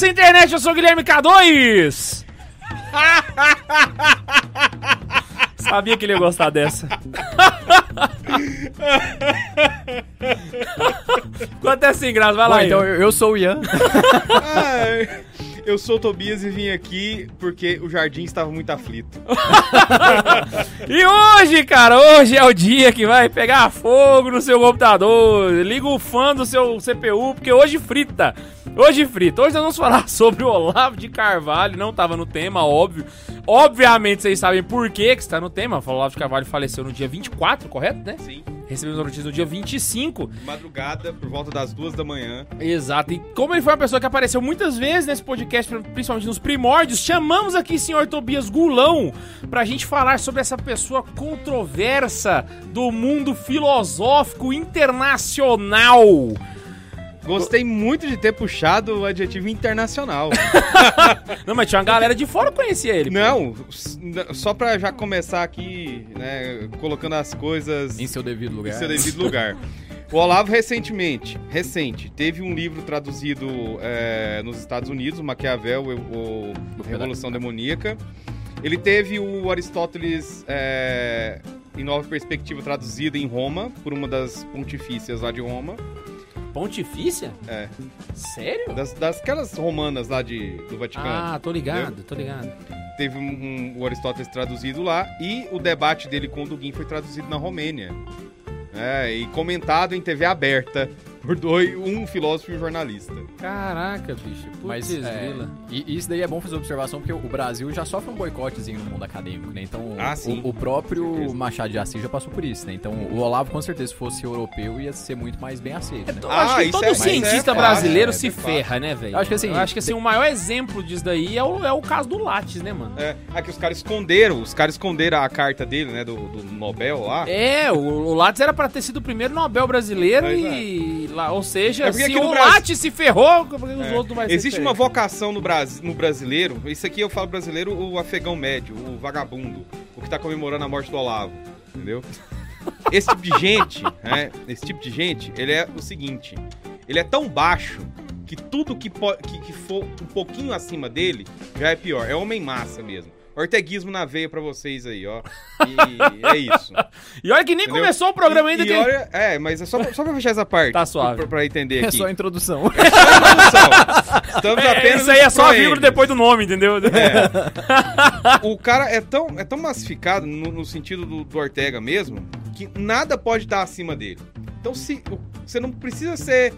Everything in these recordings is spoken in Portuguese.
dessa internet. Eu sou o Guilherme K2. Sabia que ele ia gostar dessa. Ficou até sem graça, vai lá. Bom, então eu, eu sou o Ian. Ai, eu sou o Tobias e vim aqui porque o jardim estava muito aflito. E hoje, cara, hoje é o dia que vai pegar fogo no seu computador. Liga o fã do seu CPU, porque hoje frita. Hoje frita. Hoje nós vamos falar sobre o Olavo de Carvalho. Não tava no tema, óbvio. Obviamente vocês sabem por que que está no tema. O Olavo de Carvalho faleceu no dia 24, correto, né? Sim. Recebemos a notícia no dia 25. De madrugada, por volta das duas da manhã. Exato. E como ele foi uma pessoa que apareceu muitas vezes nesse podcast, principalmente nos primórdios, chamamos aqui o senhor Tobias Gulão pra gente falar sobre essa pessoa controversa do mundo filosófico internacional. Gostei muito de ter puxado o adjetivo internacional. Não, mas tinha uma galera de fora que conhecia ele. pô. Não, n- só pra já começar aqui, né, colocando as coisas Em seu devido em lugar. seu devido lugar. O Olavo recentemente, recente, teve um livro traduzido é, nos Estados Unidos, Maquiavel, o, o Revolução Demoníaca. Ele teve o Aristóteles é, em Nova Perspectiva traduzido em Roma, por uma das pontifícias lá de Roma. Pontifícia? É, Sério? das, das aquelas romanas lá de, do Vaticano. Ah, tô ligado, tô ligado. Teve um, um- o Aristóteles traduzido lá e o debate dele com o Dugin foi traduzido na Romênia. É, e comentado em TV aberta por dois, um filósofo e um jornalista. Caraca, bicho. Putz, Mas é, grila. e e isso daí é bom fazer observação porque o Brasil já sofre um boicotezinho no mundo acadêmico, né? Então Ah, o, o próprio. Machado de Assis já passou por isso, né? Então o Olavo com certeza se fosse europeu ia ser muito mais bem aceito, né? Ah, acho que isso todo é- cientista é brasileiro é se fácil. ferra, né, velho? Acho que assim- acho que assim, o maior exemplo disso daí é o, é o caso do Lattes, né, mano? É, aqui os caras esconderam, os caras esconderam a carta dele, né, do, do Nobel lá. É, o, o Lattes era pra ter sido o primeiro Nobel brasileiro e. Lá, ou seja, É porque se o Brasil- Lattes se ferrou, por que os É. outros não vai ser Existe uma vocação no, Brasil, no brasileiro, isso aqui eu falo brasileiro, o afegão médio, o vagabundo, o que tá comemorando a morte do Olavo, entendeu? Esse tipo de gente, né, esse tipo de gente, ele é o seguinte, ele é tão baixo que tudo que, que, que for um pouquinho acima dele já é pior, é homem massa mesmo. Orteguismo na veia pra vocês aí, ó. E é isso. E olha que nem Entendeu? começou o programa E- ainda e que. olha- é, mas é só, pra- só pra fechar essa parte. Tá suave. Pra, pra entender É aqui. só a introdução. Introdução. Estamos É, apenas isso aí é só a vírgula proêmios. depois do nome, entendeu? O cara é tão, é tão massificado no, no sentido do, do Ortega mesmo, que nada pode estar acima dele. Então se, você não precisa ser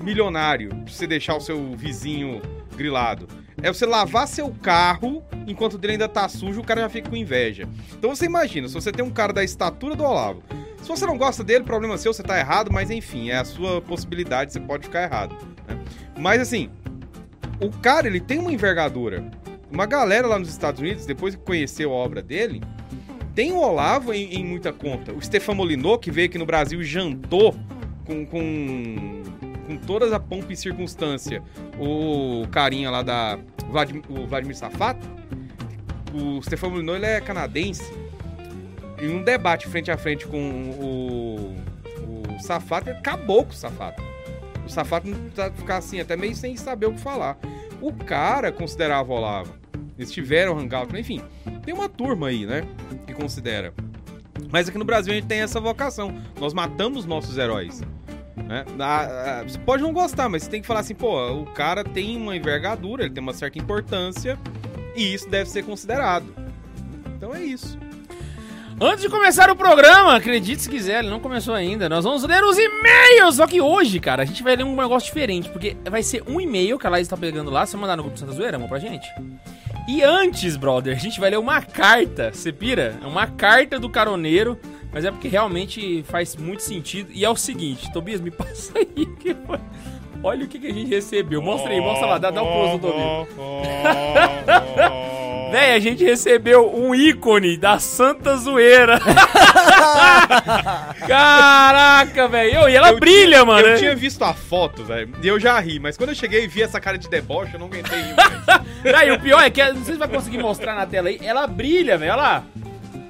milionário pra você deixar o seu vizinho grilado. É você lavar seu carro enquanto o dele ainda tá sujo, o cara já fica com inveja. Então você imagina, se você tem um cara da estatura do Olavo, se você não gosta dele, problema seu, você tá errado, mas enfim, é a sua possibilidade, você pode ficar errado. né? Mas assim, o cara, ele tem uma envergadura. Uma galera lá nos Estados Unidos, depois que conheceu a obra dele, tem o Olavo em, em muita conta. O Stefan Molyneux, que veio aqui no Brasil e jantou com, com, com todas a pompa e circunstância. O carinha lá da Vladimir, o Vladimir Safato. O Stefan Molyneux, ele é canadense. Em um debate frente a frente com o, o Safato, ele acabou com o Safato. O Safato tá ficar assim, até meio sem saber o que falar. O cara considerava o Olavo. Eles tiveram hangout, enfim. Tem uma turma aí, né? Que considera. Mas aqui no Brasil a gente tem essa vocação. Nós matamos nossos heróis. Né? Ah, ah, Você pode não gostar, mas você tem que falar assim, pô, o cara tem uma envergadura, ele tem uma certa importância e isso deve ser considerado. Então é isso. Antes de começar o programa, acredite se quiser, ele não começou ainda. Nós vamos ler os e-mails. Só que hoje, cara, a gente vai ler um negócio diferente. Porque vai ser um e-mail que a Laís tá pegando lá. Você mandar no grupo Santa Zoeira, amor, pra gente. E antes, brother, a gente vai ler uma carta. Você pira? É uma carta do caroneiro. Mas é porque realmente faz muito sentido. E é o seguinte, Tobias, me passa aí. que foi- Olha o que, que a gente recebeu. Mostra aí, mostra lá. Dá, dá um pause no Tobias. Véi, a gente recebeu um ícone da Santa Zoeira. Caraca, velho. E ela Eu brilha, mano. Eu né? tinha visto a foto, velho, e eu já ri, mas quando eu cheguei e vi essa cara de deboche, eu não aguentei rir. Véi, o pior é que não sei se vai conseguir mostrar na tela aí. Ela brilha, velho. Olha lá.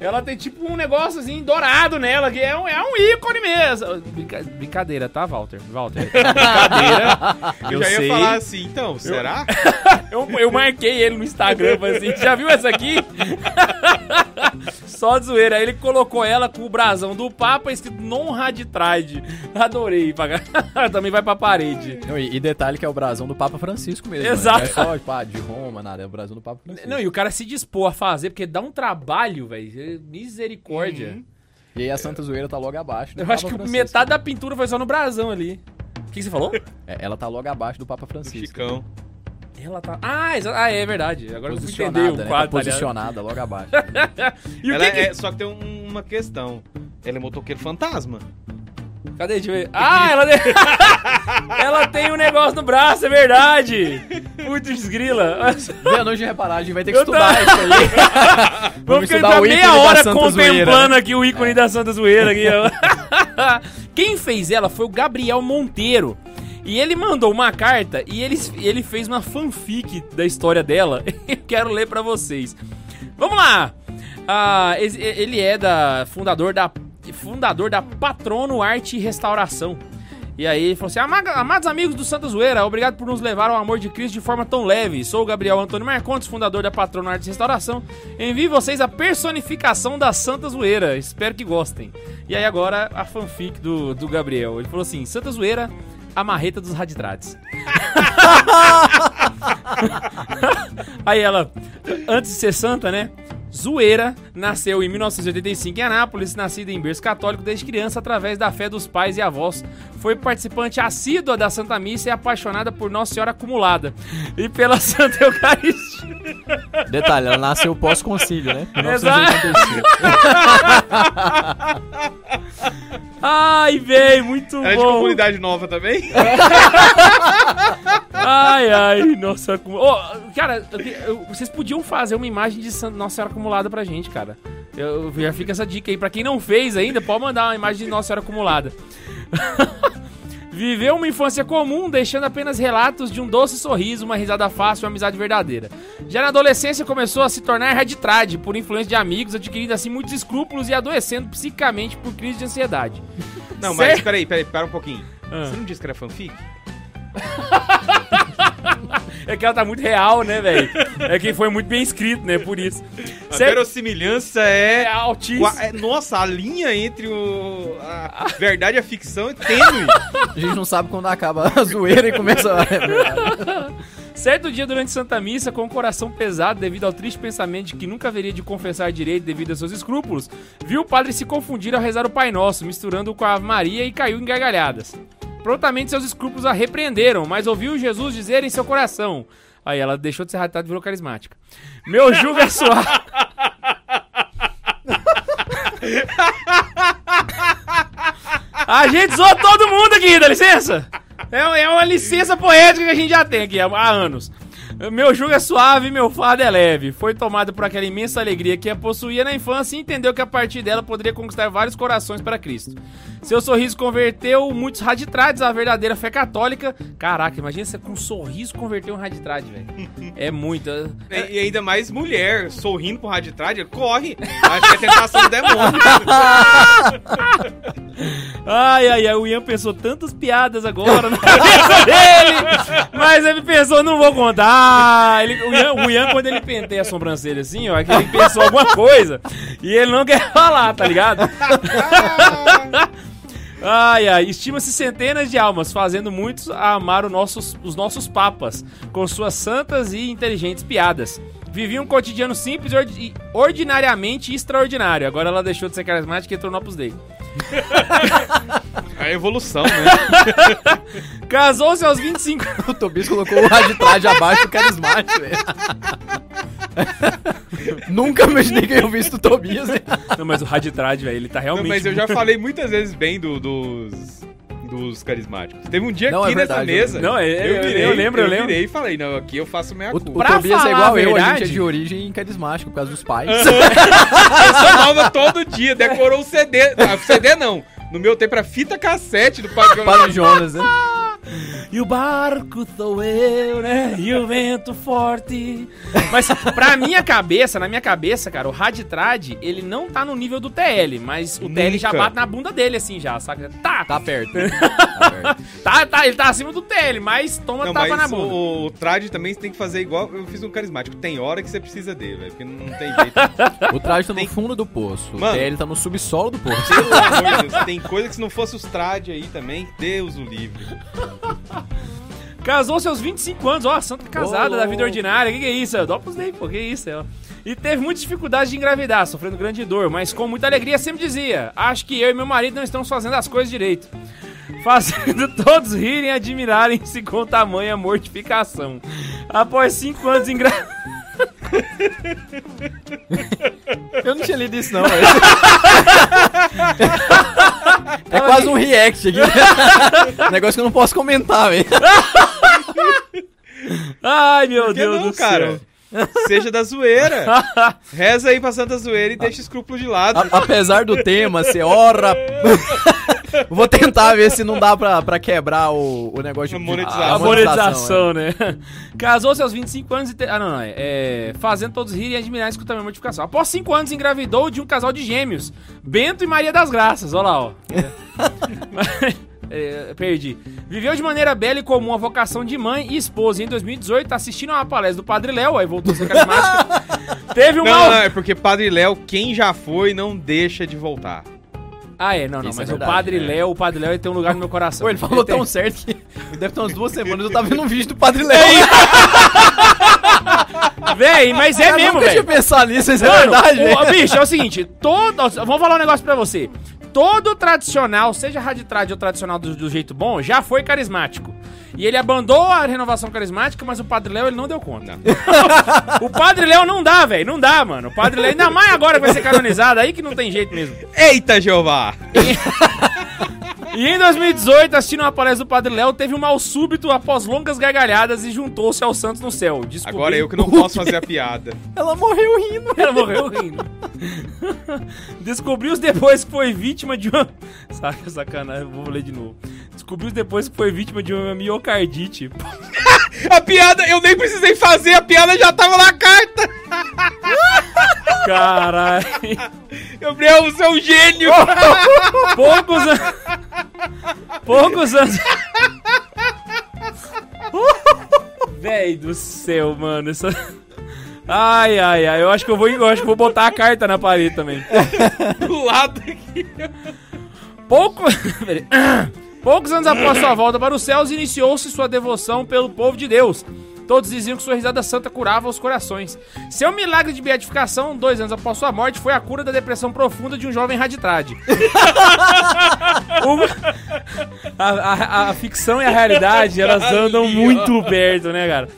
Ela tem tipo um negócio assim dourado nela, que é um, é um ícone mesmo. Brinca- brincadeira, tá, Walter? Walter. Brincadeira. Eu, Eu já ia sei. falar assim, então, será? Eu, eu marquei ele no Instagram, falei assim, já viu essa aqui? Só de zoeira. Aí ele colocou ela com o brasão do Papa escrito Non Raditride. Adorei. pra. Também vai pra parede. Não, e, e detalhe que é o brasão do Papa Francisco mesmo. Exato. Né? Não é só de Roma, nada. É o brasão do Papa Francisco. Não, e o cara se dispôs a fazer, porque dá um trabalho, velho. Misericórdia. Uhum. E aí a Santa Zoeira tá logo abaixo do Eu Papa acho que Francisco. metade da pintura foi só no brasão ali. O que, você falou? É, ela tá logo abaixo do Papa Do Francisco. Chicão. Ela tá. Ah, exa- ah, é verdade. Agora eu o né? Tá quadro. tá posicionada logo abaixo. E o Ela que que... é, só que tem um- uma questão. Ela é motoqueiro fantasma. Cadê? Deixa eu ver. Ah, ela tem... ela tem um negócio no braço, é verdade. Muito desgrila. Vê, não de reparar, a gente vai ter que Eu estudar isso aí. Vamos estudar ficar meia hora contemplando Zoeira. aqui o ícone da Santa Zoeira. Aqui. Quem fez ela foi o Gabriel Monteiro. E ele mandou uma carta e ele, ele fez uma fanfic da história dela. Eu quero ler pra vocês. Vamos lá! Ah, ele é da fundador da fundador da Patrono Arte e Restauração. E aí ele falou assim: "Ama- Amados amigos do Santa Zoeira, obrigado por nos levar ao amor de Cristo de forma tão leve. Sou o Gabriel Antônio Marcontes, fundador da Patrono Arte e Restauração. Envio vocês a personificação da Santa Zoeira. Espero que gostem. E aí agora a fanfic do, do Gabriel. Ele falou assim: Santa Zoeira, a marreta dos raditrades. Aí ela, antes de ser santa, né? Zoeira nasceu em 1985 em Anápolis, nascida em berço católico desde criança através da fé dos pais e avós. Foi participante assídua da Santa Missa e apaixonada por Nossa Senhora acumulada e pela Santa Eucaristia. Detalhe, ela nasceu pós-concílio, né? Exato. 1985. Ai, véi, muito Ela é de bom. comunidade nova também? Ai, ai, nossa. Ô, cara, vocês podiam fazer uma imagem de Nossa Senhora acumulada pra gente, cara. Eu, já fica essa dica aí. Pra quem não fez ainda, pode mandar uma imagem de Nossa Senhora acumulada. Viveu uma infância comum, deixando apenas relatos de um doce sorriso, uma risada fácil e uma amizade verdadeira. Já na adolescência começou a se tornar raditrade por influência de amigos, adquirindo assim muitos escrúpulos e adoecendo psicicamente por crise de ansiedade. Não, Sério? mas peraí, peraí, para um pouquinho. Ah. Você não disse que era fanfic? É que ela tá muito real, né, velho? É que foi muito bem escrito, né? Por isso. A Cê- verossimilhança É é... altíssimo. Qua- é- Nossa, a linha entre o, a verdade e a ficção é tênue. A gente não sabe quando acaba a zoeira e começa a... É verdade. Certo dia durante Santa Missa, com o coração pesado devido ao triste pensamento de que nunca haveria de confessar direito devido a seus escrúpulos, viu o padre se confundir ao rezar o Pai Nosso, misturando-o com a Ave Maria e caiu em gargalhadas. Prontamente seus escrúpulos a repreenderam, mas ouviu Jesus dizer em seu coração. Aí ela deixou de ser raditada e virou carismática. Meu jugo é suave. A gente zoou todo mundo aqui, dá licença? É, é uma licença poética que a gente já tem aqui há anos. Meu jugo é suave, meu fardo é leve. Foi tomado por aquela imensa alegria que a possuía na infância e entendeu que a partir dela poderia conquistar vários corações para Cristo. Seu sorriso converteu muitos raditrades à verdadeira fé católica. Caraca, imagina você com um sorriso converter um raditrade, velho. É muito. E, e ainda mais mulher, sorrindo pro rádio de trás, corre. Acho que é tentação do demônio. Ai, ai, ai, o Ian pensou tantas piadas agora na cabeça dele, mas ele pensou, não vou contar. Ele, o, Ian, o Ian, quando ele penteia a sobrancelha assim, ó, é que ele pensou alguma coisa e ele não quer falar, tá ligado? Ai, ai, estima-se centenas de almas, fazendo muitos a amar os nossos, os nossos papas, com suas santas e inteligentes piadas. Vivia um cotidiano simples e ordi- ordinariamente extraordinário. Agora ela deixou de ser carismática e entrou no Opus Dei. A evolução, né? Casou-se aos 25 O Tobias colocou o raditrade abaixo do carismático, velho. Nunca imaginei que eu visto o Tobias. né? Não, mas o Raditrad, velho, ele tá Não, realmente. mas eu já falei muitas vezes bem do- dos, dos carismáticos. Teve um dia Não, aqui é nessa mesa. Não, é- eu- eu lembro, eu lembro. virei e falei, não, aqui eu faço minha O, culpa. o Pra Tobias falar é igual a eu, a verdade- gente é de origem carismática por causa dos pais. Essa nova todo dia, decorou o CD. Ah, CD não. No meu tempo era fita cassete do Padre Para o Jonas, né? E o barco sou eu, né? E o vento forte. Mas pra minha cabeça, na minha cabeça, cara, o Raditrad, ele não tá no nível do TL, mas o TL já bate na bunda dele, assim, já, saca? Tá, Tá perto. tá perto. tá, tá, ele tá acima do TL, mas toma Não, tapa na mas bunda. o, o trad também você tem que fazer igual eu fiz um carismático. Tem hora que você precisa dele, velho, porque não, tem jeito. O traje tá no Tem- fundo do poço. Mano. O TL tá no subsolo do poço. Pelo amor de Deus, tem coisa que se não fosse os trad aí também, Deus o livre. Casou seus 25 anos, ó, santa casada Ô, da vida ordinária, que que é isso? Eu Opus Dei, pô, que isso, ó. E teve muitas dificuldades de engravidar, sofrendo grande dor, mas com muita alegria sempre dizia: Acho que eu e meu marido não estamos fazendo as coisas direito. Fazendo todos rirem e admirarem-se com tamanha mortificação. Após cinco anos engra... Eu não tinha lido isso, não. É quase um react aqui. Negócio que eu não posso comentar, velho. Ai, meu Deus não, do cara? céu. Seja da zoeira. Reza aí pra Santa Zoeira e deixa escrúpulo de lado. A- apesar do tema ser ora. Vou tentar ver se não dá pra, pra quebrar o, o negócio de monetização. A A monetização, né? Casou-se aos 25 anos e. Te... Ah, não, não. É, é, fazendo todos rirem e admirarem escutando a mortificação. Após 5 anos, engravidou de um casal de gêmeos, Bento e Maria das Graças. Olha lá, ó. É, perdi. Viveu de maneira bela e comum a vocação de mãe e esposa. E em 2018, assistindo a uma palestra do Padre Léo, aí voltou a ser carismática. teve um Não, mal. não, é porque Padre Léo, quem já foi, não deixa de voltar. Ah, é, não, não. Isso é mas verdade, o Padre né? Léo, o Padre Léo ele tem um lugar no meu coração. Pô, ele falou tem- tão certo que deve ter umas duas semanas eu tava vendo um vídeo do Padre Léo. Véi, mas é Eu mesmo, nunca tinha velho. pensado nisso, isso é verdade, o- velho. bicho, é o seguinte, todo. Vamos falar um negócio pra você. Todo tradicional, seja raditrad ou tradicional do, do jeito bom, já foi carismático. E ele abandonou a renovação carismática, mas o Padre Léo ele não deu conta. o Padre Léo não dá, velho. Não dá, mano. O Padre Léo, ainda mais agora que vai ser canonizado, aí que não tem jeito mesmo. Eita, Jeová! E em 2018, assistindo uma palestra do Padre Léo, teve um mal súbito após longas gargalhadas e juntou-se aos santos no céu. Descobri- Agora eu que não posso fazer a piada. Ela morreu rindo. Ela morreu rindo. Descobriu depois que foi vítima de uma. Saca, sacanagem, vou ler de novo. Descobriu depois que foi vítima de uma miocardite. A piada, eu nem precisei fazer, a piada já tava na carta! Caralho. Gabriel, você é um gênio! Poucos anos. Poucos anos. Véi do céu, mano. Isso... Ai, ai, ai. Eu acho que eu vou, eu acho que vou botar a carta na parede também. Do lado aqui. Pouco... Poucos anos após sua volta para os céus, iniciou-se sua devoção pelo povo de Deus. Todos diziam que sua risada santa curava os corações. Seu milagre de beatificação, dois anos após sua morte, foi a cura da depressão profunda de um jovem raditrade. A, a- a ficção e a realidade, elas andam muito perto, né, cara?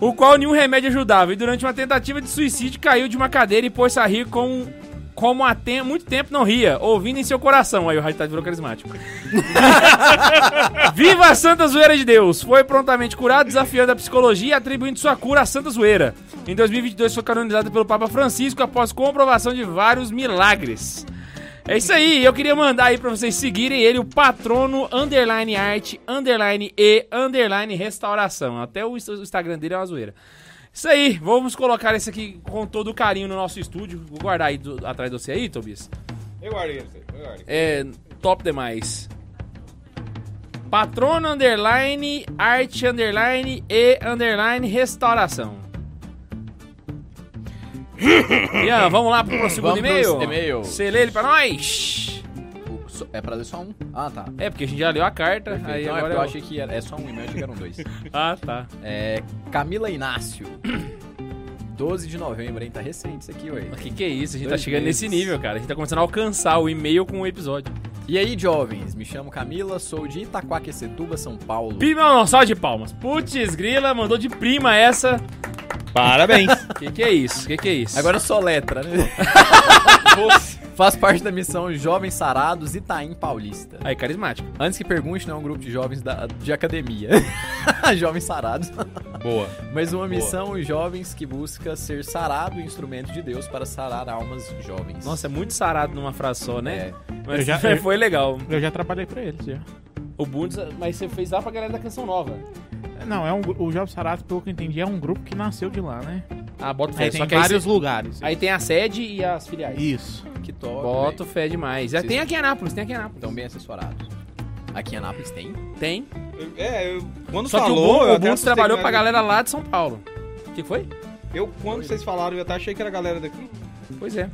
O qual nenhum remédio ajudava. E durante uma tentativa de suicídio, caiu de uma cadeira e pôs-se a rir com como há tem- muito tempo não ria, ouvindo em seu coração. Aí o Raditrade virou carismático. Viva a Santa Zoeira de Deus! Foi prontamente curado, desafiando a psicologia e atribuindo sua cura à Santa Zoeira. Em 2022 foi canonizado pelo Papa Francisco após comprovação de vários milagres. É isso aí, eu queria mandar aí pra vocês seguirem ele, o patrono underline arte, underline e, underline restauração. Até o Instagram dele é uma zoeira. Isso aí, vamos colocar esse aqui com todo o carinho no nosso estúdio. Vou guardar aí do- atrás de você aí, Tobias. Eu guardei aí, eu guardei. É top demais. Patrono underline, arte underline e underline restauração. Ian, vamos lá pro segundo e-mail. Você lê ele pra nós? O- so- É pra ler só um? Ah, tá. É, porque a gente já leu a carta, aí Não, é agora porque eu eu- achei que era, é só um e-mail, achei que eram dois. Ah, tá. É, Camila Inácio. 12 de novembro, hein? Tá recente isso aqui, ué. O que que é isso? A gente Dois tá chegando meses. nesse nível, cara. A gente tá começando a alcançar o e-mail com o episódio. E aí, jovens? Me chamo Camila, sou de Itaquaquecetuba, São Paulo. Prima, não, salve de palmas. Putz, grila, mandou de prima essa. Parabéns. Que que é isso? Que que é isso? Agora eu sou letra, né? Faz parte da missão Jovens Sarados Itaim Paulista. Aí, carismático. Antes que pergunte, não é um grupo de jovens da, de academia. jovens sarados. Boa. Mas uma missão jovens que busca ser sarado, instrumento de Deus para sarar almas jovens. Nossa, é muito sarado numa frase só, né? É. Mas Eu já- foi legal. Eu já trabalhei pra eles, já. O Bundes, mas você fez lá pra galera da Canção Nova. Não, é um, o Jovem Sarato, pelo que eu entendi, é um grupo que nasceu de lá, né? Ah, bota fé. Aí Só tem que aí, vários cê- lugares. aí tem a sede e as filiais. Isso. Que top. Boto velho. fé demais. Vocês- tem aqui em Anápolis, tem aqui em Anápolis. Estão bem assessorados. Aqui em Anápolis tem? Tem. É, eu, quando Só falou, que o, assustei trabalhou pra galera lá de São Paulo. O que foi? Eu, quando vocês falaram, eu até achei que era a galera daqui. Pois é.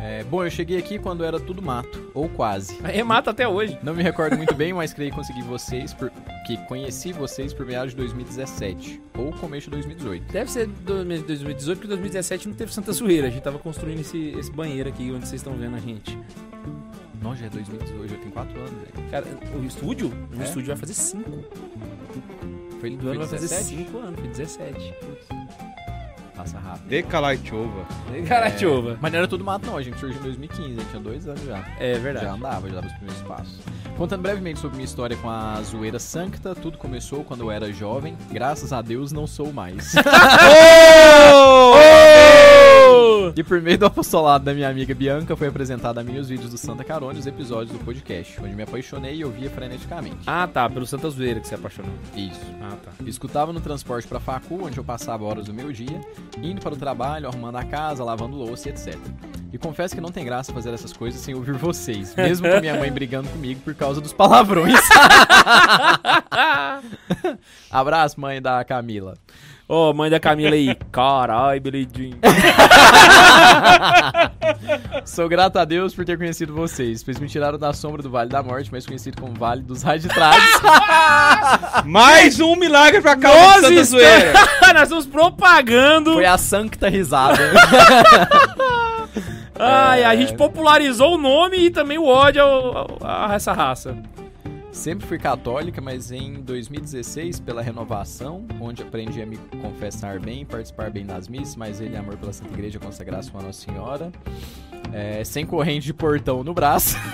É, bom, eu cheguei aqui quando era tudo mato, ou quase. Remata até hoje. Não me recordo muito bem, mas creio que consegui vocês, por... que conheci vocês por meados de 2017, ou começo de 2018. Deve ser do- 2018, porque 2017 não teve Santa Zoeira. A gente tava construindo esse, esse banheiro aqui onde vocês estão vendo a gente. Não, já é 2018, já tem 4 anos. Cara, o estúdio? O É? estúdio vai fazer 5. Foi, Do ano vai fazer 17? 5 anos, foi 17. Passa rápido. De Kalaichova. Carachova. Mas não era tudo mato, não. A gente surgiu em 2015, já tinha dois anos já. É Já verdade. andava, já dava os primeiros passos. Contando brevemente sobre minha história com a zoeira sancta, tudo começou quando eu era jovem. Graças a Deus não sou mais. e por meio do apostolado da minha amiga Bianca, foi apresentado a mim os vídeos do Santa Carona e os episódios do podcast, onde me apaixonei e ouvia freneticamente. Ah, tá. Pelo Santa Zoeira que você apaixonou. Isso. Ah, tá. Escutava no transporte pra facu, onde eu passava horas do meu dia, indo para o trabalho, arrumando a casa, lavando louça e etc. E confesso que não tem graça fazer essas coisas sem ouvir vocês, mesmo com minha mãe brigando comigo por causa dos palavrões. Abraço, mãe da Camila. Ô, mãe da Camila aí. Carai, Beledinho. Sou grato a Deus por ter conhecido vocês, pois me tiraram da sombra do Vale da Morte, mais conhecido como Vale dos Raditrades. Mais um milagre pra causa Nós de Santa Zoeira. Nós estamos propagando. Foi a sancta risada. Ai, a É. gente popularizou o nome e também o ódio ao- ao- a essa raça. Sempre fui católica, mas em 2016, pela renovação, onde aprendi a me confessar bem, participar bem das missas, mas ele amor pela Santa Igreja, consagração a Nossa Senhora. É, sem corrente de portão no braço.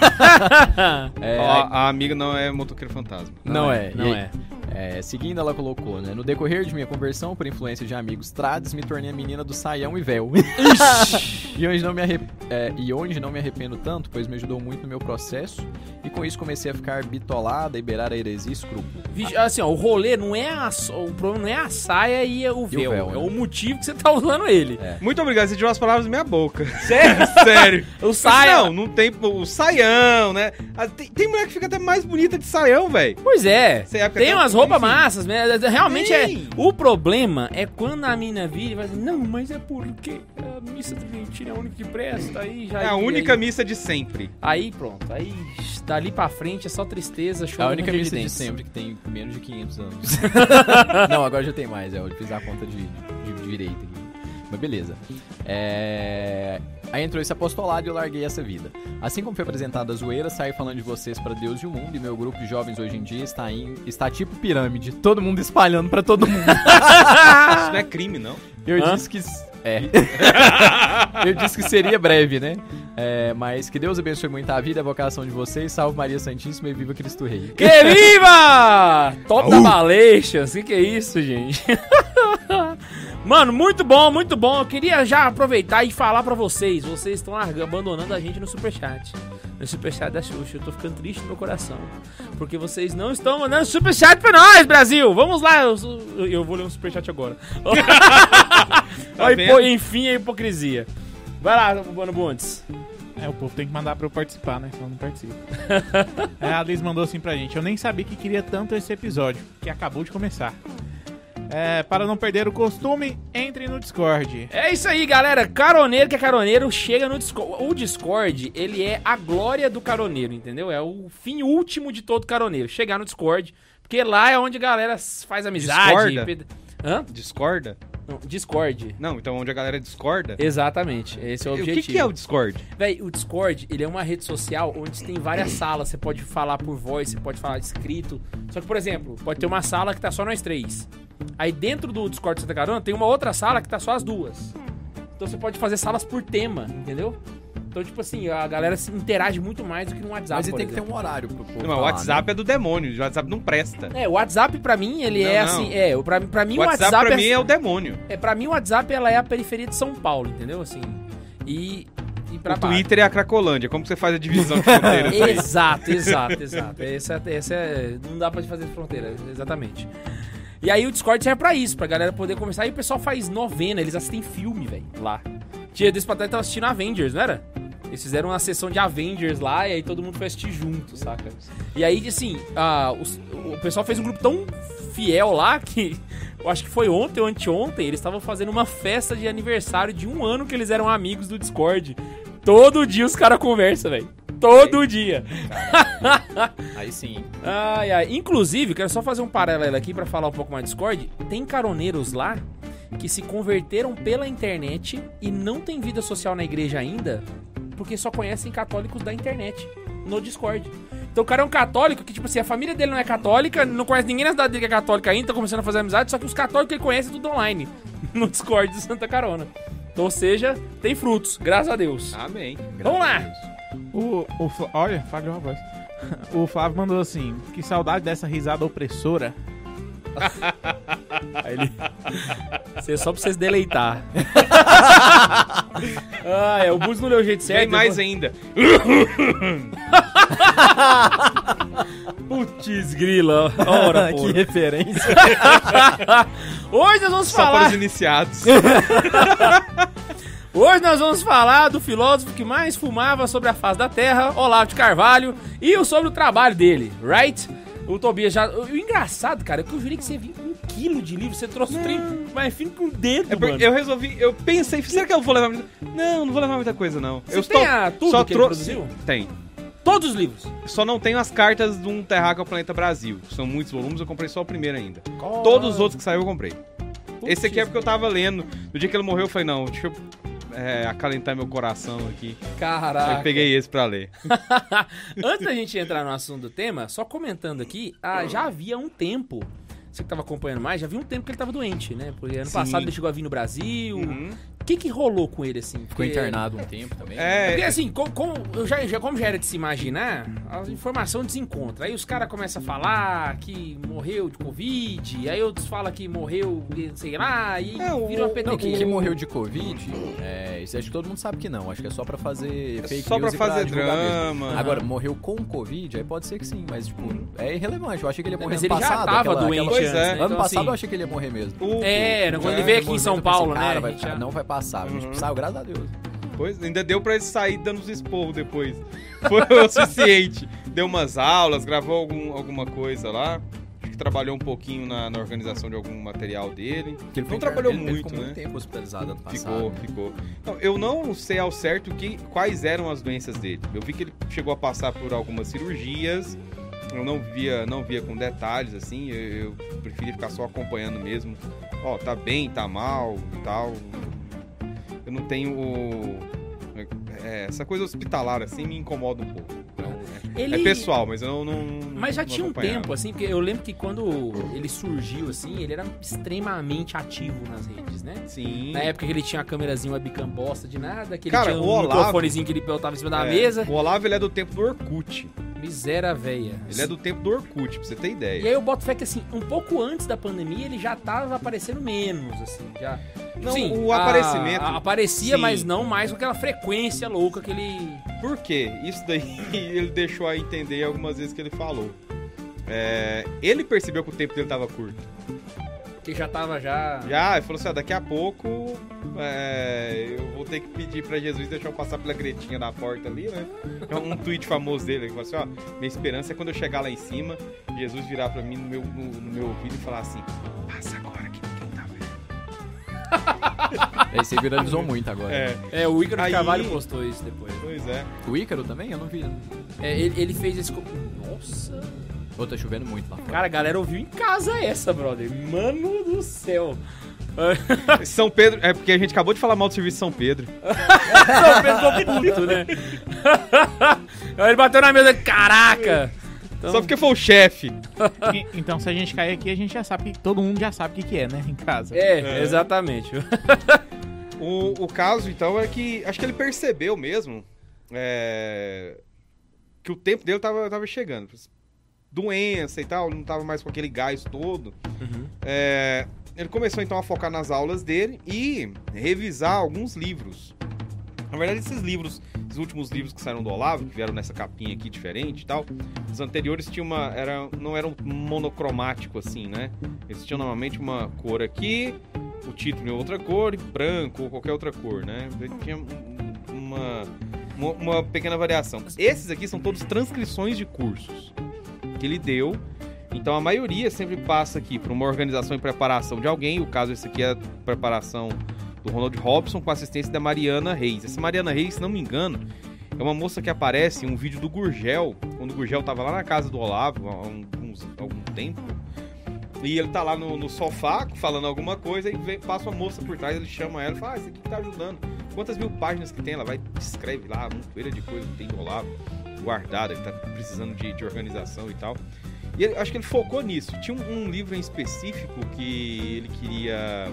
É, Ó, a amiga não é motoqueiro fantasma. não, é, Não E- é. É, Seguindo, ela colocou, né? No decorrer de minha conversão, por influência de amigos trades, me tornei a menina do saião e véu. e, onde não me arrep- é, e onde não me arrependo tanto, pois me ajudou muito no meu processo. E com isso comecei a ficar bitolada e beirar a heresia e escrúpulo. Vixe, Assim, ó, o rolê não é a, o problema não é a saia e o véu. véu, é né? o motivo que você tá usando ele. Muito obrigado, você tirou as palavras da minha boca. Sério? Sério. O saia. Não, não tem o saião, né? Ah, Tem, tem mulher que fica até mais bonita de saião, velho. Pois é. Época Tem até- umas roupas enfim. massas, né? Realmente Tem. é. O problema é quando a mina vira e vai dizer, não, mas é porque a missa tridentina é a única que presta. Aí já É a única Aí, missa de sempre. aí pronto. Aí dali pra frente é só tristeza, É choro a única missa de dentes. sempre que tem menos de 500 anos. não, agora já tem mais. É, eu fiz a conta de, de, de direito aqui. Mas beleza. É... Aí entrou esse apostolado e eu larguei essa vida. Assim como foi apresentada a zoeira, saí falando de vocês para Deus e o mundo. E meu grupo de jovens hoje em dia está, em... está tipo pirâmide. Todo mundo espalhando para todo mundo. Isso não é crime, não. Eu Hã? disse que. É. eu disse que seria breve, né? É, mas que Deus abençoe muito a vida e a vocação de vocês. Salve Maria Santíssima e viva Cristo Rei. Que viva! Top da Baleixas. O que, que é isso, gente? Mano, muito bom, muito bom. Eu queria já aproveitar e falar pra vocês. Vocês estão abandonando a gente no Superchat. No Superchat da Xuxa. Eu tô ficando triste no meu coração. Porque vocês não estão mandando Superchat pra nós, Brasil. Vamos lá. Eu, eu- vou ler um Superchat agora. Tá hipo- enfim, a hipocrisia. Vai lá, Mano Bundes. É, o povo tem que mandar pra eu participar, né? Senão eu não participo. é, a Liz mandou assim pra gente. Eu nem sabia que queria tanto esse episódio, que acabou de começar. É, para não perder o costume, entre no Discord. É isso aí, galera. Caroneiro que é caroneiro chega no Discord. O Discord, ele é a glória do caroneiro, entendeu? É o fim último de todo caroneiro. Chegar no Discord, porque lá é onde a galera faz amizade. Discorda? ped- Hã? Discorda? Não, Discord. Não, então onde a galera discorda. Exatamente, esse é o o objetivo. que, que é o Discord? Véi, o Discord, ele é uma rede social onde tem várias salas. Você pode falar por voz, você pode falar escrito. Só que, por exemplo, pode ter uma sala que tá só nós três. Aí dentro do Discord Santa Carona tem uma outra sala que tá só as duas. Então você pode fazer salas por tema, entendeu? Então, tipo assim, a galera se interage muito mais do que no WhatsApp. Mas ele por tem que ter exemplo. um horário pro povo. Não, o WhatsApp é do demônio. O WhatsApp não presta. É, o WhatsApp pra mim, ele Não, é não. assim, é, pra, pra mim O o WhatsApp, WhatsApp, pra é, mim é o demônio. é, pra mim o WhatsApp ela é a periferia de São Paulo, entendeu? Assim, e, e pra O baixo. Twitter é a Cracolândia. Como que você faz a divisão de fronteiras? Exato, exato, exato. Essa, essa é. Não dá pra fazer fronteira, exatamente. E aí o Discord serve pra isso, pra galera poder conversar. E o pessoal faz novena, eles assistem filme, velho, lá. Dia desse pra trás tava assistindo Avengers, não era? Eles fizeram uma sessão de Avengers lá e aí todo mundo foi assistir junto, saca? E aí, assim, ah, os- o pessoal fez um grupo tão fiel lá que eu acho que foi ontem ou anteontem, eles estavam fazendo uma festa de aniversário de um ano que eles eram amigos do Discord. Todo dia os caras conversam, velho. Todo dia. Aí sim. Ai, ai. Inclusive, quero só fazer um paralelo aqui pra falar um pouco mais do Discord. Tem caroneiros lá que se converteram pela internet e não tem vida social na igreja ainda, porque só conhecem católicos da internet no Discord. Então o cara é um católico que, tipo assim, a família dele não é católica, não conhece ninguém na cidade dele que é católica ainda, tá começando a fazer amizade, só que os católicos que ele conhece é tudo online, no Discord de Santa Carona. Então, ou seja, tem frutos, graças a Deus. Amém. Vamos lá! O, o Olha, a voz. O Flávio mandou assim: que saudade dessa risada opressora. Aí ele... Isso é só pra vocês deleitar. ah, é, o Bus não deu o jeito certo. Tem mais eu ainda. vou- Putz, grila. Ora, que referência. Hoje nós vamos Só para falar... os iniciados. Hoje nós vamos falar do filósofo que mais fumava sobre a face da Terra, Olavo de Carvalho, e sobre o trabalho dele, right? O Tobias já... O, engraçado, cara, é que eu jurei que você vinha com um quilo de livro, você trouxe o trem mais fino com o dedo, É porque mano. eu resolvi, eu pensei, será que eu vou levar muita... Não, não vou levar muita coisa, não. Você eu tem a- tudo só que ele trouxe- produziu? Tem. Todos os livros. Só não tenho as cartas de um Terráqueo ao Planeta Brasil. São muitos volumes, eu comprei só o primeiro ainda. Todos os outros que saiu eu comprei. Esse aqui é porque eu tava lendo. No dia que ele morreu, eu falei, não, deixa eu é, acalentar meu coração aqui. Caraca. Aí peguei esse pra ler. Antes da gente entrar no assunto do tema, só comentando aqui, ah, já havia um tempo, você que tava acompanhando mais, já havia um tempo que ele tava doente, né? Porque ano Sim. passado ele chegou a vir no Brasil. Uhum. O que que rolou com ele, assim? Ficou Porque- internado um tempo também. É, Porque assim, co- como, eu já, já- como já era de se imaginar, a informação desencontra. Aí os caras começam a falar que morreu de Covid, aí outros falam que morreu, sei lá, e É, o- vira uma Não, petequinha. que morreu de Covid, é, isso acho que todo mundo sabe que não. Acho que é só pra fazer É fake só pra news e fazer divulgar mesmo. drama. Agora, morreu com Covid, aí pode ser que sim, mas tipo, é irrelevante. Eu achei que ele ia morrer Mas ano ele já passado. tava aquela- doente aquela- Pois antes, é. né? Ano Então, passado assim, eu achei que ele ia morrer mesmo. O- É, né, quando É, ele veio aqui em São eu pensei, Paulo, né? cara, vai- gente já- Não vai passar. A gente Uhum. saiu, graças a Deus. Pois, ainda deu pra ele sair dando os esporros depois. Foi o suficiente. Deu umas aulas, gravou algum, alguma coisa lá. Acho que trabalhou um pouquinho na, na organização de algum material dele. Porque ele Não trabalhou ele- muito, ficou né? muito tempo hospitalizado ano passado. Ficou, né? ficou. Não, eu não sei ao certo que, quais eram as doenças dele. Eu vi que ele chegou a passar por algumas cirurgias. Eu não via, não via com detalhes, assim. Eu, eu preferi ficar só acompanhando mesmo. Ó, tá bem, tá mal e tal. Não tenho o. é, essa coisa hospitalar, assim, me incomoda um pouco. Então, é, Ele... é pessoal, mas eu não. não Mas já não tinha um tempo, assim, porque eu lembro que quando ele surgiu, assim, ele era extremamente ativo nas redes, né? Sim. Na época que ele tinha uma câmerazinha webcam bosta de nada, que ele Cara, tinha o um Olavo- microfonezinho que ele botava em cima da É, mesa. O Olavo, ele é do tempo do Orkut. Miséria véia. Ele é do tempo do Orkut, pra você ter E ideia. aí eu boto fé que, assim, um pouco antes da pandemia, ele já tava aparecendo menos, assim, já... Não, Sim, o a- aparecimento- a- aparecia, Sim. mas não mais com aquela frequência louca que ele... Por quê? Isso daí ele deixou a entender algumas vezes que ele falou. É, ele percebeu que o tempo dele tava curto. Que já tava já... Já, ele falou assim: ó, daqui a pouco é, eu vou ter que pedir pra Jesus deixar eu passar pela gretinha da porta ali, né? É um tweet famoso dele. Ele falou assim: ó, minha esperança é quando eu chegar lá em cima, Jesus virar pra mim no meu, no, no meu ouvido e falar assim: passa agora que ninguém tá vendo. Aí você viralizou muito agora. É, É, o Ícaro de Aí- Carvalho postou isso depois. pois é. O Ícaro também? Eu não vi. É, ele, ele fez esse... Nossa... Ou tá chovendo muito lá fora. Cara, a galera ouviu em casa essa, brother. Mano do céu. São Pedro, é porque a gente acabou de falar mal do serviço de São Pedro. São Pedro ficou puto, né? Aí ele bateu na mesa, caraca! Então, Só porque foi o chefe. E- então, se a gente cair aqui, a gente já sabe que todo mundo já sabe o que, que é, né? Em casa. É, É. exatamente. O, o caso, então, é que acho que ele percebeu mesmo é, que o tempo dele tava, tava chegando. Doença e tal, não tava mais com aquele gás todo. Uhum. É, ele começou então a focar nas aulas dele e revisar alguns livros. Na verdade, esses livros, esses últimos livros que saíram do Olavo, que vieram nessa capinha aqui diferente e tal, os anteriores tinham uma. Era, não eram monocromático assim, né? Eles tinham normalmente uma cor aqui, o título em outra cor, branco ou qualquer outra cor, né? Tinha uma, uma, uma pequena variação. Esses aqui são todos transcrições de cursos que ele deu. Então a maioria sempre passa aqui para uma organização e preparação de alguém. O caso esse aqui é a preparação do Ronald Robson com assistência da Mariana Reis. Essa Mariana Reis, se não me engano, é uma moça que aparece em um vídeo do Gurgel, quando o Gurgel tava lá na casa do Olavo há algum tempo. E ele tá lá no, no, sofá falando alguma coisa e vem, passa uma moça por trás, ele chama ela e fala: Ah, esse aqui tá ajudando. Quantas mil páginas que tem? Ela vai, escreve lá, uma poeira de coisa que tem do Olavo guardada, ele tá precisando de, de organização e tal. E ele, acho que ele focou nisso. Tinha um, um livro em específico que ele queria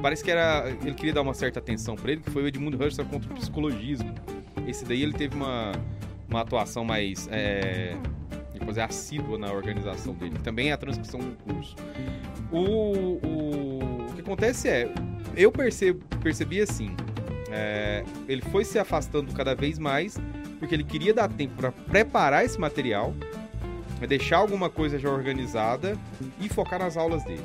parece que era. Ele queria dar uma certa atenção para ele, que foi o Edmundo Husserl contra o psicologismo. Esse daí ele teve uma, uma atuação mais. É, depois é assídua na organização dele. Também é a transcrição do curso. O, o, o que acontece é. Eu percebo, percebi assim. É, ele foi se afastando cada vez mais porque ele queria dar tempo para preparar esse material, deixar alguma coisa já organizada e focar nas aulas dele.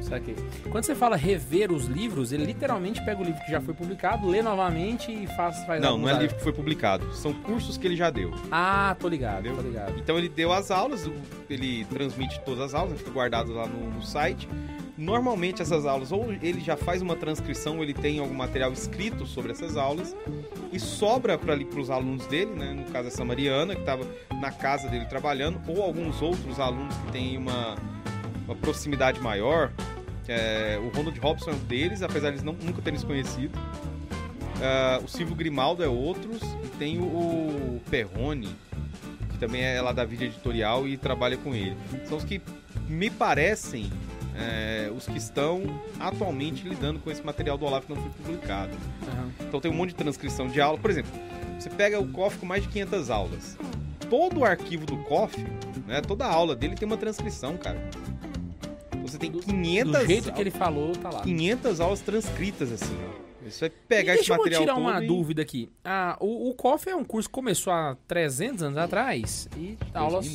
Saquei. Quando você fala rever os livros, ele literalmente pega o livro que já foi publicado, lê novamente e faz. faz não, não é livro que foi publicado. São cursos que ele já deu. Ah, tô ligado, tô ligado. Então ele deu as aulas, ele transmite todas as aulas, fica guardado lá no, no site. Normalmente essas aulas, ou ele já faz uma transcrição, ou ele tem algum material escrito sobre essas aulas, e sobra para os alunos dele, né? no caso essa Mariana, que estava na casa dele trabalhando, ou alguns outros alunos que têm uma, uma proximidade maior, é, o Ronald Robson é um deles, apesar de eles não, nunca terem se conhecido. Uh, o Silvio Grimaldo é outros. E tem o, o Perrone, que também é lá da vida editorial e trabalha com ele. São os que me parecem é, os que estão atualmente lidando com esse material do Olaf que não foi publicado. Uhum. Então tem um monte de transcrição de aula. Por exemplo, você pega o COF com mais de 500 aulas. Todo o arquivo do COF, né, toda a aula dele tem uma transcrição, cara. Você tem 500 Do jeito que ele falou, tá lá. 500 aulas transcritas, assim. Você vai pegar esse material Deixa eu tirar uma e... dúvida aqui. Ah, o, o COF é um curso que começou há 300 anos atrás e 2009. aulas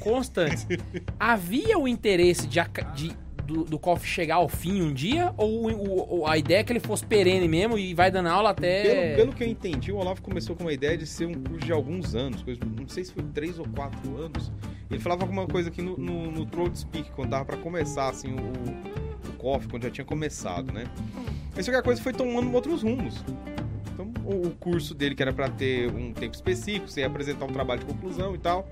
constantes. Havia o interesse de, de do, do KOF chegar ao fim um dia? Ou, ou, a ideia é que ele fosse perene mesmo e vai dando aula até. Pelo, pelo que eu entendi, o Olavo começou com uma ideia de ser um curso de alguns anos, coisa, não sei se foi três ou quatro anos. Ele falava alguma coisa aqui no, no, no Throat Speak, quando tava pra começar assim, o, o KOF, quando já tinha começado, né? Mas qualquer coisa foi tomando outros rumos. Então, o, o curso dele, que era para ter um tempo específico, você ia apresentar um trabalho de conclusão e tal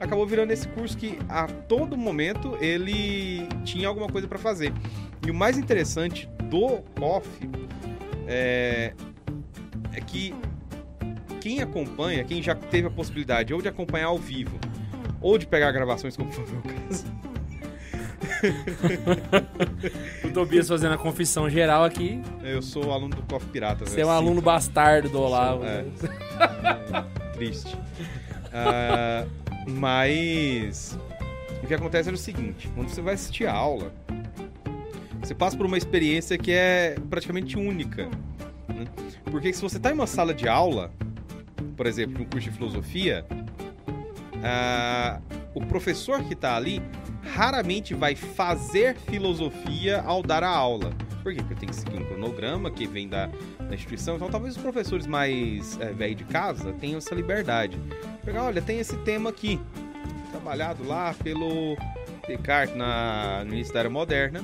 acabou virando esse curso que a todo momento ele tinha alguma coisa para fazer. E o mais interessante do COF é, é que quem acompanha, quem já teve a possibilidade ou de acompanhar ao vivo ou de pegar gravações, como foi o meu caso. o Tobias fazendo a confissão geral aqui. Eu sou aluno do COF Pirata. Você é um aluno bastardo do Olavo. É, é, triste. Uh, mas o que acontece é o seguinte: quando você vai assistir a aula, você passa por uma experiência que é praticamente única. Né? Porque se você está em uma sala de aula, por exemplo, um curso de filosofia, uh, o professor que está ali raramente vai fazer filosofia ao dar a aula. Por quê? Porque tem que seguir um cronograma que vem da, da instituição. Então, talvez os professores mais é, de casa tenham essa liberdade. Pegar, olha, tem esse tema aqui, trabalhado lá pelo Descartes na, no início da Era Moderna.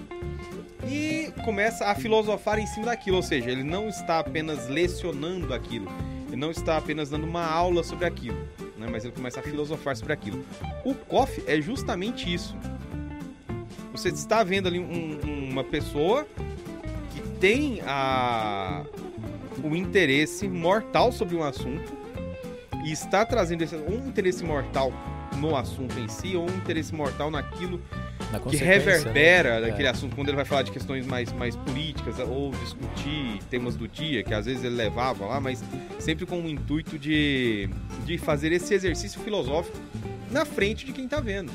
E começa a filosofar em cima daquilo, ou seja, ele não está apenas lecionando aquilo, ele não está apenas dando uma aula sobre aquilo, né? mas ele começa a filosofar sobre aquilo. O COF é justamente isso. Você está vendo ali um, uma pessoa tem a, o interesse mortal sobre um assunto e está trazendo esse, um interesse mortal no assunto em si ou um interesse mortal naquilo que reverbera né? daquele é. assunto quando ele vai falar de questões mais, mais políticas ou discutir temas do dia que às vezes ele levava lá, mas sempre com o intuito de, de fazer esse exercício filosófico na frente de quem está vendo.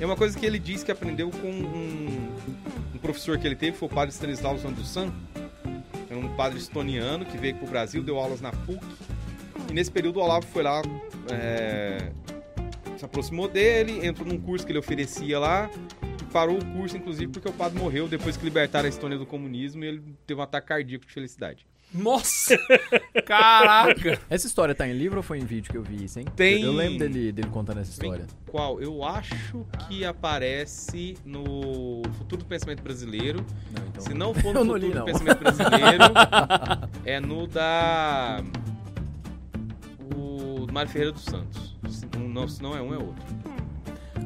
É uma coisa que ele diz que aprendeu com um, professor que ele teve foi o padre Stanislau Santos Era um padre estoniano que veio pro Brasil, deu aulas na PUC. E nesse período o Olavo foi lá, é, se aproximou dele, entrou num curso que ele oferecia lá. Parou o curso, inclusive, porque o padre morreu depois que libertaram a Estônia do comunismo e ele teve um ataque cardíaco de felicidade. Nossa! Caraca! Essa história tá em livro ou foi em vídeo que eu vi isso, hein? Tem- Eu, eu lembro dele, dele contando essa história. Qual? Eu acho que aparece no Futuro do Pensamento Brasileiro. Não, então... Se não for no não Futuro li, do. Pensamento Brasileiro, é no da. O Mário Ferreira dos Santos. Se não, se não é um, é outro.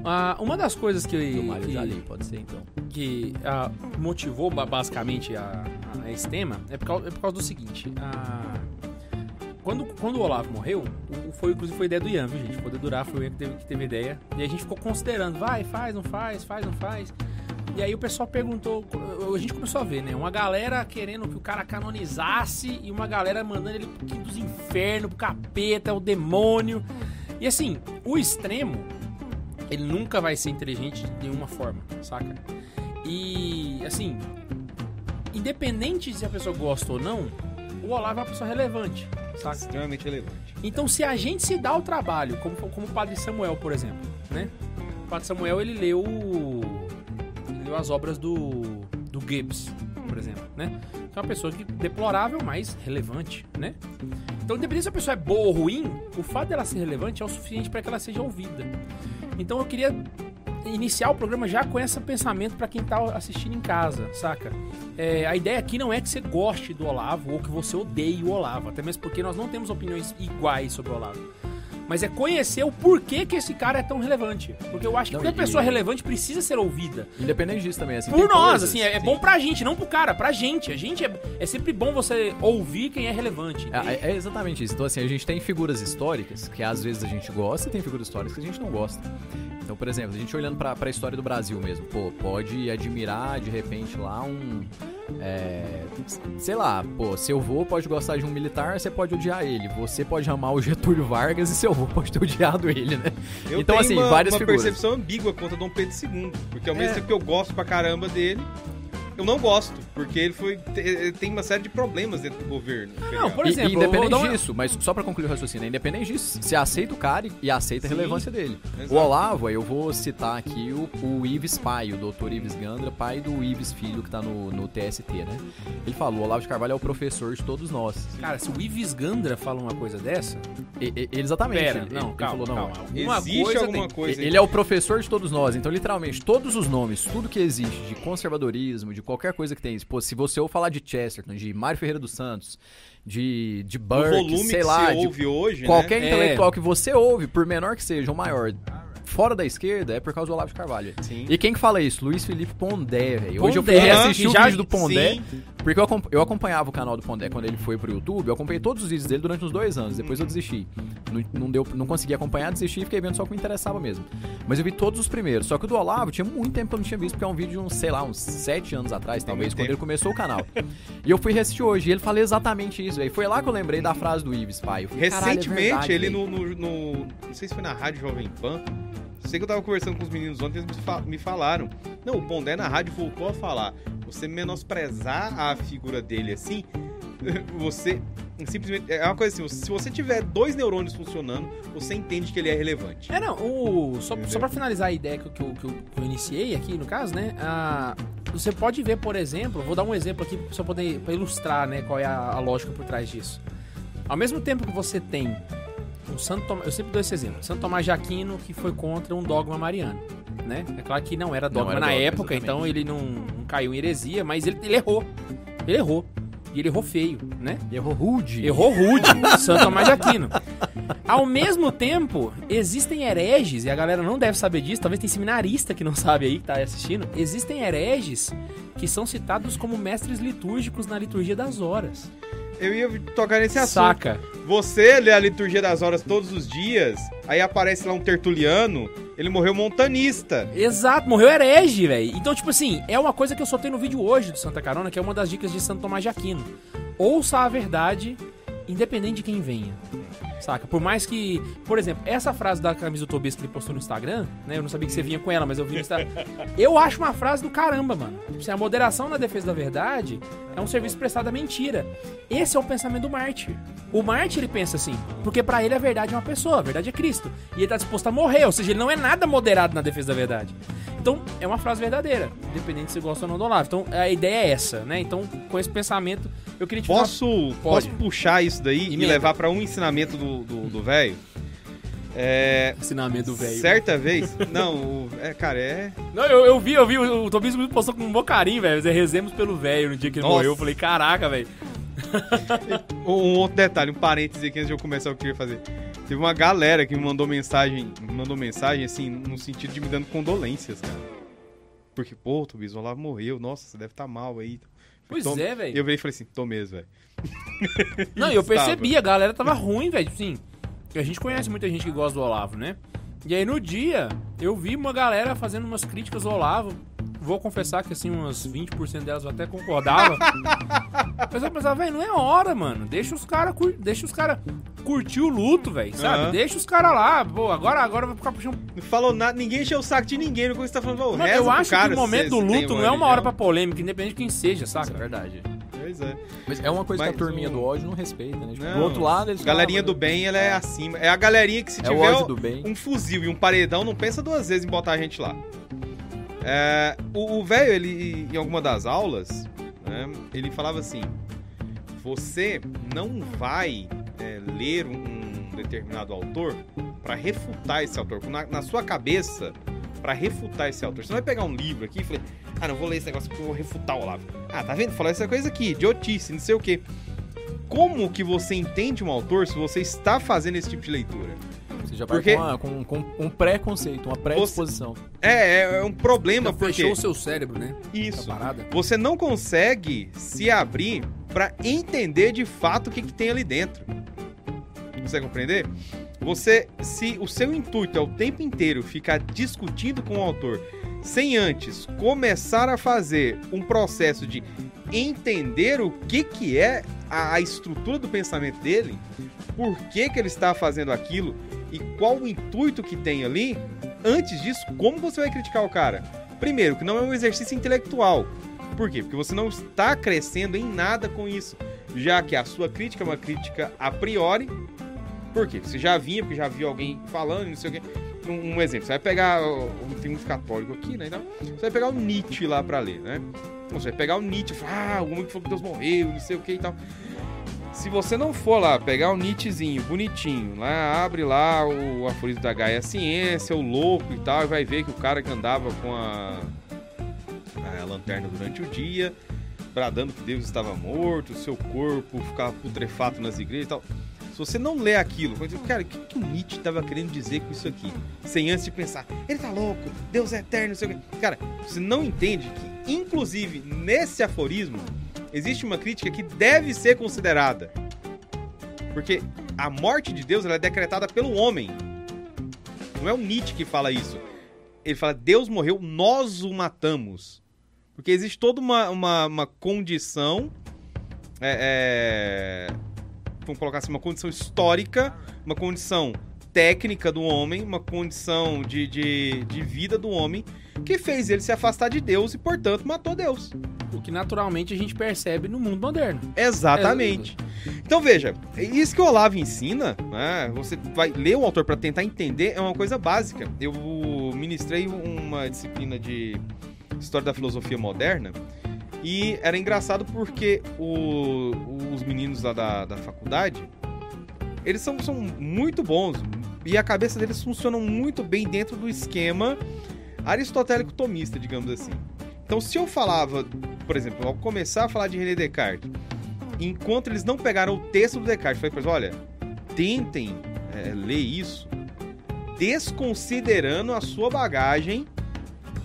Ah, uma das coisas que, Do Mário que- já li, pode ser então. que ah, motivou ba- basicamente a, a esse tema é por causa, é por causa do seguinte. ah, quando, quando o Olavo morreu, foi, inclusive foi ideia do Ian, viu, gente? Poder durar foi o Ian que teve, que teve ideia. E a gente ficou considerando, vai, faz, não faz, faz, não faz. E aí o pessoal perguntou, a gente começou a ver, né? Uma galera querendo que o cara canonizasse e uma galera mandando ele dos infernos, pro capeta, o demônio. E assim, o extremo, ele nunca vai ser inteligente de nenhuma forma, saca? E, assim, independente de se a pessoa gosta ou não, o Olavo é uma pessoa relevante, saca? Extremamente relevante. Então, se a gente se dá o trabalho, como, como o Padre Samuel, por exemplo, né? O Padre Samuel, ele leu, ele leu as obras do, do Gibbs, por exemplo, né? Que é uma pessoa que, deplorável, mas relevante, né? Então, independente se a pessoa é boa ou ruim, o fato dela ser relevante é o suficiente para que ela seja ouvida. Então, eu queria iniciar o programa já com esse pensamento para quem tá assistindo em casa, saca? É, a ideia aqui não é que você goste do Olavo ou que você odeie o Olavo, até mesmo porque nós não temos opiniões iguais sobre o Olavo. Mas é conhecer o porquê que esse cara é tão relevante. Porque eu acho que Não, toda e- pessoa relevante precisa ser ouvida. Independente disso também, assim. Por nós, coisas- assim, é, é bom pra gente, não pro cara, pra gente. A gente é, é sempre bom você ouvir quem é relevante. É, é exatamente isso. Então, assim, a gente tem figuras históricas que às vezes a gente gosta e tem figuras históricas que a gente não gosta. Então, por exemplo, a gente olhando pra, pra história do Brasil mesmo, pô, pode admirar de repente lá um. é, sei lá, pô, seu avô pode gostar de um militar, você pode odiar ele. Você pode amar o Getúlio Vargas e seu avô pode ter odiado ele, né? Eu então, tenho assim, uma, várias uma figuras. percepção ambígua quanto a Dom Pedro II. Porque ao mesmo É. tempo que eu gosto pra caramba dele, eu não gosto. Porque ele foi. te- Tem uma série de problemas dentro do governo. Não, por E- exemplo, e independente uma- disso, mas só pra concluir o raciocínio, independente disso, você aceita o cara e- aceita a Sim. relevância dele. Exato. O Olavo, aí eu vou citar aqui o, o Ives pai, o doutor Ives Gandra, pai do Ives filho que tá no, no TST, né? Ele falou, o Olavo de Carvalho é o professor de todos nós. Cara, se o Ives Gandra fala uma coisa dessa. E- e- ele exatamente. Pera, ele, não, ele calma, falou, não. calma. Alguma Existe coisa alguma tem. coisa. Ele é o professor de todos nós, então literalmente todos os nomes, tudo que existe de conservadorismo, de qualquer coisa que tem, pô, se você ou falar de Chesterton, de Mário Ferreira dos Santos, de, de Burke, volume sei que lá, se de ouve hoje, qualquer né? intelectual que você ouve, por menor que seja, ou maior, fora da esquerda, é por causa do Olavo de Carvalho. Sim. E quem que fala isso? Luiz Felipe Pondé, velho. Hoje eu fui Pondé, reassistir o já- vídeo do Pondé, Sim. porque eu, acompa- eu acompanhava o canal do Pondé quando ele foi pro YouTube, eu acompanhei todos os vídeos dele durante uns dois anos, depois eu desisti. Não, não, deu, não consegui acompanhar, desisti e fiquei vendo só o que me interessava mesmo. Mas eu vi todos os primeiros, só que o do Olavo tinha muito tempo que eu não tinha visto, porque é um vídeo de uns, sei lá, uns sete anos atrás, talvez, quando tempo. ele começou o canal. e eu fui reassistir hoje, e ele falou exatamente isso, velho. Foi lá que eu lembrei da frase do Ives, pai. Eu falei, "Caralho, é Recentemente, verdade, ele velho." no, no, no- Não sei se foi na Rádio Jovem Pan. Sei que eu tava conversando com os meninos ontem, eles me, fa- me falaram. Não, o Pondé na rádio voltou a falar. Você menosprezar a figura dele assim, você simplesmente. É uma coisa assim, se você tiver dois neurônios funcionando, você entende que ele é relevante. É, não, o, só, Entendeu? só pra finalizar a ideia que, eu- que, eu, que eu- iniciei aqui, no caso, né? ah, você pode ver, por exemplo, vou dar um exemplo aqui só poder pra ilustrar, né, qual é a, a lógica por trás disso. Ao mesmo tempo que você tem o Santo Tomás, eu sempre dou esse exemplo, Santo Tomás de Aquino que foi contra um dogma mariano, né? É claro que não era dogma era na dogma, época, exatamente. então ele não, não caiu em heresia, mas ele, ele errou. Ele errou. E ele errou feio, né? Errou rude. Errou rude, Santo Tomás de Aquino. Ao mesmo tempo, existem hereges, e a galera não deve saber disso, talvez tem seminarista que não sabe aí, que tá assistindo. Existem hereges que são citados como mestres litúrgicos na liturgia das horas. Eu ia tocar nesse assunto. Saca? Você lê a liturgia das horas todos os dias, aí aparece lá um tertuliano, ele morreu montanista. Exato, morreu herege, velho. Então, tipo assim, é uma coisa que eu soltei no vídeo hoje do Santa Carona, que é uma das dicas de Santo Tomás de Aquino. Ouça a verdade, independente de quem venha. Saca? Por mais que. Por exemplo, essa frase da camisa do Tobias que ele postou no Instagram, né? Eu não sabia que você vinha com ela, mas eu vi no Instagram. Eu acho uma frase do caramba, mano. A moderação na defesa da verdade é um serviço prestado à mentira. Esse é o pensamento do mártir. O mártir, ele pensa assim, porque pra ele a verdade é uma pessoa, a verdade é Cristo. E ele tá disposto a morrer, ou seja, ele não é nada moderado na defesa da verdade. Então, é uma frase verdadeira, independente se gosta ou não do Olavo. Então, a ideia é essa, né? Então, com esse pensamento, eu queria te falar- Posso, Pode. posso puxar isso daí e Emenda. levar pra um ensinamento do do do velho? É, Ensinamento do velho. certa vez. Não, o- é, cara, é. Não, eu, eu vi, eu vi, o, o Tobias me postou com um bom carinho, velho. Rezemos pelo velho no dia que ele Nossa. morreu. Eu falei, caraca, velho. Um outro detalhe, um parêntese aqui antes de eu começar o que eu queria fazer. Teve uma galera que me mandou mensagem, me mandou mensagem assim, no sentido de me dando condolências, cara. Porque, pô, Tobias, o Olavo morreu, nossa, você deve estar mal aí. Pois Tô- é, velho. E eu virei e falei assim, tô mesmo, velho. Não, eu percebi, a galera tava ruim, velho. Sim. A gente conhece muita gente que gosta do Olavo, né? E aí no dia, eu vi uma galera fazendo umas críticas ao Olavo. Vou confessar que assim, umas 20% delas eu até concordava. Mas eu pensava, velho, não é hora, mano. Deixa os caras deixa os cara curtir o luto, velho, sabe? Aham. Deixa os caras lá. Pô, agora, agora vai ficar puxando. Não falou nada, ninguém encheu o saco de ninguém, no que você tá falando, Mano, eu acho que o momento do luto não é uma hora pra polêmica, independente de quem seja, Isso é saca? verdade. Pois é. Mas é uma coisa Mas que a turminha o- do ódio não respeita, né? Tipo, Não. do outro lado, eles Galerinha falam, do bem, ela é acima. É a galerinha que se É tiver um fuzil e um paredão, não pensa duas vezes em botar a gente lá. É, o velho, ele, em alguma das aulas, né, ele falava assim: você não vai é, ler um determinado autor pra refutar esse autor. Na, na sua cabeça, pra refutar esse autor. Você não vai pegar um livro aqui e falar: ah, não vou ler esse negócio porque eu vou refutar o Olavo. Ah, tá vendo? Falar essa coisa aqui, idiotice, não sei o quê. Como que você entende um autor se você está fazendo esse tipo de leitura? Você já vai Porque- com, uma- com- com um pré-conceito, uma predisposição. É, é, é um problema Já porque fechou o seu cérebro, né? isso. Você não consegue se abrir pra entender de fato o que, que tem ali dentro. Consegue compreender? Você, se o seu intuito é o tempo inteiro ficar discutindo com o autor, sem antes começar a fazer um processo de entender o que, que é a, a estrutura do pensamento dele, por que, que ele está fazendo aquilo e qual o intuito que tem ali, antes disso, como você vai criticar o cara? Primeiro, que não é um exercício intelectual. Por quê? Porque você não está crescendo em nada com isso. Já que a sua crítica é uma crítica a priori. Por quê? Você já vinha, porque já viu alguém falando, não sei o quê. Um, um exemplo, você vai pegar. Tem muito católico aqui, né? Então, você vai pegar o Nietzsche lá pra ler, né? Então, você vai pegar o Nietzsche e falar, ah, o homem que falou que Deus morreu, não sei o que e tal. Se você não for lá pegar o Nietzschezinho, bonitinho, lá, abre lá o aforismo da Gaia Ciência, o louco e tal, e vai ver que o cara que andava com a, a lanterna durante o dia, bradando que Deus estava morto, seu corpo ficava putrefato nas igrejas e tal. Se você não lê aquilo, vai dizer, cara, o que, que o Nietzsche estava querendo dizer com isso aqui? Sem antes de pensar, ele tá louco, Deus é eterno, não sei o. Cara, você não entende que, inclusive, nesse aforismo, existe uma crítica que deve ser considerada. Porque a morte de Deus é decretada pelo homem. Não é o Nietzsche que fala isso. Ele fala, Deus morreu, nós o matamos. Porque existe toda uma, uma, uma condição. é, é, vamos colocar assim, uma condição histórica, uma condição técnica do homem, uma condição de, de, de vida do homem, que fez ele se afastar de Deus e, portanto, matou Deus. O que naturalmente a gente percebe no mundo moderno. Exatamente. Então veja, isso que o Olavo ensina, né? Você vai ler o autor para tentar entender é uma coisa básica. Eu ministrei uma disciplina de história da filosofia moderna e era engraçado porque o- os meninos lá da, da faculdade eles são, são muito bons e a cabeça deles funciona muito bem dentro do esquema aristotélico tomista, digamos assim. Então, se eu falava, por exemplo, ao começar a falar de René Descartes, enquanto eles não pegaram o texto do Descartes, falei pra eles, olha, tentem é, ler isso desconsiderando a sua bagagem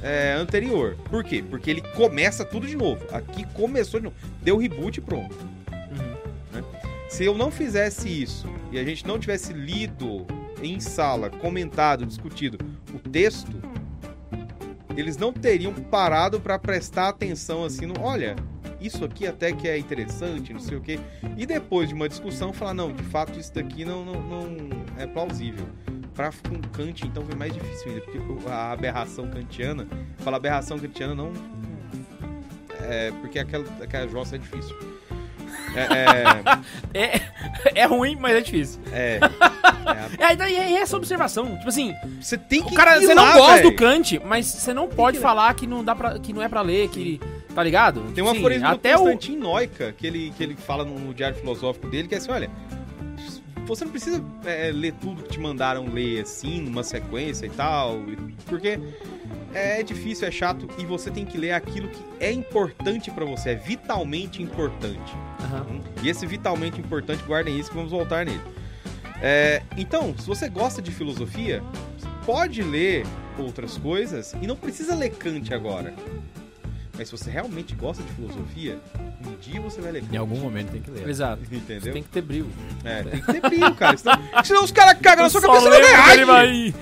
é, anterior. Por quê? Porque ele começa tudo de novo. Aqui começou de novo. Deu reboot e pronto. Se eu não fizesse isso e a gente não tivesse lido em sala, comentado, discutido o texto, eles não teriam parado para prestar atenção assim no, olha, isso aqui até que é interessante, não sei o quê. E depois de uma discussão, falar, não, de fato isso daqui não, não, não é plausível. Pra com Kant, então, foi mais difícil ainda, porque a aberração kantiana, falar aberração kantiana não... É, porque aquela, aquela jossa é difícil. É, É, é ruim, mas é difícil. é, é, É, daí é essa observação. Tipo assim, é, você tem que o cara, você não gosta do Kant, mas você não pode falar que não, dá pra, que não é pra ler, que. Tá ligado? Tem um Assim, aforismo até do o. Constantin Noica, que ele, que ele fala no, no diário filosófico dele, que é assim, olha, você não precisa é, ler tudo que te mandaram ler assim, numa sequência e tal, porque é difícil, é chato, e você tem que ler aquilo que é importante pra você, é vitalmente importante. Aham. Hum? E esse vitalmente importante, guardem isso que vamos voltar nele. É, então, se você gosta de filosofia, pode ler outras coisas e não precisa ler Kant agora. Mas se você realmente gosta de filosofia, um dia você vai ler. Em algum momento tem que ler. Exato. Você Entendeu? tem que ter brilho. É, tem que ter brilho, cara. Senão, senão os caras cagam na sua Só cabeça e não que ele vai...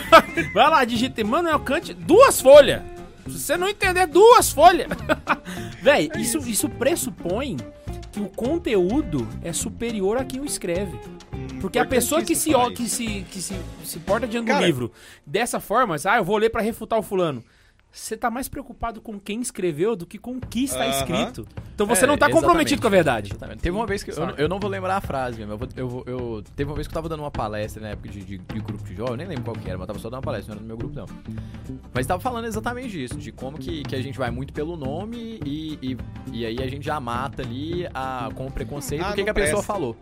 vai lá, digita Emmanuel Kant, duas folhas. Se você não entender, duas folhas. Véi, isso, isso pressupõe que o conteúdo é superior a quem o escreve. Porque a pessoa que se, ó- que se, que se, se porta diante Cara- do livro dessa forma, ah, eu vou ler pra refutar o fulano. Você tá mais preocupado com quem escreveu do que com o que está Aham. escrito. Então você É, não tá comprometido com a verdade. Exatamente. Teve uma vez que. Eu, eu não vou lembrar a frase mesmo. Eu vou- eu vou- eu- teve uma vez que eu tava dando uma palestra na época de, de- de grupo de jovem, eu nem lembro qual que era, mas eu tava só dando uma palestra, não era no meu grupo, não. Mas tava falando exatamente disso, de como que, que a gente vai muito pelo nome e, e, e aí a gente já mata ali a, com o preconceito Ah, do que, que a pessoa falou.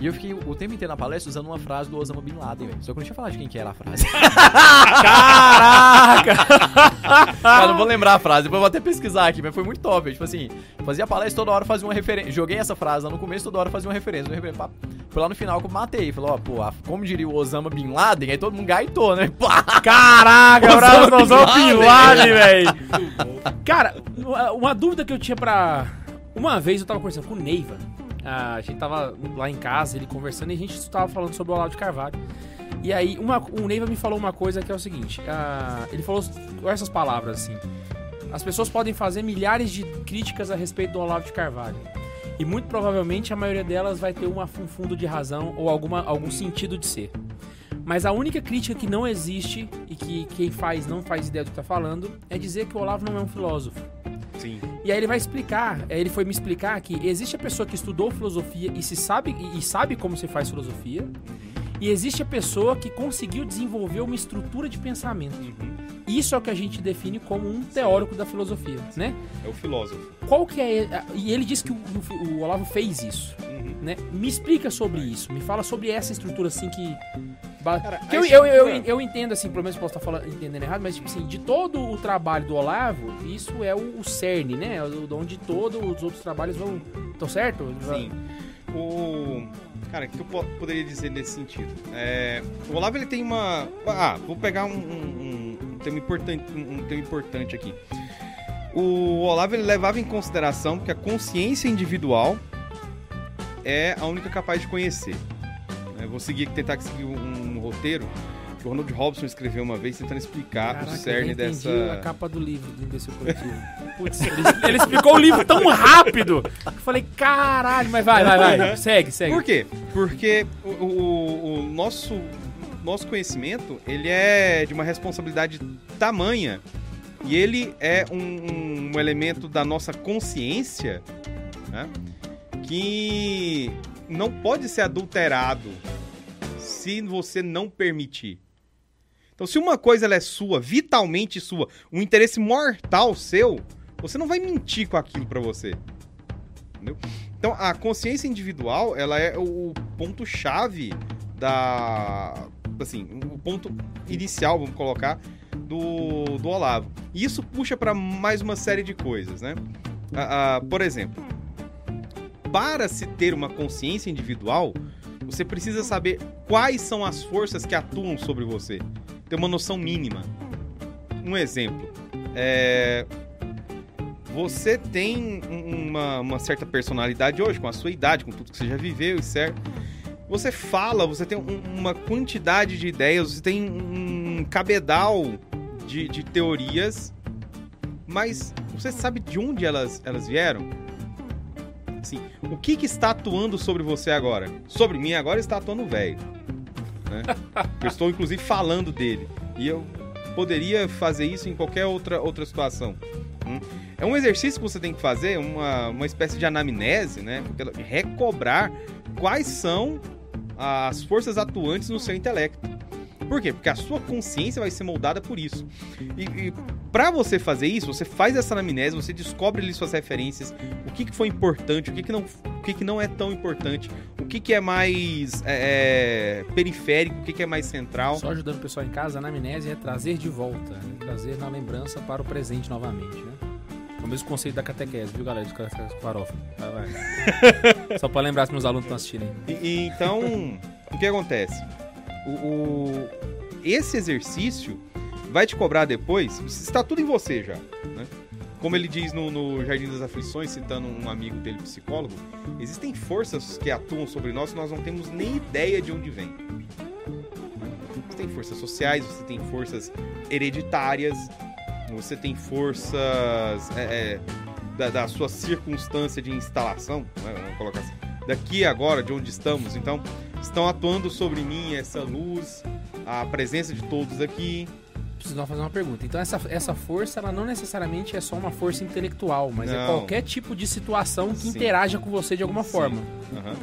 E eu fiquei o tempo inteiro na palestra usando uma frase do Osama Bin Laden, velho. Só que eu não tinha falado de quem que era a frase. Caraca! eu não vou lembrar a frase, depois eu vou até pesquisar aqui, mas foi muito top. Tipo assim, fazia palestra toda hora fazia uma referência. Joguei essa frase lá no começo, toda hora fazia uma referência. Uma referência pá. Foi lá no final que eu matei. Falou, ó, pô, a- como diria o Osama Bin Laden, aí todo mundo gaitou, né? Pá! Caraca, Osama Osama Bin Laden. Velho. Cara, uma- uma dúvida que eu tinha pra. Uma vez eu tava conversando com o Neiva. A gente tava lá em casa, ele conversando, e a gente tava falando sobre o Olavo de Carvalho. E aí, uma, o Neiva me falou uma coisa que é o seguinte: ah, ele falou essas palavras assim. As pessoas podem fazer milhares de críticas a respeito do Olavo de Carvalho. E muito provavelmente a maioria delas vai ter um fundo de razão ou alguma, algum sentido de ser. Mas a única crítica que não existe e que quem faz não faz ideia do que tá falando é dizer que o Olavo não é um filósofo. Sim. E aí ele vai explicar, ele foi me explicar que existe a pessoa que estudou filosofia e se sabe e sabe como se faz filosofia, e existe a pessoa que conseguiu desenvolver uma estrutura de pensamento. Uhum. Isso é o que a gente define como um teórico da filosofia, né? É o filósofo. Qual que é e ele disse que o, o- o Olavo fez isso, Uhum. né? Me explica sobre isso, me fala sobre essa estrutura assim que ba- Cara, eu, eu, eu, eu entendo assim, pelo menos posso estar falando, entendendo errado, mas tipo assim, de todo o trabalho do Olavo, isso é o, o cerne, né? É o- de onde todos os outros trabalhos vão. Estão certo? Sim. O. Cara, o que eu po- poderia dizer nesse sentido? É, o Olavo ele tem uma. Ah, vou pegar um, um- um tema importante, um, um tema importante aqui. O Olavo ele levava em consideração que a consciência individual é a única capaz de conhecer. Eu vou seguir, tentar seguir um roteiro que o Ronald Robson escreveu uma vez tentando explicar Caraca, o eu cerne entendi dessa. a capa do livro do Imbecil Coletivo. Putz, ele, ele explicou o livro tão rápido. Eu falei, caralho, mas vai, vai, vai. Segue, segue. Por quê? Porque o, o- o nosso, nosso conhecimento, ele é de uma responsabilidade tamanha e ele é um, um elemento da nossa consciência né, que não pode ser adulterado se você não permitir. Então, se uma coisa ela é sua, vitalmente sua, um interesse mortal seu, você não vai mentir com aquilo pra você. Entendeu? Então, a consciência individual, ela é o ponto chave da assim, o ponto inicial, vamos colocar, do, do Olavo. E isso puxa para mais uma série de coisas, né? Ah, ah, por exemplo, para se ter uma consciência individual, você precisa saber quais são as forças que atuam sobre você. Ter uma noção mínima. Um exemplo. É, você tem um- uma, uma certa personalidade hoje, com a sua idade, com tudo que você já viveu certo. Você fala, você tem um- uma quantidade de ideias, você tem um cabedal de, de teorias Mas você sabe de onde elas, elas vieram? Assim, o que, que está atuando sobre você agora? Sobre mim agora está atuando o velho. Né? Eu estou, inclusive, falando dele. E eu poderia fazer isso em qualquer outra, outra situação. Hum? É um exercício que você tem que fazer, uma, uma espécie de anamnese, né? Recobrar quais são as forças atuantes no seu intelecto. Por quê? Porque a sua consciência vai ser moldada por isso. E, e para você fazer isso, você faz essa anamnese, você descobre ali suas referências, o que, que foi importante, o que, que, não, o que, que não é tão importante, o que, que é mais é, é periférico, o que, que é mais central. Só ajudando o pessoal em casa, a anamnese é trazer de volta, né? trazer na lembrança para o presente novamente, né? É o mesmo conceito da catequese, viu, galera? De farofa. Vai, vai. Só para lembrar se meus alunos estão assistindo. E, então, o que acontece? O, o, esse exercício vai te cobrar depois, está tudo em você já, né? Como ele diz no, no, Jardim das Aflições, citando um amigo dele, psicólogo, existem forças que atuam sobre nós que nós não temos nem ideia de onde vem. Você tem forças sociais, você tem forças hereditárias, você tem forças é, é, da, da, sua circunstância de instalação, né? vamos colocar assim, daqui agora, de onde estamos. Então, estão atuando sobre mim essa luz, a presença de todos aqui. Preciso fazer uma pergunta. Então essa, essa força, ela não necessariamente é só uma força intelectual, mas é não. é qualquer tipo de situação que Sim. interaja com você de alguma Sim. forma. Uhum.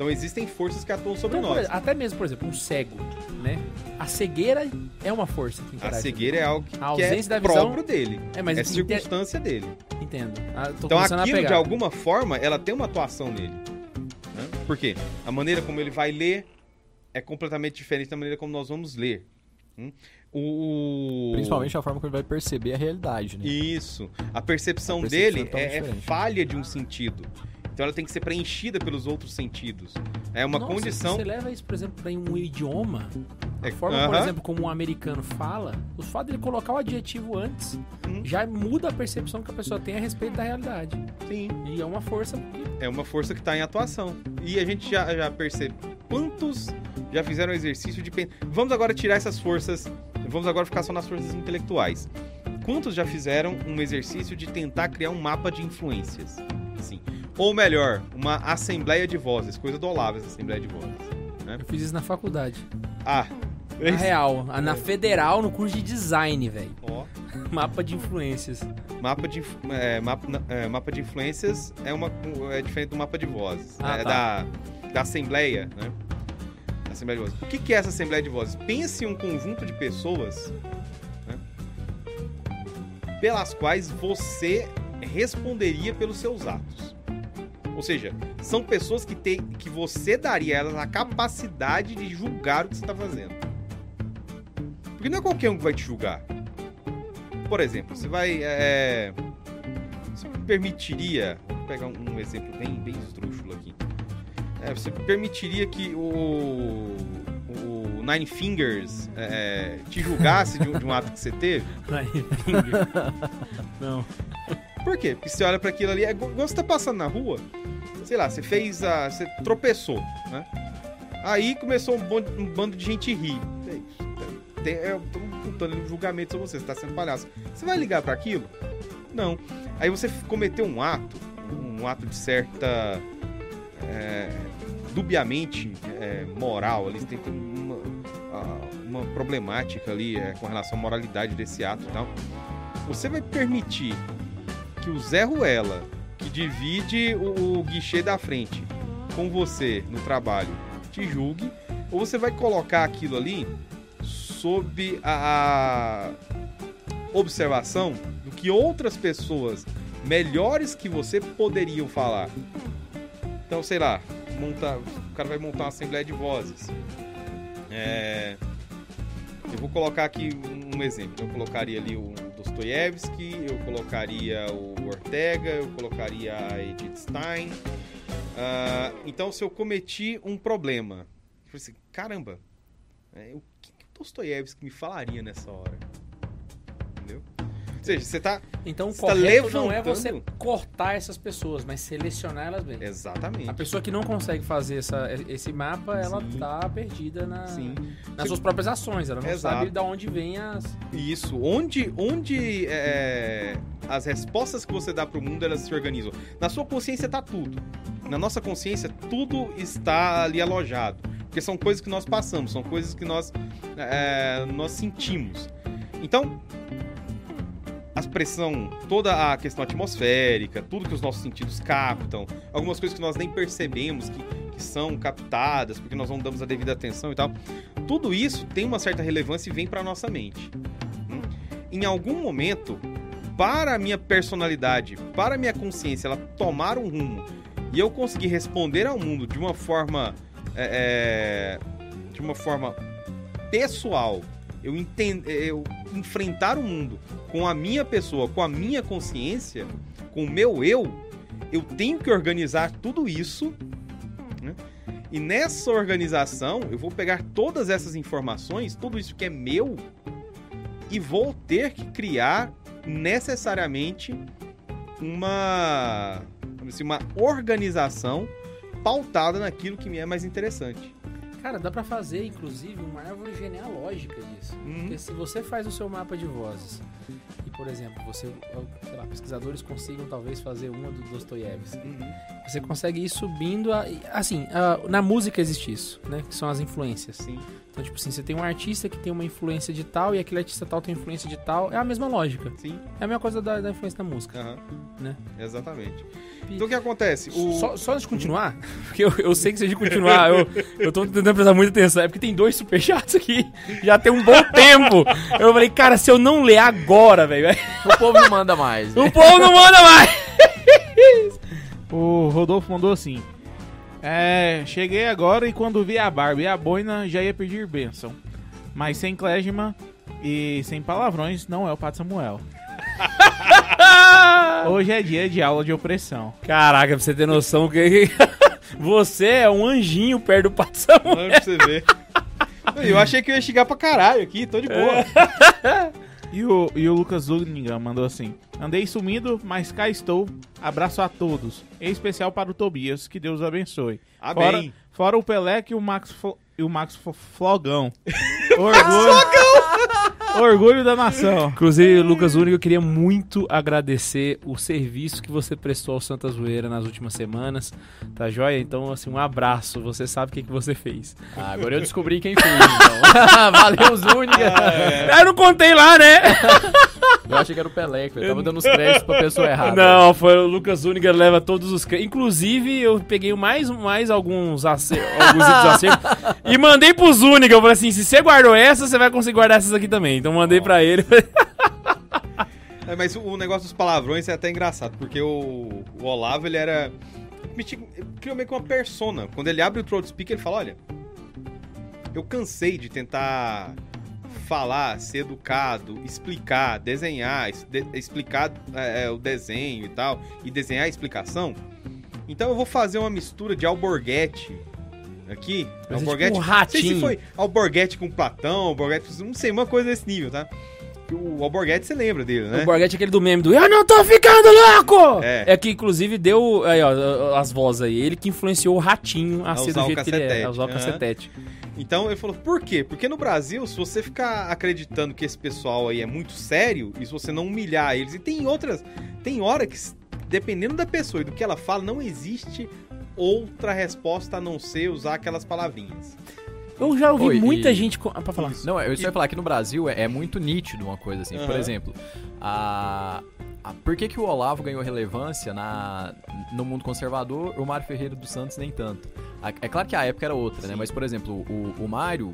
Então existem forças que atuam sobre então, nós. Até mesmo, por exemplo, um cego, né? A cegueira é uma força que interage. A cegueira é algo que, a ausência que é da visão... próprio dele. É, mas é circunstância inter... dele. Entendo. Ah, então aquilo, de alguma forma, ela tem uma atuação nele. Por quê? A maneira como ele vai ler é completamente diferente da maneira como nós vamos ler. Hum? O... Principalmente a forma como ele vai perceber a realidade, né? Isso. A percepção, a percepção dele é, é, falha de um sentido. Então ela tem que ser preenchida pelos outros sentidos. É uma Nossa, condição. Você leva isso, por exemplo, para um idioma. A é, forma, uh -huh. por exemplo, como um americano fala, o fato dele colocar o adjetivo antes hum. já muda a percepção que a pessoa tem a respeito da realidade. Sim. E é uma força. É uma força que está em atuação. E a gente já, já percebe quantos já fizeram o exercício de. Vamos agora tirar essas forças. Vamos agora ficar só nas forças intelectuais. Quantos já fizeram um exercício de tentar criar um mapa de influências? Sim. Ou melhor, uma assembleia de vozes, coisa do Olavo, essa assembleia de vozes. Né? Eu fiz isso na faculdade. Ah. Na real, na federal, no curso de design, velho. Ó. Mapa de influências. Mapa de, é, mapa, é, mapa de influências é, uma, é diferente do mapa de vozes. Ah, é tá. da, da assembleia, né? Assembleia de Vozes. O que, que é essa Assembleia de Vozes? Pense em um conjunto de pessoas né, pelas quais você responderia pelos seus atos. Ou seja, são pessoas que, tem, que você daria a elas a capacidade de julgar o que você está fazendo. Porque não é qualquer um que vai te julgar. Por exemplo, você vai. É, você permitiria. Vou pegar um, exemplo bem, bem esdrúxulo aqui. É, você permitiria que o, Nine Fingers é, te julgasse de de um, ato que você teve? Nine Fingers. Não. Por quê? Porque você olha para aquilo ali, é igual você tá passando na rua, sei lá, você fez a. Você tropeçou, né? Aí começou um, bando, um bando de gente rir. Tem, eu tô contando um julgamento sobre você, você tá sendo palhaço. Você vai ligar para aquilo? Não. Aí você cometeu um ato, um ato de certa. É, dubiamente é, moral ali, tem uma, uma problemática ali é, com relação à moralidade desse ato e tal. Você vai permitir que o Zé Ruela, que divide o, o guichê da frente com você no trabalho, te julgue, ou você vai colocar aquilo ali sob a, a observação do que outras pessoas melhores que você poderiam falar. Então, sei lá, montar, o cara vai montar uma assembleia de vozes. É, eu vou colocar aqui um exemplo. Eu colocaria ali o Dostoiévski, eu colocaria o Ortega, eu colocaria a Edith Stein. Uh, então, se eu cometi um problema, eu falei assim, caramba, é, o que, que o Dostoiévski me falaria nessa hora? Seja, você tá. Então o tá correto não é levantando. você cortar essas pessoas, mas selecionar elas bem. Exatamente. A pessoa que não consegue fazer essa, esse mapa, ela Sim. tá perdida na, Sim. nas suas próprias ações. Ela não Exato. sabe de onde vem as. Isso. Onde, onde é, as respostas que você dá pro mundo, elas se organizam. Na sua consciência tá tudo. Na nossa consciência, tudo está ali alojado. Porque são coisas que nós passamos, são coisas que nós, é, nós sentimos. Então, a pressão, toda a questão atmosférica, tudo que os nossos sentidos captam, algumas coisas que nós nem percebemos que, que são captadas, porque nós não damos a devida atenção e tal. Tudo isso tem uma certa relevância e vem para nossa mente. Hum? Em algum momento, para a minha personalidade, para a minha consciência, ela tomar um rumo e eu conseguir responder ao mundo de uma forma, é, é, de uma forma pessoal, eu, enten- eu enfrentar o mundo com a minha pessoa, com a minha consciência, com o meu eu, eu tenho que organizar tudo isso. né? E nessa organização, eu vou pegar todas essas informações, tudo isso que é meu, e vou ter que criar necessariamente uma, dizer, uma organização pautada naquilo que me é mais interessante. Cara, dá pra fazer, inclusive, uma árvore genealógica disso. Uhum. Porque se você faz o seu mapa de vozes e, por exemplo, você, sei lá, pesquisadores consigam talvez fazer uma do Dostoiévski. Uhum. Você consegue ir subindo. A, assim, a- na música existe isso, né? Que são as influências. Sim. Então, tipo assim, você tem um artista que tem uma influência de tal e aquele artista tal tem influência de tal. É a mesma lógica. Sim. É a mesma coisa da, da influência da música. Aham. Né? Exatamente. Então o que acontece? O... Só, só antes de continuar, porque eu, eu sei que se a gente continuar, eu, eu tô tentando prestar muita atenção. É porque tem dois superchats aqui, já tem um bom tempo. Eu falei, cara, se eu não ler agora, velho, O povo não manda mais. né? o povo não manda mais. O Rodolfo mandou assim. É, cheguei agora e quando vi a barba e a boina já ia pedir bênção. Mas sem klezma e sem palavrões não é o Pato Samuel. Hoje é dia de aula de opressão. Caraca, pra você ter noção que você é um anjinho perto do Pato Samuel. Olha pra você ver. Eu achei que eu ia chegar pra caralho aqui, tô de boa. E o, e o Lucas Zuniga mandou assim: Andei sumido, mas cá estou. Abraço a todos. Em especial para o Tobias, que Deus abençoe. Fora, Amém. fora o Pelé e o Max, e o Max Flogão. Orgulho, orgulho da nação. Inclusive, Lucas Único, eu queria muito agradecer o serviço que você prestou ao Santa Zoeira nas últimas semanas, tá joia? Então, assim, um abraço, você sabe o que, que você fez. Ah, agora eu descobri quem fez, então. Valeu, Zúñiga. Eu não contei lá, né? Eu achei que era o Pelé, que eu tava dando os créditos pra pessoa errada. Não, foi o Lucas Uniga leva todos os. cre- Inclusive, eu peguei mais, mais alguns, acer... alguns acertos e mandei pro Zuniga. Eu falei assim: se você guardou essa, você vai conseguir guardar essas aqui também. Então mandei pra ele. É, mas o negócio dos palavrões é até engraçado, porque o, o Olavo, ele era... Criou meio que uma persona. Quando ele abre o Throat Speak, ele fala, olha... Eu cansei de tentar falar, ser educado, explicar, desenhar, es- de- explicar é, é, o desenho e tal, e desenhar a explicação. Então eu vou fazer uma mistura de alborguete aqui. Mas é alborguete, tipo um não sei se ratinho. foi alborguete com Platão, alborguete, não sei, uma coisa desse nível, tá? O alborguete, você lembra dele, né? O Borghetti é aquele do meme do Eu não tô ficando louco! É. É, que inclusive deu aí, ó, as vozes aí. Ele que influenciou o ratinho a, A ser do jeito que ele é, a usar o cacetete. Então ele falou, por quê? Porque no Brasil, se você ficar acreditando que esse pessoal aí é muito sério, e se você não humilhar eles, e tem outras, tem hora que, dependendo da pessoa e do que ela fala, não existe outra resposta a não ser usar aquelas palavrinhas. Eu já ouvi Oi, muita e- gente. co- Ah, pra falar. Isso. Não, eu só ia falar que no Brasil é, é muito nítido uma coisa assim. Por Aham. exemplo, a, a- por que, que o Olavo ganhou relevância na, no mundo conservador, o Mário Ferreira dos Santos nem tanto? A- é claro que a época era outra, né? Sim. Mas, por exemplo, o, o Mário.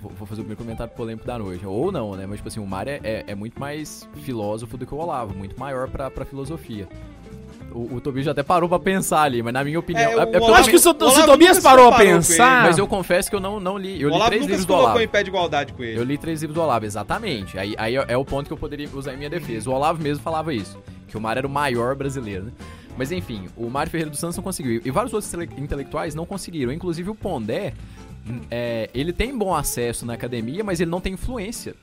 Vou, vou fazer o meu comentário polêmico da noite. Ou não, né? Mas, tipo assim, o Mário é, é- é muito mais filósofo do que o Olavo, muito maior pra, pra filosofia. O, o Tobias já até parou pra pensar ali, mas na minha opinião. É, o porque Eu Olavo- acho que se o, o se Tobias parou a pensar. Mas eu confesso que eu não, não li. Eu o li Olavo três nunca livros se do colocou Olavo. em pé de igualdade com ele. Eu li três livros do Olavo, exatamente. Aí, aí é é o ponto que eu poderia usar em minha defesa. O Olavo mesmo falava isso, que o Mário era o maior brasileiro, né? Mas enfim, o Mário Ferreira dos Santos não conseguiu. E vários outros tele- intelectuais não conseguiram. Inclusive o Pondé, hum, é, ele tem bom acesso na academia, mas ele não tem influência.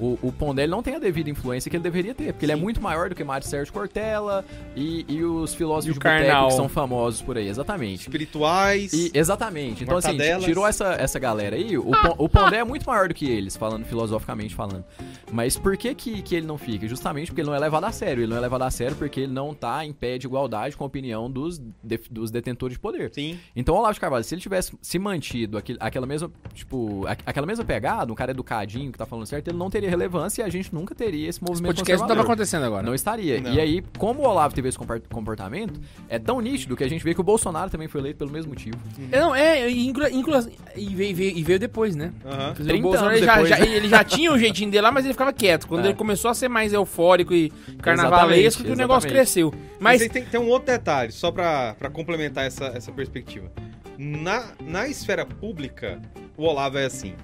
O, o Pondé não tem a devida influência que ele deveria ter, porque ele é muito maior do que Mário Sérgio Cortella e, e os filósofos E de boteco que são famosos por aí, exatamente. Espirituais. E- exatamente. Então, assim, tirou essa, essa galera aí, o, o Pondé é muito maior do que eles, falando filosoficamente falando. Mas por que, que que ele não fica? Justamente porque ele não é levado a sério. Ele não é levado a sério porque ele não tá em pé de igualdade com a opinião dos, de- dos detentores de poder. Sim. Então, o Olavo de Carvalho, se ele tivesse se mantido aquele- aquela mesma, tipo, a- aquela mesma pegada, um cara educadinho que tá falando certo, ele não teria relevância e a gente nunca teria esse Esse movimento podcast não tava conservador. acontecendo agora. Não estaria. Não. E aí, como o Olavo teve esse comportamento, é tão nítido que a gente vê que o Bolsonaro também foi eleito pelo mesmo motivo. É, Não, é, e inclu, inclu- e, veio, veio- e veio depois, né? Quer dizer, 30 o Bolsonaro ele já, depois, já- né? ele já tinha o jeitinho dele lá, mas ele ficava quieto. Quando É. ele começou a ser mais eufórico e carnavalesco, que o negócio cresceu. Mas Mas tem, tem um outro detalhe, só pra, pra complementar essa, essa perspectiva. Na, na esfera pública, o Olavo é assim.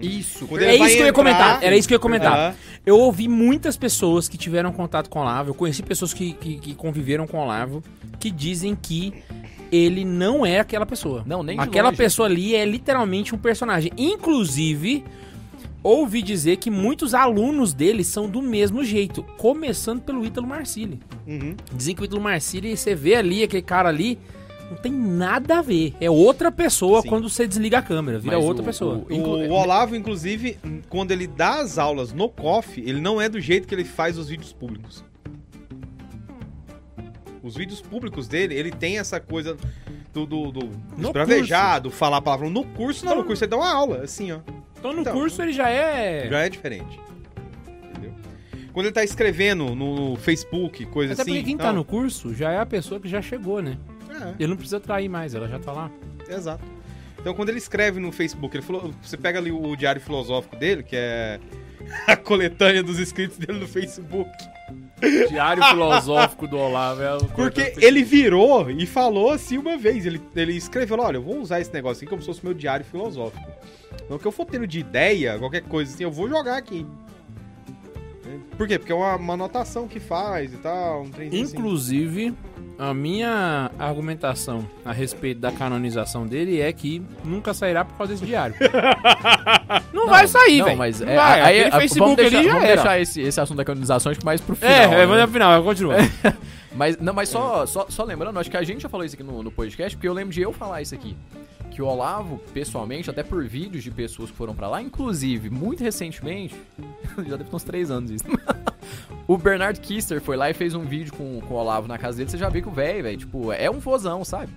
Isso. Quando é isso que eu ia entrar- comentar. Era isso que eu ia comentar. Aham. Eu ouvi muitas pessoas que tiveram contato com o Olavo, eu conheci pessoas que, que, que conviveram com o Olavo, que dizem que ele não é aquela pessoa. Não, nem Aquela longe. pessoa ali é literalmente um personagem. Inclusive, ouvi dizer que muitos alunos dele são do mesmo jeito, começando pelo Ítalo Marcilli. Uhum. Dizem que o Ítalo Marcilli, você vê ali, aquele cara ali, não tem nada a ver. É outra pessoa Sim. quando você desliga a câmera, vira Mas outra o- pessoa. o- Inclu- O, o Olavo, inclusive, quando ele dá as aulas no COF, ele não é do jeito que ele faz os vídeos públicos. Os vídeos públicos dele, ele tem essa coisa do, do, do esbravejado, falar palavrão. No curso, não. No curso ele dá uma aula, assim, ó. Então no Então, curso ele já é... Já é diferente. Entendeu? Quando ele tá escrevendo no Facebook, coisa Até assim... porque quem tá não. no curso já é a pessoa que já chegou, né? É. Ele não precisa trair mais, ela já tá lá. Exato. Então, quando ele escreve no Facebook, ele falou, você pega ali o diário filosófico dele, que é a coletânea dos escritos dele no Facebook. Diário filosófico do Olavo é Porque ele virou e falou assim uma vez. Ele, ele escreveu: Olha, eu vou usar esse negócio aqui como se fosse meu diário filosófico. Então, o que eu for tendo de ideia, qualquer coisa assim, eu vou jogar aqui. Por quê? Porque é uma, uma anotação que faz e tal. Um trenzinho assim. A minha argumentação a respeito da canonização dele é que nunca sairá por causa desse diário. não, vai sair, Não, velho. mas Não é, vai. aí, Aquele a- Facebook vamos deixar, vamos deixar esse, esse assunto da canonização acho que mais pro final. É, é, né? mas no final, continua. Mas, não, mas só, só, só lembrando, acho que a gente já falou isso aqui no, no podcast, porque eu lembro de eu falar isso aqui. Que o Olavo, pessoalmente, até por vídeos de pessoas que foram pra lá, inclusive, muito recentemente, já deve ter uns três anos isso. O Bernard Kister foi lá e fez um vídeo com, com o Olavo na casa dele, você já vê que o velho, velho, tipo, é um vozão, sabe?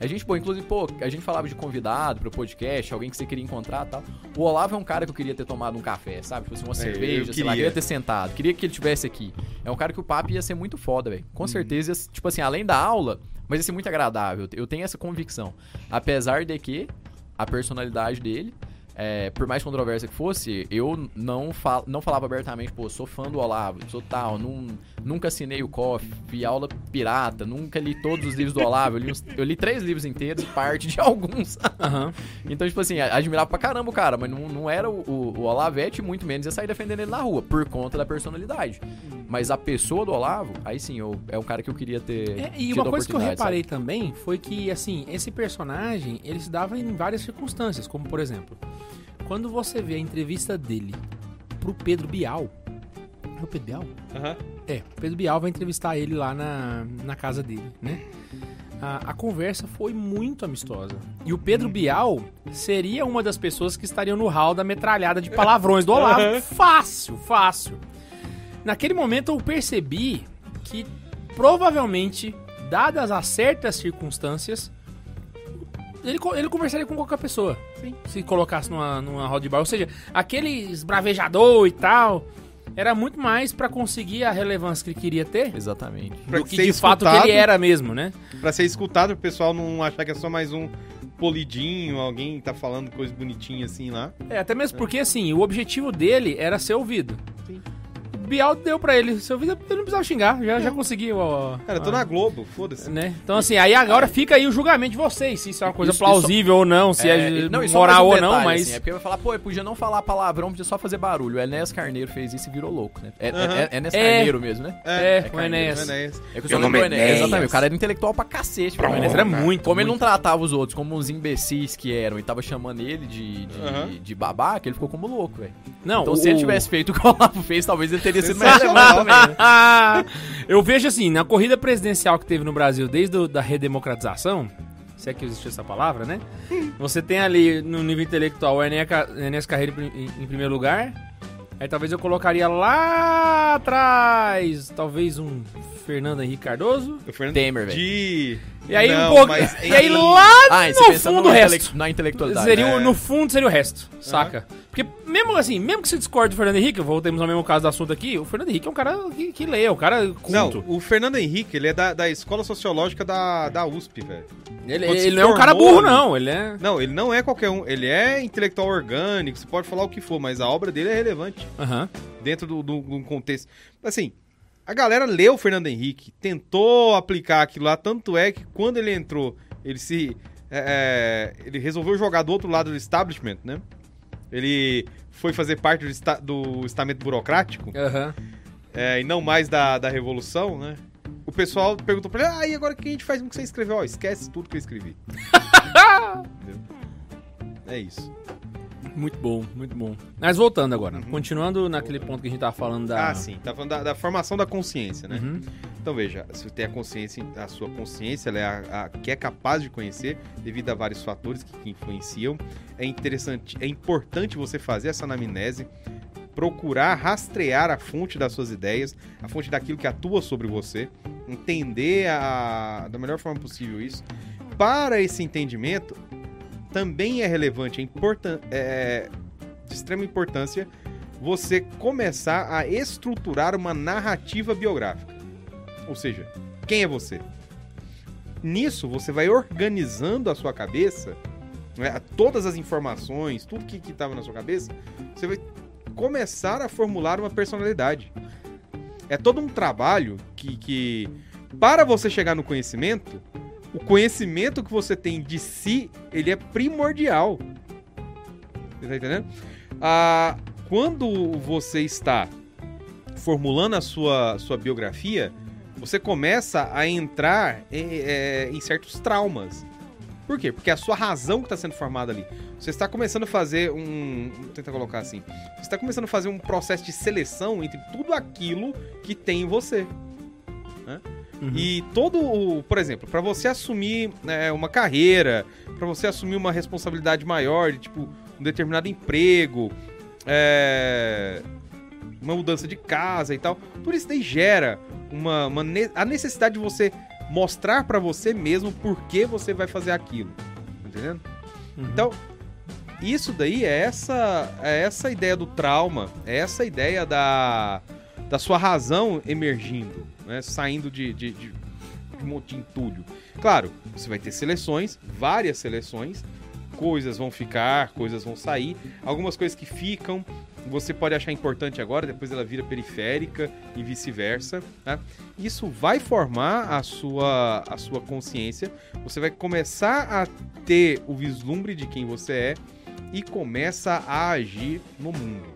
A gente, pô, inclusive, pô, a gente falava de convidado pro podcast, alguém que você queria encontrar e tal. O Olavo é um cara que eu queria ter tomado um café, sabe? Tipo assim, uma cerveja, sei lá, queria. ter sentado, queria que ele tivesse aqui. É um cara que o papo ia ser muito foda, velho. Com certeza, ia- tipo assim, além da aula, mas ia ser muito agradável. Eu tenho essa convicção. Apesar de que a personalidade dele, é, por mais controversa que fosse, eu não, fal não falava abertamente, pô, sou fã do Olavo, sou tal, nun- nunca assinei o COF, vi aula pirata, nunca li todos os livros do Olavo, eu li, uns- eu li três livros inteiros, parte de alguns. Aham. Então, tipo assim, admirava pra caramba o cara, mas não, não era o, o, o Olavete, muito menos ia sair defendendo ele na rua, por conta da personalidade. Mas a pessoa do Olavo, aí sim, eu, é um cara que eu queria ter. É, e uma coisa que eu reparei também foi que, assim, esse personagem, ele se dava em várias circunstâncias, como por exemplo, quando você vê a entrevista dele pro Pedro Bial. É o Pedro Bial? Aham. É, o Pedro Bial vai entrevistar ele lá na, na casa dele, né? A, a conversa foi muito amistosa. E o Pedro Bial seria uma das pessoas que estariam no hall da metralhada de palavrões do Olavo. Fácil, fácil. Naquele momento eu percebi que provavelmente, dadas as certas circunstâncias, ele, ele conversaria com qualquer pessoa. Se colocasse numa, numa roda de bar. Ou seja, aquele esbravejador e tal. Era muito mais pra conseguir a relevância que ele queria ter Exatamente. Pra do que ser de fato que escutado. ele era mesmo, né? Pra ser escutado, o pessoal não achar que é só mais um polidinho, alguém tá falando coisa bonitinha assim lá. É, até mesmo porque, assim, o objetivo dele era ser ouvido. Sim. O Bial deu pra ele. Seu vida ele não precisava xingar, já, já conseguiu. ó, Cara, eu tô ó, na Globo, foda-se. Né? Então, assim, aí agora fica aí o julgamento de vocês, se isso é uma coisa Isso- plausível ou não, se é, não, e só moral ou mais um não, detalhe, mas. assim, é porque vai falar, pô, podia não falar palavrão, podia só fazer barulho. O Enéas Carneiro fez isso e virou louco, né? É, Aham. é, é Enéas É. Carneiro mesmo, né? É, é o Enéas. Não é. É que eu nome do é Enéas. Exatamente, o cara era intelectual pra cacete. O Enéas era muito. Como ele não tratava os outros como uns imbecis que eram e tava chamando ele de, de, de babaca, ele ficou como louco, velho. Não, Então o- se ele tivesse feito o que o Olavo fez, talvez ele teria mais Sensacional. relevante também, né? eu vejo assim, na corrida presidencial que teve no Brasil desde a redemocratização, se é que existe essa palavra, né? Você tem ali no nível intelectual o Enéas Ca- Enéas Carreiro em, em primeiro lugar. Aí talvez eu colocaria lá atrás, talvez um Fernando Henrique Cardoso. O Fernando Temer, velho. de... E aí Não, um pouco. mas E aí lá Ah, no fundo o resto. na intelectualidade. Seria, o- No fundo seria o resto, saca? Porque mesmo assim, mesmo que você discorde do Fernando Henrique, voltemos ao mesmo caso do assunto aqui, o Fernando Henrique é um cara que, que lê, é um cara culto. Não, o Fernando Henrique, ele é da, da Escola Sociológica da, da USP, velho. ele ele não é um cara burro, não. Ele é. Não, ele não é qualquer um. Ele é intelectual orgânico, você pode falar o que for, mas a obra dele é relevante Aham. dentro do, do, do contexto. Assim, a galera leu o Fernando Henrique, tentou aplicar aquilo lá, tanto é que quando ele entrou, ele se. é, é, ele resolveu jogar do outro lado do establishment, né? Ele foi fazer parte do, esta- do estamento burocrático. Aham. é, e não mais da, da revolução, né? O pessoal perguntou pra ele, ah, e agora o que a gente faz com o que você escreveu? Ó, esquece tudo que eu escrevi. Entendeu? É isso. Muito bom, muito bom. Mas voltando agora, Uhum. continuando naquele ponto que a gente tava falando da. Ah, sim. Tá falando da, da formação da consciência, né? Uhum. Então veja, se você tem a consciência, a sua consciência, ela é a, a que é capaz de conhecer, devido a vários fatores que, que influenciam. É interessante, é importante você fazer essa anamnese, procurar rastrear a fonte das suas ideias, a fonte daquilo que atua sobre você, entender a, da melhor forma possível isso. Para esse entendimento, também é relevante, é, importan é de extrema importância você começar a estruturar uma narrativa biográfica. Ou seja, quem é você? Nisso, você vai organizando a sua cabeça, né, todas as informações, tudo que estava na sua cabeça, você vai começar a formular uma personalidade. É todo um trabalho que, que para você chegar no conhecimento, o conhecimento que você tem de si, ele é primordial. Você tá entendendo? Ah, quando você está formulando a sua, sua biografia, você começa a entrar em, é, em certos traumas. Por quê? Porque a sua razão que está sendo formada ali. Você está começando a fazer um. Vou tentar colocar assim. Você está começando a fazer um processo de seleção entre tudo aquilo que tem em você. né? Uhum. E todo o. Por exemplo, para você assumir né, uma carreira, para você assumir uma responsabilidade maior, de, tipo, um determinado emprego, é, uma mudança de casa e tal, tudo isso daí gera uma, uma ne- a necessidade de você mostrar para você mesmo por que você vai fazer aquilo. Tá Entendendo? Uhum. Então, isso daí é essa, é essa ideia do trauma, é essa ideia da, da sua razão emergindo, né? saindo de, de, de, de um entulho. Claro, você vai ter seleções, várias seleções, coisas vão ficar, coisas vão sair, algumas coisas que ficam, você pode achar importante agora, depois ela vira periférica e vice-versa. Tá? Isso vai formar a sua, a sua consciência, você vai começar a ter o vislumbre de quem você é e começa a agir no mundo.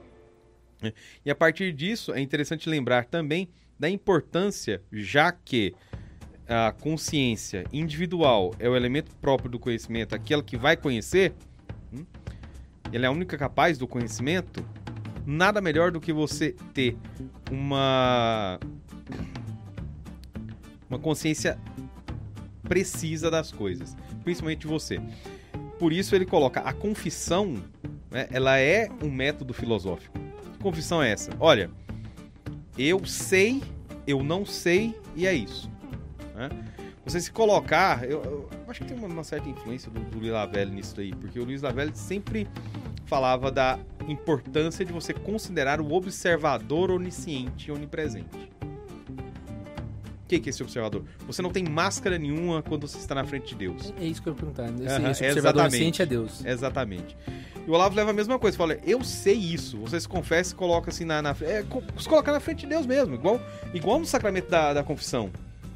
né? E a partir disso, é interessante lembrar também da importância, já que a consciência individual é o elemento próprio do conhecimento, aquela que vai conhecer, hum, ela é a única capaz do conhecimento, nada melhor do que você ter uma uma consciência precisa das coisas, principalmente você. Por isso ele coloca a confissão, né, ela é um método filosófico. Que confissão é essa? Olha, eu sei, eu não sei e é isso. né? Você se colocar, eu, eu acho que tem uma, certa influência do, do Luiz Lavelli nisso daí, porque o Luiz Lavelli sempre falava da importância de você considerar o observador onisciente e onipresente. O que que é esse observador? Você não tem máscara nenhuma quando você está na frente de Deus. É isso que eu ia perguntar. Esse, Aham, esse observador exatamente. ciente é Deus. Exatamente. E o Olavo leva a mesma coisa. Fala, eu sei isso. Você se confessa e coloca assim na... na é, se colocar na frente de Deus mesmo. Igual, igual no sacramento da, da confissão.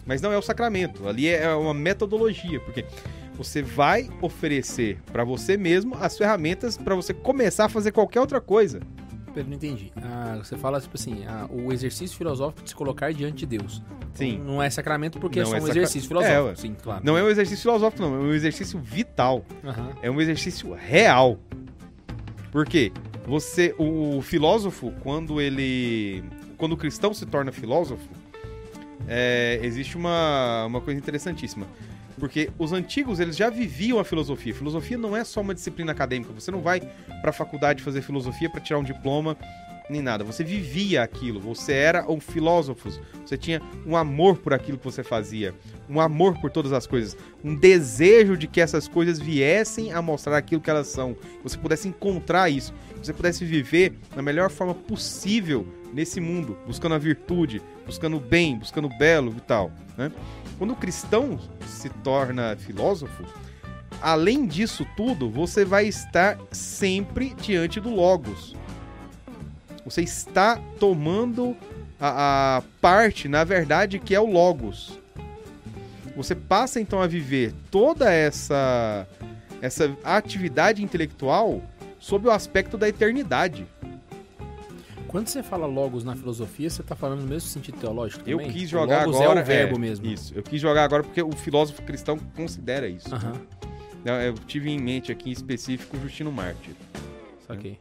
Mas não é o sacramento. Ali é uma metodologia. Porque você vai oferecer para você mesmo as ferramentas para você começar a fazer qualquer outra coisa. Pedro, não entendi. Ah, você fala, tipo assim, ah, o exercício filosófico de se colocar diante de Deus. Sim. Então, não é sacramento porque é Não só é um sacra- exercício É, filosófico. ué. Sim, claro. Não é um exercício filosófico, não. É um exercício vital. Aham. É um exercício real. Por quê? Você, o filósofo, quando ele, quando o cristão se torna filósofo, é, existe uma, uma coisa interessantíssima. Porque os antigos, eles já viviam a filosofia. Filosofia não é só uma disciplina acadêmica. Você não vai para a faculdade fazer filosofia para tirar um diploma, nem nada. Você vivia aquilo. Você era um filósofo. Você tinha um amor por aquilo que você fazia. Um amor por todas as coisas. Um desejo de que essas coisas viessem a mostrar aquilo que elas são. Você pudesse encontrar isso. Você pudesse viver da melhor forma possível nesse mundo. Buscando a virtude, buscando o bem, buscando o belo e tal. Né? Quando o cristão se torna filósofo, além disso tudo, você vai estar sempre diante do Logos. Você está tomando a, a parte, na verdade, que é o Logos. Você passa então a viver toda essa essa atividade intelectual sob o aspecto da eternidade. Quando você fala logos na filosofia, você tá falando no mesmo sentido teológico Eu também? quis O jogar logos agora é o verbo é, mesmo. Isso. Eu quis jogar agora porque o filósofo cristão considera isso. Aham, Eu, eu tive em mente aqui em específico o Justino Mártir. saquei.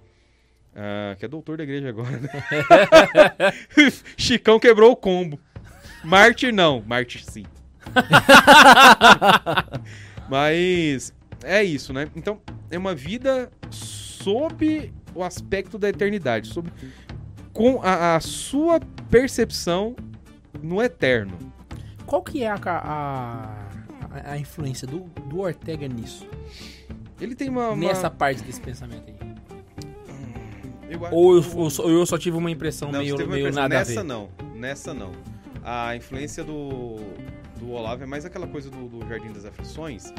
Ah, que é doutor da igreja agora, né? Chicão quebrou o combo. Mártir não, Mártir sim. Mas é isso, né? Então, é uma vida sob o aspecto da eternidade, sob com a, a sua percepção no eterno. Qual que é a, a, a- a influência do, do Ortega nisso? Ele tem uma, uma- Nessa parte desse pensamento aí? Eu Ou eu, ou só, eu só tive uma impressão Não, meio, uma meio impressão. nada Nessa a ver? não, nessa não. A influência do, do Olavo é mais aquela coisa do, do Jardim das Aflições,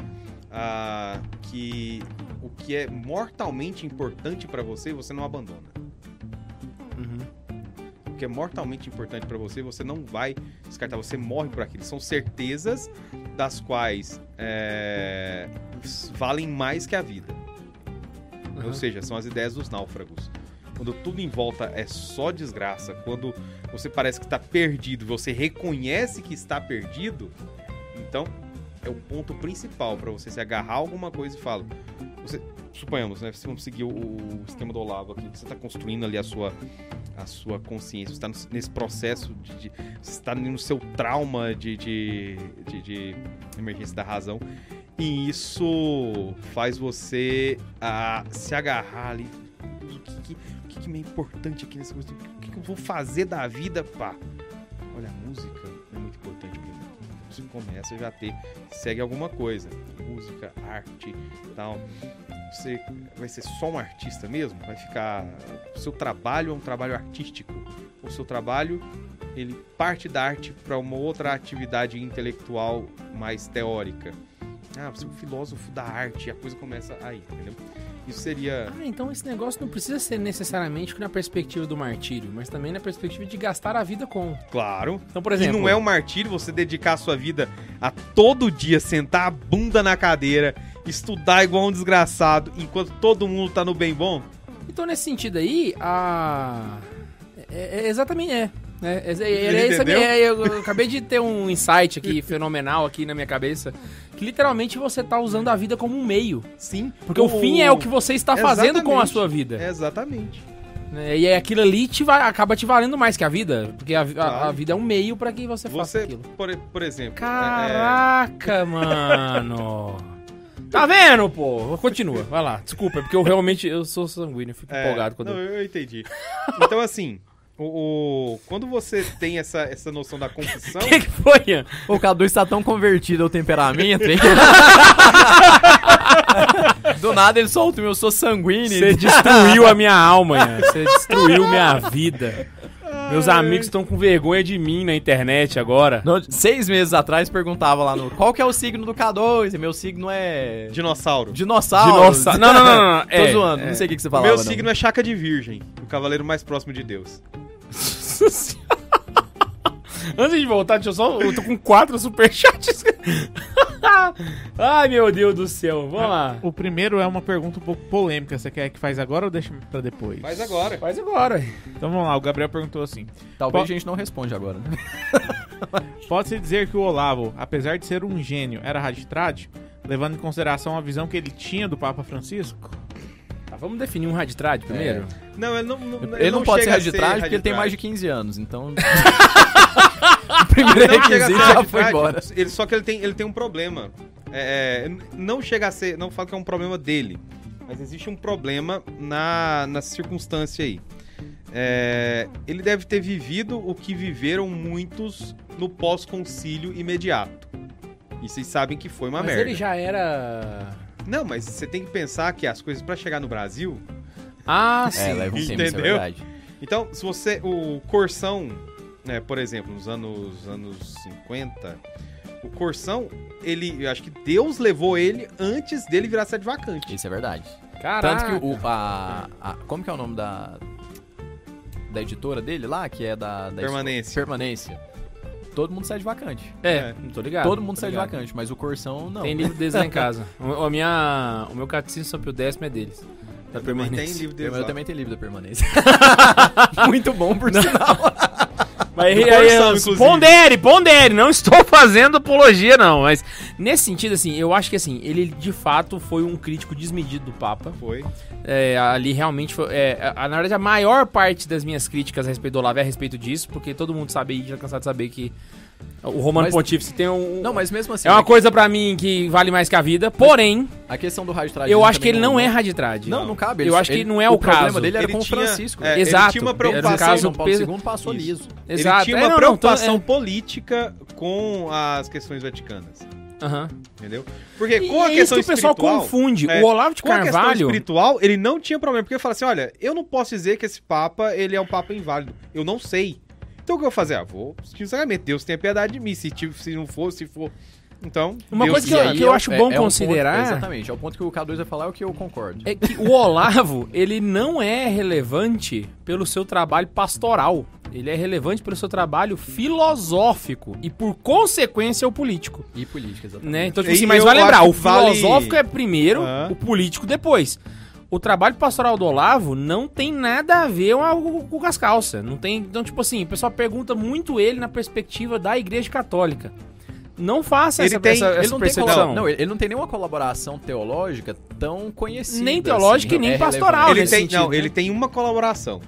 ah, que o que é mortalmente importante pra você, você não abandona. Uhum. O que é mortalmente importante pra você, você não vai descartar, você morre por aquilo. São certezas das quais é, valem mais que a vida. Aham. Ou seja, são as ideias dos náufragos. Quando tudo em volta é só desgraça, quando você parece que está perdido, você reconhece que está perdido, então é o ponto principal para você se agarrar a alguma coisa e fala. Você, suponhamos, né? Vamos seguir o, esquema do Olavo aqui, você está construindo ali a sua, a sua consciência, você está nesse processo de, de- Você está no seu trauma de, de, de, de emergência da razão. E isso faz você se agarrar ali. Que, que, é importante aqui nessa coisa? O que, que eu vou fazer da vida, pá? Olha, a música é muito importante pra mim. Você começa já a ter, segue alguma coisa. Música, arte tal. Você vai ser só um artista mesmo? Vai ficar. O seu trabalho é um trabalho artístico. O seu trabalho, ele parte da arte para uma outra atividade intelectual mais teórica. Ah, você é um filósofo da arte, a coisa começa aí, entendeu? Isso seria. Ah, então esse negócio não precisa ser necessariamente na perspectiva do martírio, mas também na perspectiva de gastar a vida com. Claro. Então, por E exemplo. não é um martírio você dedicar a sua vida a todo dia sentar a bunda na cadeira, estudar igual um desgraçado, enquanto todo mundo tá no bem bom? Então, nesse sentido aí, a. É, é exatamente, é. É, é, é, era isso aqui, é, eu, eu acabei de ter um insight aqui fenomenal aqui na minha cabeça. Que literalmente você tá usando a vida como um meio. Sim. Porque o, fim é o que você está fazendo com a sua vida. Exatamente. né? E aquilo ali te vai, acaba te valendo mais que a vida. Porque a, a- a vida é um meio pra que você, faça Você, aquilo. por, por exemplo. é- Caraca, mano. Tá vendo, pô? Continua, vai lá. Desculpa, é porque eu realmente eu sou sanguíneo, eu fico é, empolgado quando Não, eu... eu entendi. Então, assim, o, o- quando você tem essa, essa noção da confissão. O que, que foi, Ian? O Cadu está tão convertido ao temperamento, hein? Do nada ele solta o meu, eu sou sanguíneo. Você destruiu a minha alma, Ian. Você destruiu minha vida. Meus amigos estão com vergonha de mim na internet agora. Não, seis meses atrás perguntava lá no. Qual que é o signo do K2? E meu signo é. Dinossauro. Dinossauro. Dinossauro. Não, não, não, não. não. Tô É, zoando, é. não sei o que, que você falava. meu não. signo é chaca de virgem, o cavaleiro mais próximo de Deus. Antes de voltar, deixa eu só. Eu tô com quatro superchats. Ai, meu Deus do céu. Vamos lá. O primeiro é uma pergunta um pouco polêmica. Você quer que faz agora ou deixa pra depois? Faz agora. Faz agora. Então vamos lá, o Gabriel perguntou assim: Talvez Po- a gente não responde agora, né? Pode-se dizer que o Olavo, apesar de ser um gênio, era raditrade, levando em consideração a visão que ele tinha do Papa Francisco? Vamos definir um raditrade primeiro? Não, ele não, não- Ele, não, pode ser chega a raditrade porque ele tem mais de 15 anos, então. o primeiro Ele não chega a ser requisito já foi raditrade, embora. Ele, só que ele tem, ele tem um problema. É, é, não chega a ser. Não falo que é um problema dele. Mas existe um problema na, na circunstância aí. É, ele deve ter vivido o que viveram muitos no pós-concílio imediato. E vocês sabem que foi uma Mas merda. ele já era. Não, mas você tem que pensar que as coisas pra chegar no Brasil. Ah, sim. É, leva um tempo, isso é Entendeu? verdade. Então, se você. O Corsão, né, por exemplo, nos anos, anos 50, o Corsão, ele. Eu acho que Deus levou ele antes dele virar sede vacante. Isso é verdade. Caraca. Tanto que o. A, a- como que é o nome da. Da editora dele lá, que é da. da Permanência. Permanência. Todo mundo sai de vacante. É, É. não tô ligado. Todo mundo sai de ligado. vacante, mas o Corsão não. Tem livro deles lá em casa. O, a minha, o meu catecismo São Pio décimo é deles. Da Também tem permanência. livro Eu, deles eu lá. também tenho livro da permanência. Muito bom, por sinal. Mas aí, pondere, pondere, não estou fazendo apologia, não. Mas nesse sentido, assim, eu acho que assim, ele de fato foi um crítico desmedido do Papa. Foi. É, ali realmente foi. é, a- na verdade, a maior parte das minhas críticas a respeito do Olavo é a respeito disso, porque todo mundo sabe e já cansado de saber que o Romano Mas- Pontífice tem um. Não, mas mesmo assim. é uma coisa pra mim que vale mais que a vida, porém, A questão do rádio eu acho que ele não é raditrade. Não, não cabe. Eu ele- acho que ele- não é o problema caso. dele era Ele com o Francisco. é, Exato. Ele tinha uma Era preocupação. no caso, João Paulo II passou Isso. liso. Exato. Ele tinha É, uma não, não, preocupação tô- política com as questões vaticanas. é, aham. Entendeu? Porque E com a é isso questão que o pessoal confunde. é, o Olavo de Com a questão Carvalho. espiritual, ele não tinha problema. Porque ele fala assim: olha, eu não posso dizer que esse Papa ele é um Papa inválido. Eu não sei. Então o que eu vou fazer? Ah, vou sinceramente, Deus tenha piedade de mim. Se, tive- se não for, se for. Então. Uma Deus coisa que eu- que eu é- acho é- bom é um considerar- ponto- exatamente, é o ponto que o K2 vai falar, é o que eu concordo. É que o Olavo, ele não é relevante pelo seu trabalho pastoral. Ele é relevante pelo seu trabalho filosófico e, por consequência, o político. E política, exatamente. Né? Então, tipo assim, mas vai lembrar, o vale- filosófico é primeiro, o político depois. O trabalho pastoral do Olavo não tem nada a ver com, com as calças. Não tem, então, tipo assim, o pessoal pergunta muito ele na perspectiva da Igreja Católica. Não faça Ele essa, tem- essa, Ele essa não, tem percepção. colab- não, ele não tem nenhuma colaboração teológica tão conhecida. Nem teológica e nem é pastoral, ele nesse tem, sentido, não, né? ele tem uma colaboração.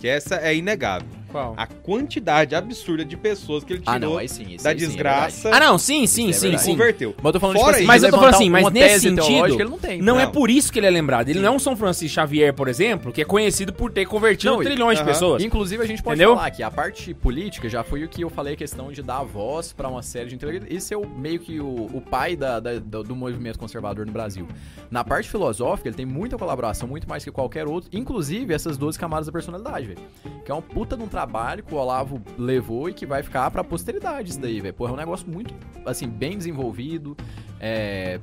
Que essa é inegável. Qual? A quantidade absurda de pessoas que ele tirou Ah, não, aí sim. isso da sim, é desgraça Ah, não, sim, sim, é sim, verdade. sim. converteu. Mas eu tô falando, Fora tipo assim, Mas eu tô falando assim, mas nesse sentido, ele não tem. Não, é Não. por isso que ele é lembrado. Ele não é um São Francisco Xavier, por exemplo, que é conhecido por ter convertido Não, trilhões de aham. pessoas. Inclusive, a gente pode Entendeu? falar que a parte política já foi o que eu falei, a questão de dar voz pra uma série de intelectuais. Esse é o, meio que o, o pai da- da- do, movimento conservador no Brasil. Na parte filosófica, ele tem muita colaboração, muito mais que qualquer outro, inclusive essas 12 camadas da personalidade, velho. Que é um puta de um trabalho que o Olavo levou e que vai ficar pra posteridade isso daí, velho. Pô, é um negócio muito, assim, bem desenvolvido, é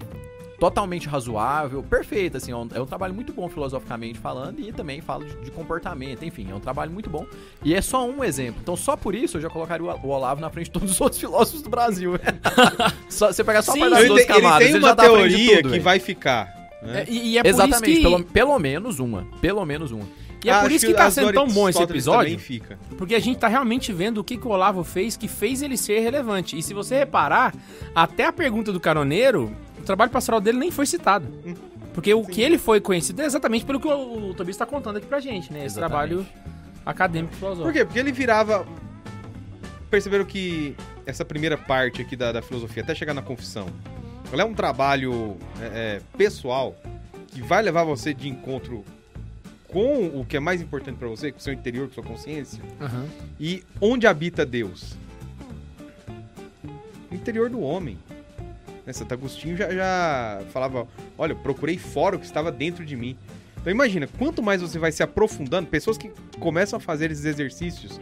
totalmente razoável, perfeito, assim, é um, é um trabalho muito bom filosoficamente falando e também fala de, de comportamento, enfim, é um trabalho muito bom. E é só um exemplo. Então, só por isso eu já colocaria o, o Olavo na frente de todos os outros filósofos do Brasil. só, você pegar só Sim, a parte das Ele, 12 tem- ele camadas, tem ele uma já tá de teoria tudo, que velho. vai ficar. né? É, e, e é por Exatamente, isso que, pelo, pelo menos uma. Pelo menos uma. E é por Acho isso que tá as sendo tão bom esse episódio, porque a gente tá realmente vendo o que, que o Olavo fez que fez ele ser relevante. E se você reparar, até a pergunta do caroneiro, o trabalho pastoral dele nem foi citado. Hum. Porque o que ele foi conhecido é exatamente pelo que o, o Tobias tá contando aqui pra gente, né? Esse Exatamente. trabalho acadêmico filosófico. Por quê? Porque ele virava. Perceberam que essa primeira parte aqui da, da filosofia, até chegar na confissão, ela é um trabalho é, é, pessoal que vai levar você de encontro com o que é mais importante pra você, com o seu interior, com sua consciência, Aham. e onde habita Deus? No interior do homem. Né, Santo Agostinho já, já falava: Olha, eu procurei fora o que estava dentro de mim. Então imagina, quanto mais você vai se aprofundando, pessoas que começam a fazer esses exercícios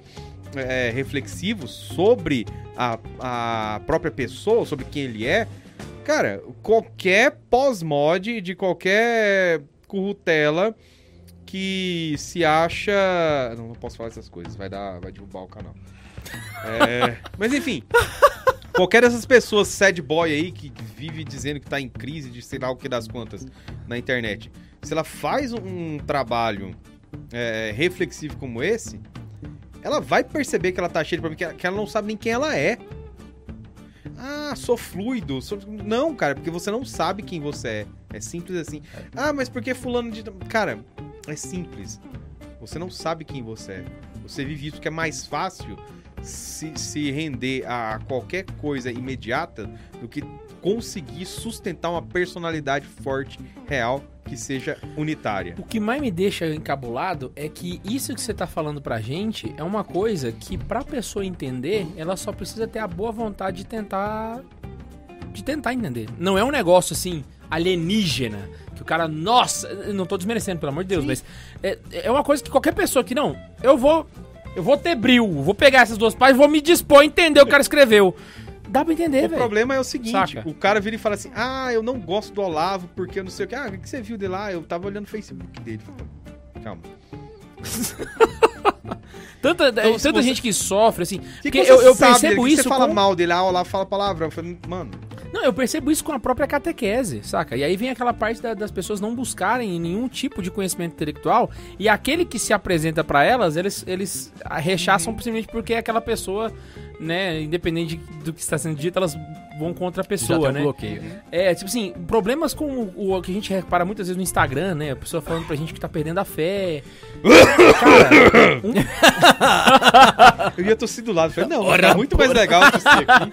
é, reflexivos sobre a, a própria pessoa, sobre quem ele é, cara, qualquer pós-mod de qualquer currutela que se acha. Não, não posso falar essas coisas, vai dar, vai derrubar o canal. É, mas enfim, qualquer dessas pessoas sad boy aí que vive dizendo que tá em crise de sei lá o que das quantas na internet, se ela faz um trabalho é, reflexivo como esse, ela vai perceber que ela tá cheia de problema, que ela não sabe nem quem ela é. Ah, sou fluido. Sou... Não, cara, porque você não sabe quem você é. É simples assim. Ah, mas por que fulano de. Cara, é simples. Você não sabe quem você é. Você vive isso porque é mais fácil se, se render a qualquer coisa imediata do que conseguir sustentar uma personalidade forte, real, que seja unitária. O que mais me deixa encabulado é que isso que você tá falando pra gente é uma coisa que pra pessoa entender, ela só precisa ter a boa vontade de tentar de tentar entender. Não é um negócio assim alienígena que o cara, nossa, eu não tô desmerecendo, pelo amor de Deus, Sim. mas é, é uma coisa que qualquer pessoa que não, eu vou eu vou ter bril, vou pegar essas duas páginas, vou me dispor a entender o que o cara escreveu. Dá pra entender, O velho. problema é o seguinte: Saca? o cara vira e fala assim: Ah, eu não gosto do Olavo porque eu não sei o que. Ah, o que você viu dele lá? Eu tava olhando o Facebook dele. Calma. Tanta, Então, se tanta você- gente que sofre, assim. Que, porque que eu, eu percebo dele? Isso. Você fala com- mal dele, ah, o Olavo fala palavrão. Eu falei, Mano, Não, eu percebo isso com a própria catequese, saca? E aí vem aquela parte da- das pessoas não buscarem nenhum tipo de conhecimento intelectual e aquele que se apresenta pra elas, eles, eles rechaçam simplesmente porque aquela pessoa, né, independente do que está sendo dito, elas vão contra a Já pessoa, tem um né? bloqueio. né? É, tipo assim, problemas com o, que a gente repara muitas vezes no Instagram, né? A pessoa falando pra gente que tá perdendo a fé. Cara, um, eu ia tossir do lado. Falei, não, é muito mais legal tossir aqui.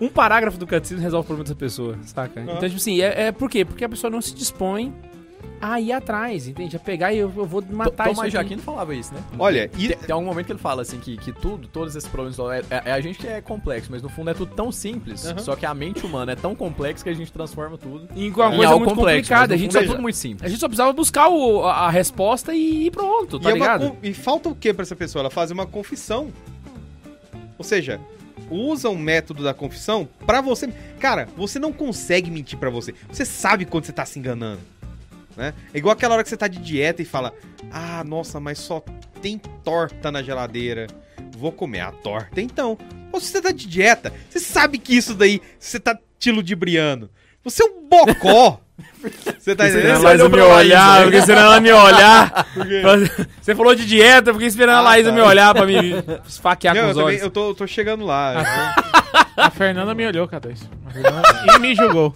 um parágrafo do catecismo resolve o problema dessa pessoa, saca? Ah. Então, tipo assim, é, é por quê? Porque a pessoa não se dispõe a ir atrás, entende? A pegar e eu, eu vou matar isso Tomás aqui. Jaquino falava isso, né? Olha, e Tem, tem algum momento que ele fala assim que, que tudo, todos esses problemas é, é- é a gente que é complexo, mas no fundo é tudo tão simples. Aham. Só que a mente humana é tão complexa que a gente transforma tudo Em uma em coisa algo muito complexo. complicada. A gente, só, é tudo muito simples. a gente só precisava buscar o- a, a resposta e, e pronto, tá e, é uma ligado? con- e falta o que pra essa pessoa? Ela fazer uma confissão. Ou seja, usa um método da confissão pra você. Cara, você não consegue mentir pra você. Você sabe quando você tá se enganando. Né? É igual aquela hora que você tá de dieta e fala: Ah, nossa, mas só tem torta na geladeira. Vou comer a torta. Então, ou se você tá de dieta, você sabe que isso daí você tá te ludibriando. Você é um bocó. Você tá Você entendendo? não olhou me olhar, né? porque esperando ela me olhar. Quê? Você falou de dieta, porque esperando a Ah, Laísa tá. me olhar pra me esfaquear Não, com eu, os também, olhos. eu, tô, eu tô chegando lá. A Fernanda me olhou, K2. A Fernanda- E me julgou.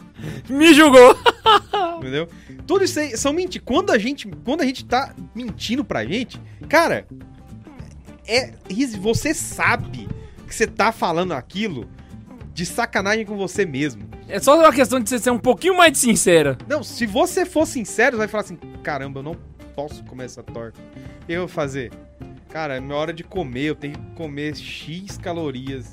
Me julgou. Entendeu? Tudo isso aí são mentiras. Quando a gente, quando a gente tá mentindo pra gente, cara, é você sabe que você tá falando aquilo de sacanagem com você mesmo. É só uma questão de você ser um pouquinho mais sincera. Não, se você for sincero, você vai falar assim: "Caramba, eu não posso comer essa torta". Eu vou fazer. Cara, é minha hora de comer, eu tenho que comer X calorias.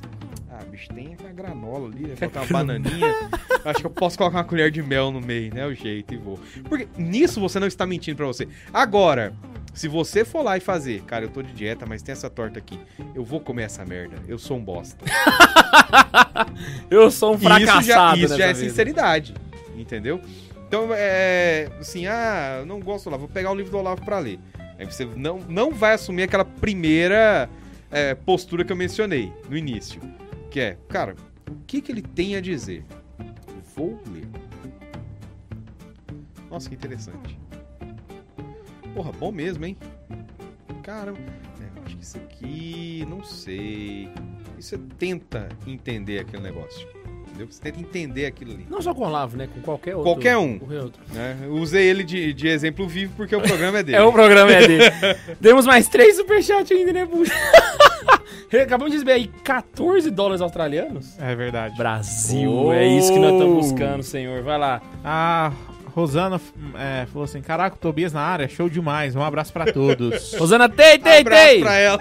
Ah, bicho, tem a granola ali, né? colocar uma bananinha. Acho que eu posso colocar uma colher de mel no meio, né? O jeito e vou. Porque nisso você não está mentindo pra você. Agora, se você for lá e fazer, cara, eu tô de dieta, mas tem essa torta aqui. Eu vou comer essa merda. Eu sou um bosta. Eu sou um E isso já, fracassado isso já é vida. sinceridade. Entendeu? Então, é. Assim, ah, não gosto do Olavo, vou pegar o livro do Olavo pra ler. Aí você não, não vai assumir aquela primeira é, postura que eu mencionei no início. Que é, cara, o que, que ele tem a dizer? Vou ler. Nossa, que interessante. Porra, bom mesmo, hein? Caramba. É, acho que isso aqui, não sei. E você tenta entender aquele negócio. Entendeu? Você tenta entender aquilo ali. Não só com o Olavo, né? Com qualquer outro. Qualquer um. outro. Né? Usei ele de, de exemplo vivo porque o programa é dele. É o programa é dele. Demos mais três superchats ainda, né, Buxa? Acabamos de receber aí 14 dólares australianos. É verdade. Brasil, Oh. é isso que nós estamos buscando, senhor. Vai lá. A Rosana é, falou assim: Caraca, o Tobias na área, show demais. Um abraço pra todos. Rosana, tei, tei, Abraço tei. pra ela.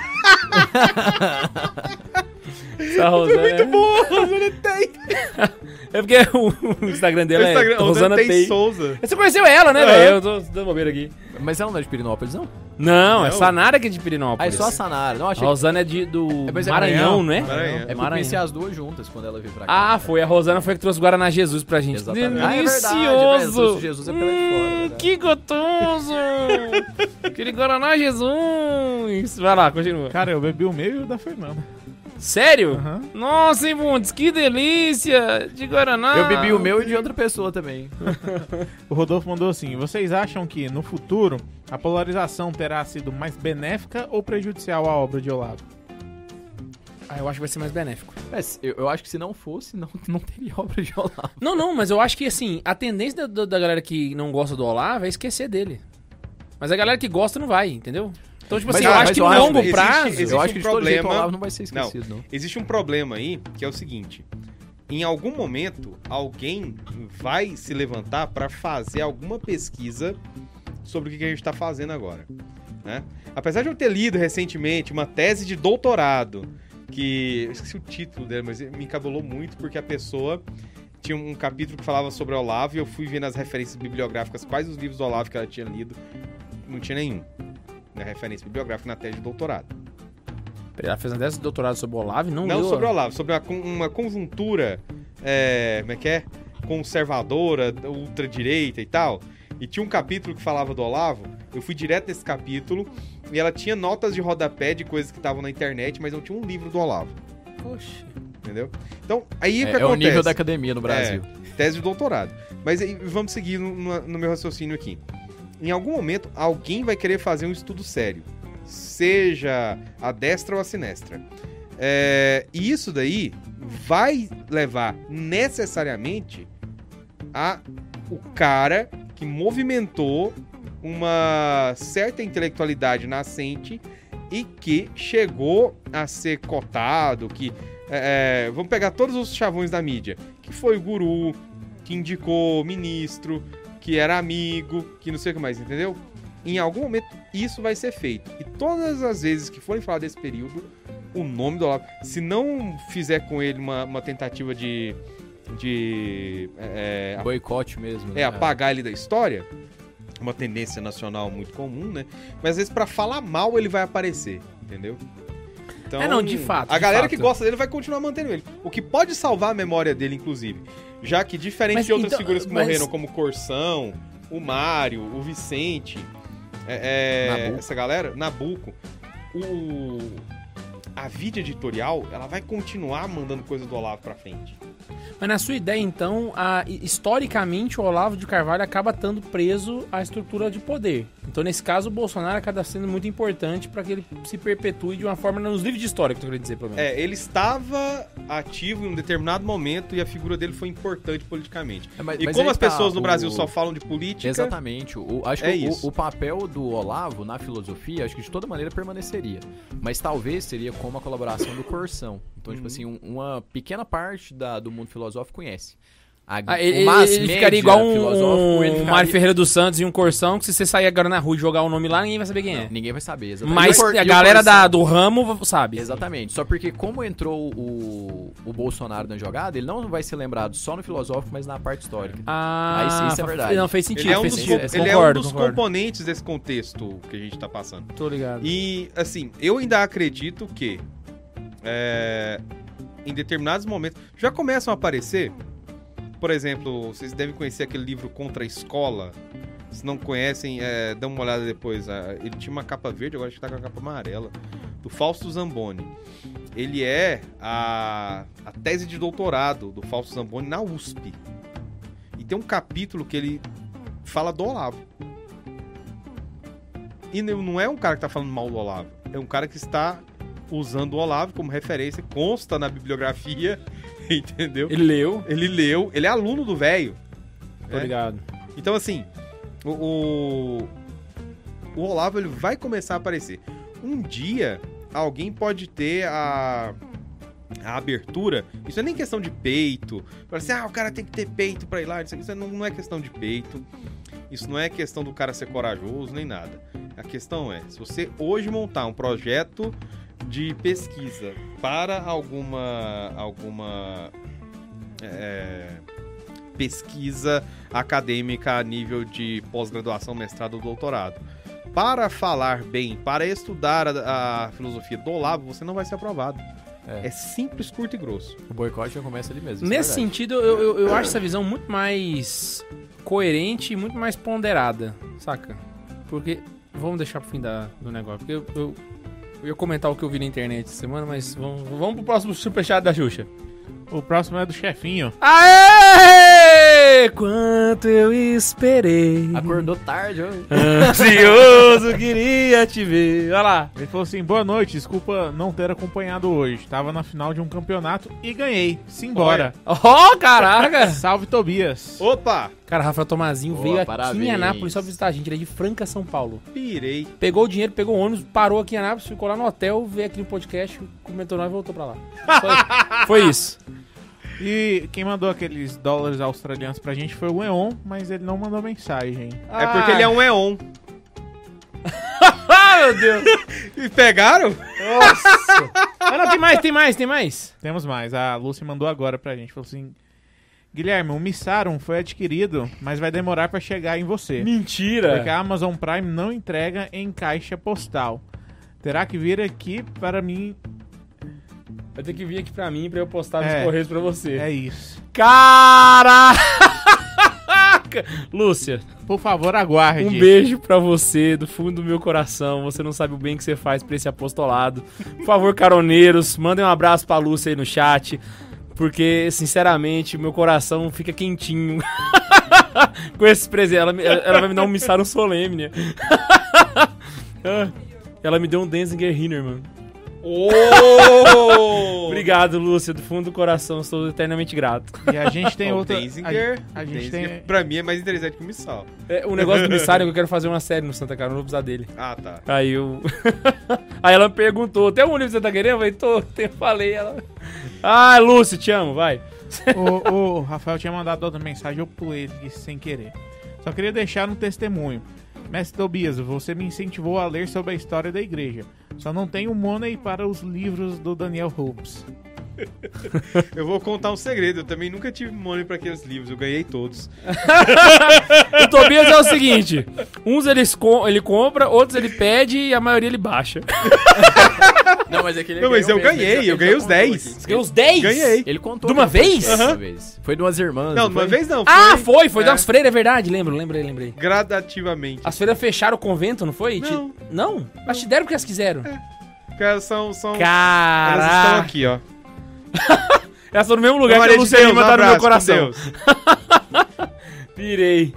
Essa Rosana, Muito é- bom, Rosana tem. É porque o, o Instagram dela Instagram- é o Rosana Tei. Souza. Você conheceu ela, né, É. velho? Eu tô dando bobeira aqui. Mas ela não é de Pirinópolis, não? Não, é Não. Sanara que é de Ah, é Pirinópolis. só a Sanara. Não, A achei Rosana é de, do É, é Maranhão, não é? Maranhão. É porque eu conheci as duas juntas quando ela veio pra cá. Ah, foi. A Rosana foi que trouxe o Guaraná Jesus pra gente. Exatamente. Ah, é verdade, Delicioso. é verdade, Jesus é pela fora, Hum, verdade. que gostoso. Aquele Guaraná Jesus. Vai lá, continua. Cara, eu bebi o meio da Fernanda. Sério? Aham. Nossa, hein, Bundes, que delícia de Guaraná. Eu bebi o meu e de outra pessoa também. O Rodolfo mandou assim: vocês acham que no futuro a polarização terá sido mais benéfica ou prejudicial à obra de Olavo? Ah, eu acho que vai ser mais benéfico. Mas eu, eu acho que se não fosse, não, não teria obra de Olavo. Não, não, mas eu acho que, assim, a tendência da, da galera que não gosta do Olavo é esquecer dele. Mas a galera que gosta não vai, entendeu? Então, tipo Mas, assim, ah, eu acho que no longo existe- prazo... existe- eu acho um que todo jeito o problema- Olavo não vai ser esquecido, não. Existe um problema aí, que é o seguinte. Em algum momento, alguém vai se levantar para fazer alguma pesquisa sobre o que a gente está fazendo agora. Né? Apesar de eu ter lido recentemente uma tese de doutorado, que. Eu esqueci o título dela, mas me encabulou muito porque a pessoa tinha um capítulo que falava sobre Olavo e eu fui ver nas referências bibliográficas quais os livros do Olavo que ela tinha lido. Não tinha nenhum. Na referência bibliográfica na tese de doutorado. Ela fez uma tese de doutorado sobre o Olavo e não, Não leu sobre o a- Olavo, sobre uma, uma conjuntura, é, como é que é? Conservadora, ultradireita e tal. E tinha um capítulo que falava do Olavo. Eu fui direto nesse capítulo e ela tinha notas de rodapé de coisas que estavam na internet, mas não tinha um livro do Olavo, Poxa. entendeu? Então, aí o que É, é o acontece? nível da academia no Brasil. tese de doutorado. Mas aí, vamos seguir no, no- no meu raciocínio aqui. Em algum momento, alguém vai querer fazer um estudo sério. Seja a destra ou a sinestra. É, e isso daí vai levar necessariamente a o cara que movimentou uma certa intelectualidade nascente e que chegou a ser cotado, que é, é, vamos pegar todos os chavões da mídia, que foi o guru, que indicou ministro, que era amigo, que não sei o que mais, entendeu? Em algum momento isso vai ser feito. E todas as vezes que forem falar desse período, o nome do Olavo, se não fizer com ele uma, uma tentativa de. de. é, é, Boicote mesmo. né? é, apagar ele da história, uma tendência nacional muito comum, né? Mas às vezes pra falar mal ele vai aparecer, entendeu? Então, É, não, de fato, A de galera fato. que gosta dele vai continuar mantendo ele. O que pode salvar a memória dele, inclusive. Já que, diferente Mas de outras então, figuras que mas- morreram, como o Corsão, o Mário, o Vicente, é, é, essa galera, Nabuco, o, a vida editorial, ela vai continuar mandando coisa do Olavo pra frente. Mas na sua ideia, então, a- historicamente o Olavo de Carvalho acaba estando preso à estrutura de poder. Então, nesse caso, o Bolsonaro acaba sendo muito importante para que ele se perpetue de uma forma nos livros de história, que eu tô querendo dizer, pelo menos. É, ele estava ativo em um determinado momento e a figura dele foi importante politicamente. É, mas- E mas como as tá, pessoas no o- Brasil só falam de política, Exatamente. O, acho É que o- o, papel do Olavo na filosofia, acho que de toda maneira permaneceria. Mas talvez seria como a colaboração do Corsão. Então, Uhum. tipo assim, um- uma pequena parte da- do mundo filosófico conhece. A, Ah, ele, o mass ele ficaria igual um, um Mário Ferreira dos Santos e um Corsão, que se você sair agora na rua e jogar o nome lá, ninguém vai saber quem é. Ninguém vai saber, exatamente. Mas a galera da, do ramo sabe. Exatamente. Só porque como entrou o, o Bolsonaro na jogada, ele não vai ser lembrado só no filosófico, mas na parte histórica. Ah, Ah, isso- isso é verdade. Não, fez sentido. ele é um fez dos, sentido. co- ele é um Concordo, dos concordo. componentes desse contexto que a gente tá passando. Tô ligado. E, assim, eu ainda acredito que é, em determinados momentos já começam a aparecer. Por exemplo, vocês devem conhecer aquele livro Contra a Escola. Se não conhecem, é, uma olhada depois. ah, Ele tinha uma capa verde, agora acho que tá com a capa amarela. Do Fausto Zamboni. Ele é a, a tese de doutorado do Fausto Zamboni na USP. E tem um capítulo que ele fala do Olavo. E não é um cara que tá falando mal do Olavo. É um cara que está usando o Olavo como referência. Consta na bibliografia, entendeu? Ele leu. Ele leu, ele é aluno do velho. Tô É. ligado. Então, assim, o, o, o Olavo ele vai começar a aparecer. Um dia, alguém pode ter a, a abertura. Isso é nem questão de peito. Fala assim, ah, o cara tem que ter peito pra ir lá. Isso, isso não, não é questão de peito. Isso não é questão do cara ser corajoso, nem nada. A questão é, se você hoje montar um projeto de pesquisa para alguma alguma é, pesquisa acadêmica a nível de pós-graduação, mestrado ou doutorado. Para falar bem, para estudar a, a filosofia do Olavo, você não vai ser aprovado. É. É, simples, curto e grosso. O boicote já começa ali mesmo. é Nesse verdade. sentido, eu, eu, eu acho essa visão muito mais coerente e muito mais ponderada, saca? Porque. Vamos deixar pro fim da, do negócio. Porque eu, eu ia comentar o que eu vi na internet essa semana, mas vamos, vamos pro próximo superchat da Xuxa. O próximo é do chefinho. Aê! Quanto eu esperei. Acordou tarde hoje. Ansioso, queria te ver. Olha lá. Ele falou assim: boa noite, desculpa não ter acompanhado hoje. Tava na final de um campeonato e ganhei. Simbora. Ó, caraca! Salve Tobias. Opa! Cara, Rafael Tomazinho Boa, veio aqui parabéns. em Anápolis só visitar a gente. Ele é de Franca, São Paulo. Pirei. Pegou o dinheiro, pegou o ônibus, parou aqui em Anápolis, ficou lá no hotel, veio aqui no podcast, comentou nós e voltou pra lá. Foi, foi isso. E quem mandou aqueles dólares australianos pra gente foi o Eon, mas ele não mandou mensagem. É porque ele é um Eon. Ah, meu Deus! E pegaram? Ah, não, tem mais, tem mais, tem mais. Temos mais. A Lucy mandou agora pra gente. Falou assim: Guilherme, o Missarum foi adquirido, mas vai demorar pra chegar em você. Mentira! Porque a Amazon Prime não entrega em caixa postal. Terá que vir aqui para mim. Vai ter que vir aqui pra mim pra eu postar nos É. correios pra você. É isso. Caraca! Lúcia, Por favor, aguarde. um beijo pra você, do fundo do meu coração. Você não sabe o bem que você faz pra esse apostolado. Por favor, caroneiros, mandem um abraço pra Lúcia aí no chat. Porque, sinceramente, meu coração fica quentinho com esses presentes. Ela, ela vai me dar um missário solene. Ah, ela me deu um Denzinger Hinner, mano. Oh! Obrigado, Lúcia, do fundo do coração. Sou eternamente grato. E a gente tem outra. Denzinger, a, a gente Denzinger, tem. Pra mim é mais interessante que o Missal. É, o negócio do missário é que eu quero fazer uma série no Santa Cara, não vou precisar dele. Ah, tá. Aí eu. Aí ela me perguntou: tem algum livro que você tá querendo? Eu falei: tô, eu falei. Ela. Ah, Lúcio, te amo, vai. o, o Rafael tinha mandado outra mensagem, eu pulei ele sem querer. Só queria deixar um testemunho. Mestre Tobias, você me incentivou a ler sobre a história da igreja. Só não tenho money para os livros do Daniel Hopes. Eu vou contar um segredo. Eu também nunca tive money pra aqueles livros. Eu ganhei todos. O Tobias é o seguinte: uns ele, esco- ele compra, outros ele pede e a maioria ele baixa. Não, mas é que ele Não, mas eu mesmo, ganhei, ele eu ganhei os contou 10. aqui. Você ganhou os 10? Ganhei. Ele contou. De uma vez? uma Aham. vez. Foi de umas irmãs. Não, de uma foi? vez não. Ah, foi, foi É. das freiras, é verdade. Lembro, lembrei, lembrei. Gradativamente. As freiras fecharam o convento, não foi? Não. Te- Não? Mas te deram porque elas quiseram. Porque elas são. são elas estão Caraca. aqui, ó. Elas estão no mesmo lugar que a Luciana um tá no meu coração. Deus. Pirei.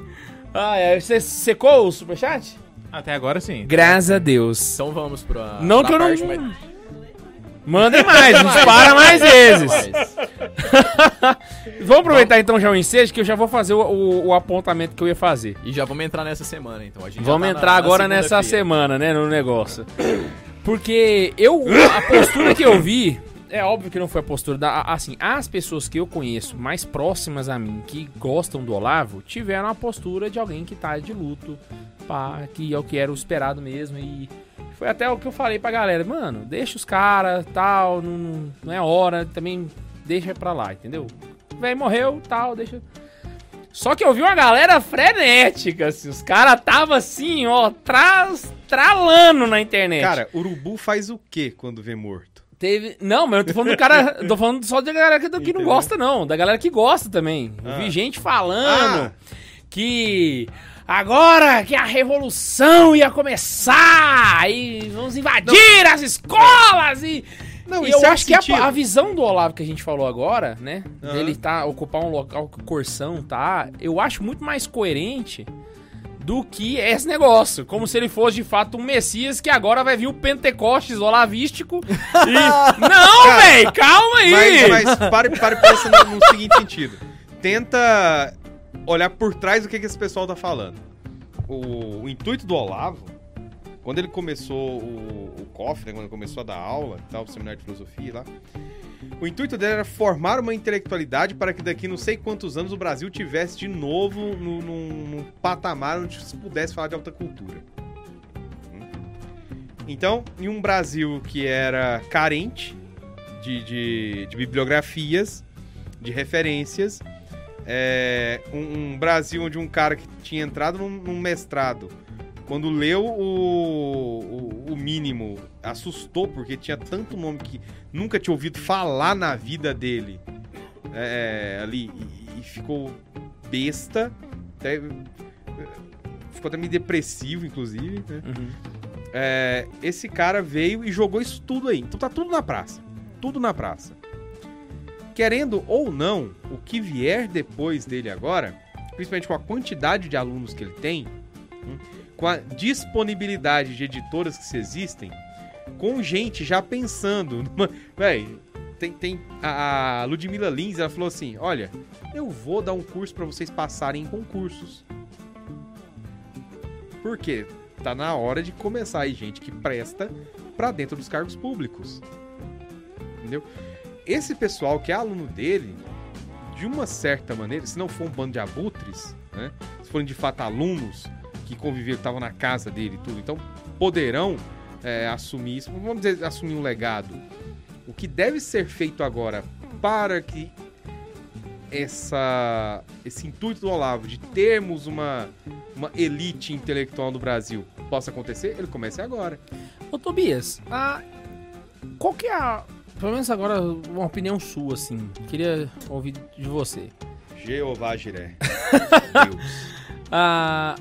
Ah, é. Você secou o superchat? Até agora sim. Graças a Deus. Então vamos pra. Não pra que eu não- mais- Mandem mais, nos para mais vezes. Vamos aproveitar então já o ensejo, que eu já vou fazer o, o- o apontamento que eu ia fazer. E já vamos entrar nessa semana, então. A gente já Vamos tá na- entrar na agora nessa segunda-feira. semana, né, no negócio. Porque eu, a postura que eu vi, é óbvio que não foi a postura da. Assim, as pessoas que eu conheço mais próximas a mim, que gostam do Olavo, tiveram a postura de alguém que tá de luto, pá, que é o que era o esperado mesmo. E foi até o que eu falei pra galera, mano, deixa os caras, tal, não, não é hora, também deixa pra lá, entendeu? Velho morreu, tal, deixa. Só que eu vi uma galera frenética, assim, os caras tava assim, ó, tras, tralando na internet. Cara, urubu faz o quê quando vê morto? Teve. Não, mas eu tô falando do cara. eu tô falando só da galera que, que não gosta, não. Da galera que gosta também. Eu Ah. vi gente falando Ah. que. Agora que a revolução ia começar e vamos invadir as escolas e. Não, e eu acho que a, a visão do Olavo que a gente falou agora, né? Ah. Dele tá ocupar um local que o Corsão tá, eu acho muito mais coerente do que esse negócio. Como se ele fosse de fato um Messias que agora vai vir o Pentecostes olavístico e. Não, véi, calma aí! Mas, mas pare, pare pensa no, no seguinte sentido. Tenta olhar por trás do que, que esse pessoal tá falando. O, o intuito do Olavo, quando ele começou o, o COF, né, quando ele começou a dar aula, tal, o seminário de filosofia lá, o intuito dele era formar uma intelectualidade para que daqui não sei quantos anos o Brasil tivesse de novo num, patamar onde se pudesse falar de alta cultura. Então, em um Brasil que era carente de, de- de bibliografias, de referências. É, um, um Brasil onde um cara que tinha entrado num, num mestrado, quando leu o, o, o mínimo, assustou porque tinha tanto nome que nunca tinha ouvido falar na vida dele é, ali e, e ficou besta, até, ficou até meio depressivo, inclusive. Né? Uhum. É, esse cara veio e jogou isso tudo aí. Então tá tudo na praça. Tudo na praça. Querendo ou não, o que vier depois dele agora, principalmente com a quantidade de alunos que ele tem, hum, com a disponibilidade de editoras que existem, com gente já pensando numa. Véi, tem, tem a a Ludmilla Lins, ela falou assim: olha, eu vou dar um curso pra vocês passarem em concursos. Por quê? Tá na hora de começar aí gente que presta pra dentro dos cargos públicos. Entendeu? Esse pessoal que é aluno dele, de uma certa maneira, se não for um bando de abutres, né? Se forem de fato alunos que conviveram, estavam na casa dele e tudo, então poderão é, assumir isso, vamos dizer, assumir um legado. O que deve ser feito agora para que essa, esse intuito do Olavo de termos uma, uma elite intelectual no Brasil possa acontecer, ele comece agora. Ô, Tobias, a... qual que é a... Pelo menos agora, uma opinião sua, assim. Queria ouvir de você. Jeová Jiré. Deus. Ah,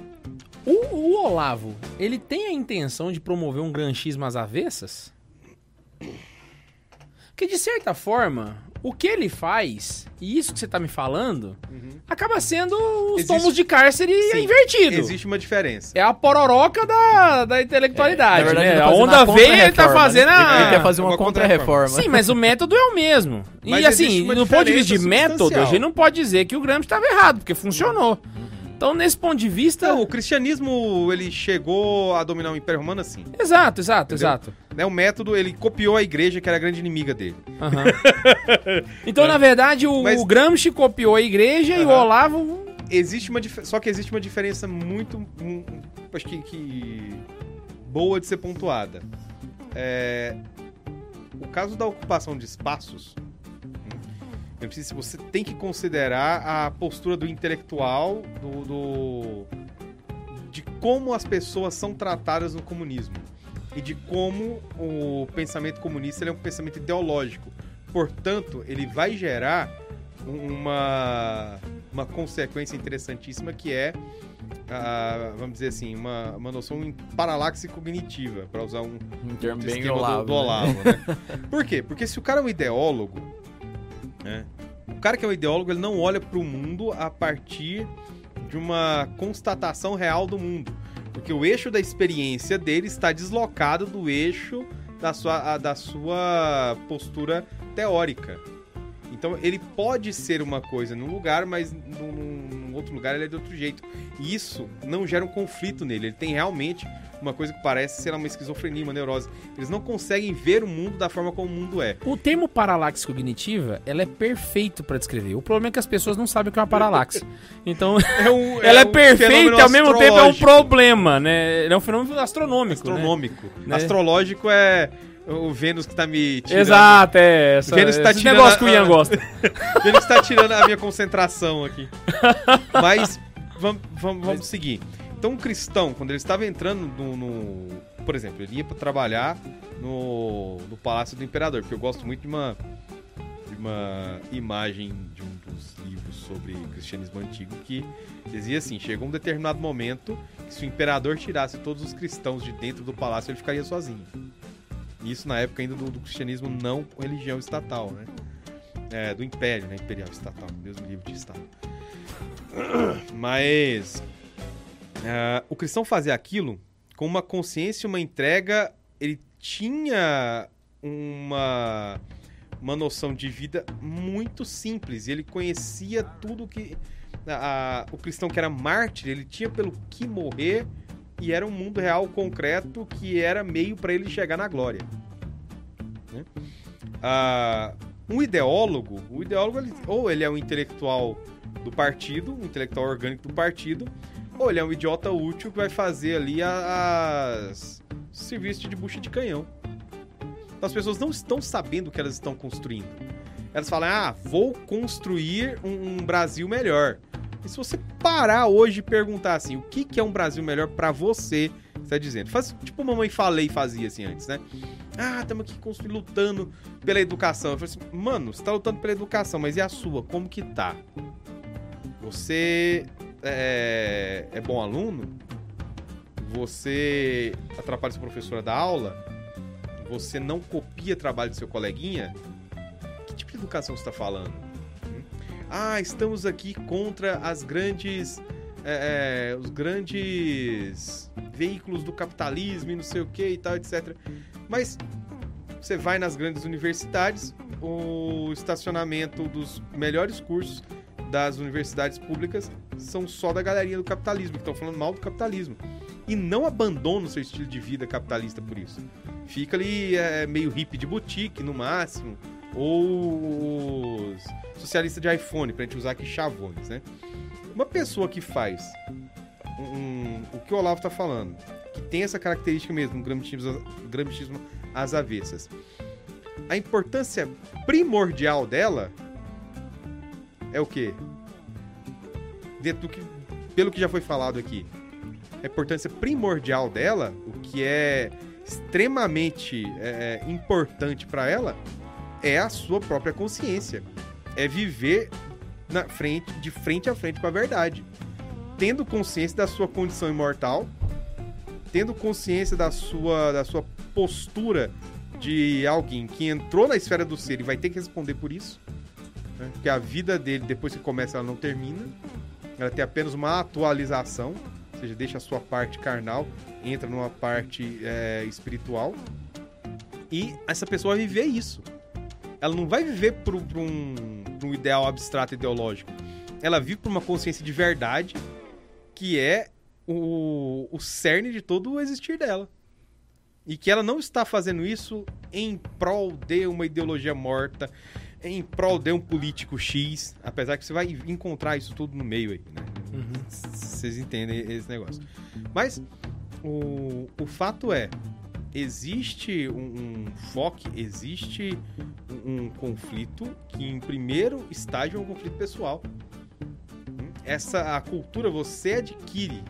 o, o Olavo, ele tem a intenção de promover um granchismo às avessas? Porque, de certa forma, o que ele faz, e isso que você tá me falando, acaba sendo os Existe- tomos de cárcere Sim, invertido. Existe uma diferença. É a pororoca da, da intelectualidade, É, na verdade, né? ele tá A onda uma veio e ele tá contra-reforma, fazendo né? a... Ele quer fazer uma, uma contra-reforma. Sim, mas o método é o mesmo. Mas e assim, existe uma no ponto de vista de método, a gente não pode dizer que o Gramsci estava errado, porque funcionou. Então, nesse ponto de vista. Então, o cristianismo, ele chegou a dominar o Império Romano assim. Exato, exato, Entendeu? exato. Né? O método, ele copiou a igreja, que era a grande inimiga dele. Aham. então, na verdade, o, Mas- o Gramsci copiou a igreja e o. Olavo. Existe uma dif- Só que existe uma diferença muito. hum, acho que, que boa de ser pontuada. É, o caso da ocupação de espaços. Preciso, você tem que considerar a postura do intelectual, do, do- de como as pessoas são tratadas no comunismo e de como o pensamento comunista é um pensamento ideológico. Portanto, ele vai gerar uma, uma consequência interessantíssima que é, ah, vamos dizer assim, uma, uma noção em paralaxe cognitiva, para usar um, Um termo do bem Olavo. do, do né? Olavo, né? Por quê? Porque se o cara é um ideólogo, né? O cara que é um ideólogo, ele não olha para o mundo a partir de uma constatação real do mundo. Porque o eixo da experiência dele está deslocado do eixo da sua, da sua postura teórica. Então ele pode ser uma coisa num lugar, mas num, num outro lugar ele é de outro jeito. E isso não gera um conflito nele. Ele tem realmente uma coisa que parece ser uma esquizofrenia, uma neurose. Eles não conseguem ver o mundo da forma como o mundo é. O termo paralaxe cognitiva, ela é perfeito pra descrever. O problema é que as pessoas não sabem o que é uma paralaxe. Então, É um, ela é, um perfeita e ao mesmo tempo é um problema, né? É um fenômeno astronômico. né? Astronômico. Né? Astrológico é o Vênus que tá me tirando. Exato, é. Essa, Vênus tá esse tirando negócio a- que o Ian gosta. Vênus tá tirando a minha concentração aqui. Mas vamos, vamos, vamos seguir. Então, um cristão, quando ele estava entrando no. no- por exemplo, ele ia para trabalhar no, no Palácio do Imperador, porque eu gosto muito de uma, de uma imagem de um dos livros sobre cristianismo antigo que dizia assim: chegou um determinado momento que se o imperador tirasse todos os cristãos de dentro do palácio, ele ficaria sozinho. Isso na época ainda do, do cristianismo não religião estatal, né? É, do império, né? Imperial estatal, mesmo livro de estado. Mas ah, o cristão fazia aquilo com uma consciência, uma entrega. Ele tinha uma uma noção de vida muito simples. Ele conhecia tudo que o cristão que era mártir, ele tinha pelo que morrer e era um mundo real concreto que era meio para ele chegar na glória. né? Ah, um ideólogo, o ideólogo ele- ou ele é um intelectual do partido, um intelectual orgânico do partido, ou ele é um idiota útil que vai fazer ali as serviços de bucha de canhão. Então, as pessoas não estão sabendo o que elas estão construindo. elas falam, ah, vou construir um, um Brasil melhor. E se você parar hoje e perguntar assim, o que, que é um Brasil melhor pra você, você tá dizendo? Faz tipo mamãe falei fazia assim antes, né? Ah, estamos aqui lutando pela educação. Eu falei assim, mano, você tá lutando pela educação, mas e a sua? Como que tá? Você é, é bom aluno? Você atrapalha sua professora da aula? Você não copia trabalho do seu coleguinha? Que tipo de educação você está falando? Ah, estamos aqui contra as grandes. é, é, os grandes veículos do capitalismo e não sei o que e tal, etc. Mas você vai nas grandes universidades, o estacionamento dos melhores cursos das universidades públicas são só da galerinha do capitalismo, que estão falando mal do capitalismo. E não abandona o seu estilo de vida capitalista por isso. Fica ali é, meio hippie de boutique, no máximo, ou os socialistas de iPhone, pra gente usar aqui chavões, né? Uma pessoa que faz um- um- o que o Olavo tá falando, que tem essa característica mesmo, um gramscismo às avessas. A importância primordial dela é o quê? Dentro do que, pelo que já foi falado aqui, a importância primordial dela, o que é extremamente é, importante para ela, é a sua própria consciência. É viver na frente, de frente a frente com a verdade. Tendo consciência da sua condição imortal, tendo consciência da sua, da sua postura de alguém que entrou na esfera do ser e vai ter que responder por isso. né? Porque a vida dele, depois que começa, ela não termina. Ela tem apenas uma atualização, ou seja, deixa a sua parte carnal, entra numa parte é, espiritual. E essa pessoa vai viver isso. Ela não vai viver por um, um ideal abstrato ideológico. Ela vive por uma consciência de verdade, que é o, o cerne de todo o existir dela. E que ela não está fazendo isso em prol de uma ideologia morta, em prol de um político X, apesar que você vai encontrar isso tudo no meio aí, né? Vocês entendem esse negócio. Mas o, o fato é, existe um, um foco, existe um, um conflito que em primeiro estágio é um conflito pessoal. Essa a cultura você adquire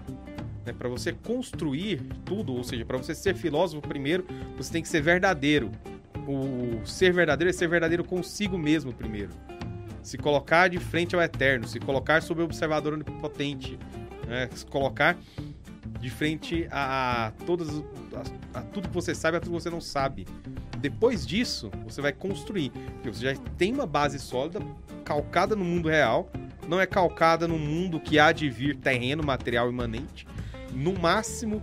né, para você construir tudo, ou seja, para você ser filósofo primeiro, você tem que ser verdadeiro. O ser verdadeiro é ser verdadeiro consigo mesmo primeiro. Se colocar de frente ao eterno, se colocar sob o observador onipotente, né, se colocar de frente a, a todas a, a tudo que você sabe, a tudo que você não sabe. Depois disso, você vai construir, porque você já tem uma base sólida, calcada no mundo real, não é calcada no mundo que há de vir terreno, material imanente. No máximo,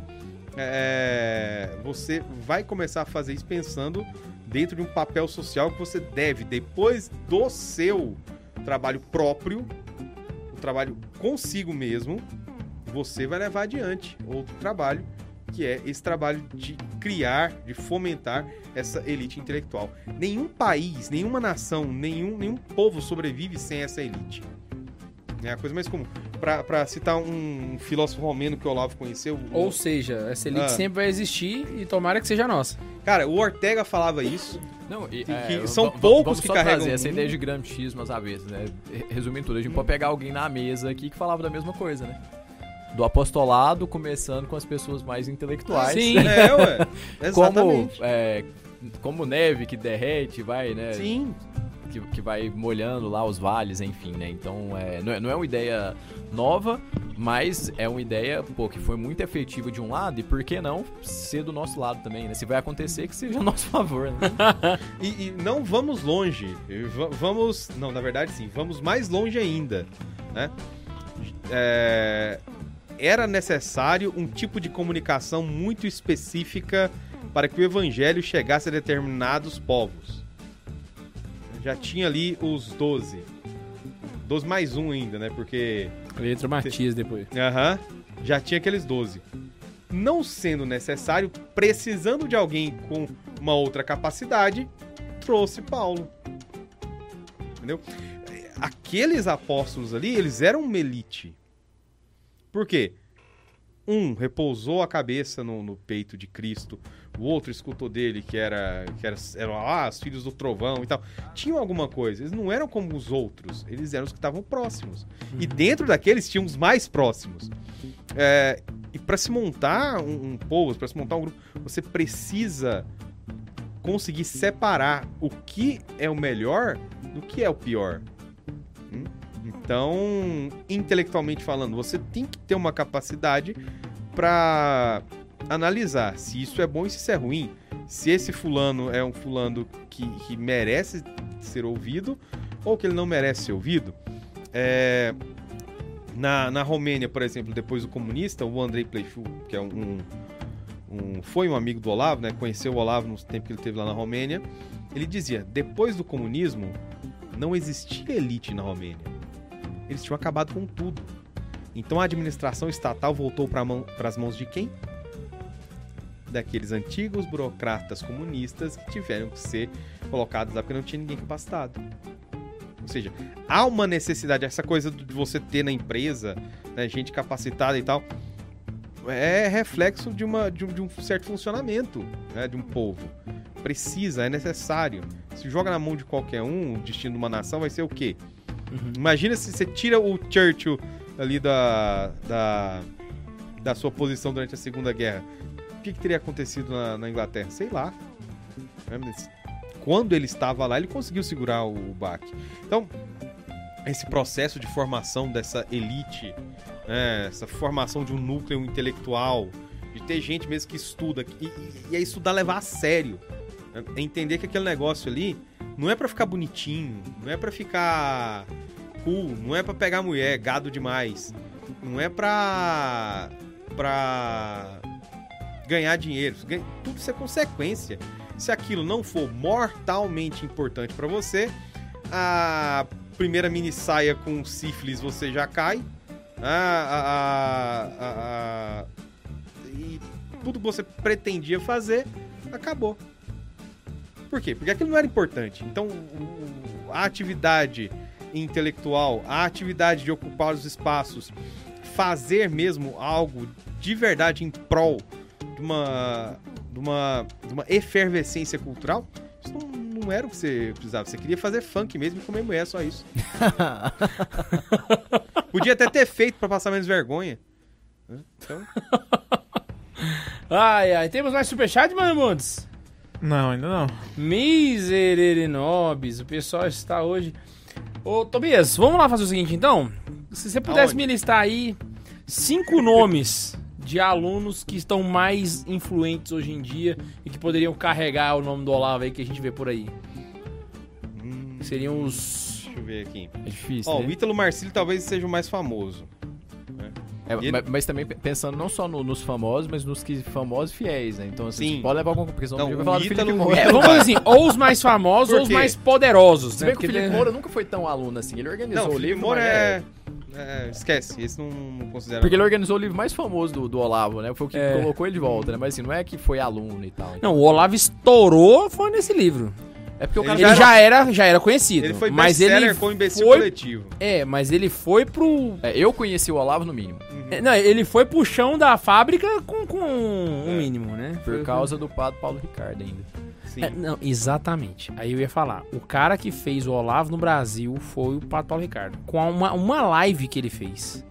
é, você vai começar a fazer isso pensando dentro de um papel social que você deve, depois do seu trabalho próprio, o trabalho consigo mesmo, você vai levar adiante outro trabalho, que é esse trabalho de criar, de fomentar essa elite intelectual. Nenhum país, nenhuma nação, nenhum, nenhum povo sobrevive sem essa elite. É a coisa mais comum. Pra, pra citar um filósofo romeno que o Olavo conheceu. o- Ou seja, essa elite Ah. sempre vai existir e tomara que seja nossa. Cara, o Ortega falava isso. Não, e, Que- é, são poucos vamos que só carregam trazer o essa ideia de gramscismo às avessas, né? Re- Resumindo tudo, a gente pode pegar alguém na mesa aqui que falava da mesma coisa, né? Do apostolado, começando com as pessoas mais intelectuais. Sim. É, ué. Como, Exatamente. é, como neve que derrete, vai, né? Sim. que, que vai molhando lá os vales, enfim, né? Então, é, não, é, não é uma ideia nova, mas é uma ideia, pô, que foi muito efetiva de um lado, e por que não ser do nosso lado também, né? Se vai acontecer, que seja a nosso favor, né? E, e não vamos longe. Va- Vamos. Não, na verdade, sim. Vamos mais longe ainda. Né? É, era necessário um tipo de comunicação muito específica para que o evangelho chegasse a determinados povos. Já tinha ali os 12. 12 mais um ainda, né? Porque Letra Matias depois. Aham. Já tinha aqueles 12. Não sendo necessário, precisando de alguém com uma outra capacidade, trouxe Paulo. Entendeu? Aqueles apóstolos ali, eles eram uma elite. Por quê? um repousou a cabeça no, no peito de Cristo, o outro escutou dele que era que era, eram ah, os filhos do trovão e tal. Tinham alguma coisa. Eles não eram como os outros. Eles eram os que estavam próximos. E dentro daqueles tinham os mais próximos. É, e para se montar um, um povo, para se montar um grupo, você precisa conseguir separar o que é o melhor do que é o pior. Então, intelectualmente falando, você tem que ter uma capacidade para analisar se isso é bom e se isso é ruim. Se esse fulano é um fulano que, que merece ser ouvido ou que ele não merece ser ouvido. É, na, na Romênia, por exemplo, depois do comunista, o Andrei Pleifu, que é um, um, foi um amigo do Olavo, né? Conheceu o Olavo no tempo que ele teve lá na Romênia. Ele dizia: depois do comunismo, não existia elite na Romênia. Eles tinham acabado com tudo. Então a administração estatal voltou para mão, as mãos de quem? Daqueles antigos burocratas comunistas que tiveram que ser colocados lá porque não tinha ninguém capacitado. Ou seja, há uma necessidade, essa coisa de você ter na empresa né, gente capacitada e tal, é reflexo de, uma, de, um, de um certo funcionamento né, de um povo. Precisa, é necessário. Se joga na mão de qualquer um, o destino de uma nação vai ser o quê? Uhum. Imagina se você tira o Churchill ali da, da, da sua posição durante a Segunda Guerra. O que, que teria acontecido na, na Inglaterra? Sei lá. Mas Quando ele estava lá, ele conseguiu segurar o, baque. Então, esse processo de formação dessa elite, né, essa formação de um núcleo intelectual, de ter gente mesmo que estuda, e, e, e é estudar levar a sério. É entender que aquele negócio ali não é pra ficar bonitinho, não é pra ficar cool, não é pra pegar mulher, gado demais. Não é pra. pra ganhar dinheiro. Tudo isso é consequência. Se aquilo não for mortalmente importante pra você, a primeira mini saia com sífilis você já cai. A, a- a- a- e tudo que você pretendia fazer acabou. Por quê? Porque aquilo não era importante. Então, a atividade intelectual, a atividade de ocupar os espaços, fazer mesmo algo de verdade em prol de uma, de uma, de uma efervescência cultural, isso não, não era o que você precisava. Você queria fazer funk mesmo e comer mulher, só isso. Podia até ter feito pra passar menos vergonha. né? Então, Ai, ai. Temos mais superchat, mano Mundes? Não, ainda não. Miserenobis. O pessoal está hoje... Ô, Tobias, vamos lá fazer o seguinte, então? Se você pudesse Aonde? me listar aí cinco nomes de alunos que estão mais influentes hoje em dia e que poderiam carregar o nome do Olavo aí que a gente vê por aí. hum, Seriam os... deixa eu ver aqui. É difícil, Ó, né? o Ítalo Marcílio talvez seja o mais famoso. É, ele- mas, mas também pe- pensando não só no- nos famosos, mas nos que famosos fiéis, né? Então, assim, Sim. pode levar alguma porque senão Não, vai o falar do Ítalo- Felipe o Moura. É, vamos fazer assim, ou os mais famosos ou os mais poderosos, Se né? bem que o Felipe tem- Moura nunca foi tão aluno assim. Ele organizou Não, o o Felipe livro. Moura mas é... é, Esquece, esse não, não considera. Porque ele organizou o livro mais famoso do, do Olavo, né? Foi o que É. colocou ele de volta, né? Mas assim, não é que foi aluno e tal. Não, o Olavo estourou foi nesse livro. É porque o cara Ele já era, já era conhecido. Ele foi mas ele com imbecil foi, coletivo. É, mas ele foi pro... É, eu conheci o Olavo no mínimo. é, Não, ele foi pro chão da fábrica com, com É. um mínimo, né? Por causa do padre Paulo Ricardo ainda. Sim. É, não, exatamente. Aí eu ia falar. O cara que fez o Olavo no Brasil foi o Pato Paulo Ricardo. Com uma, uma live que ele fez.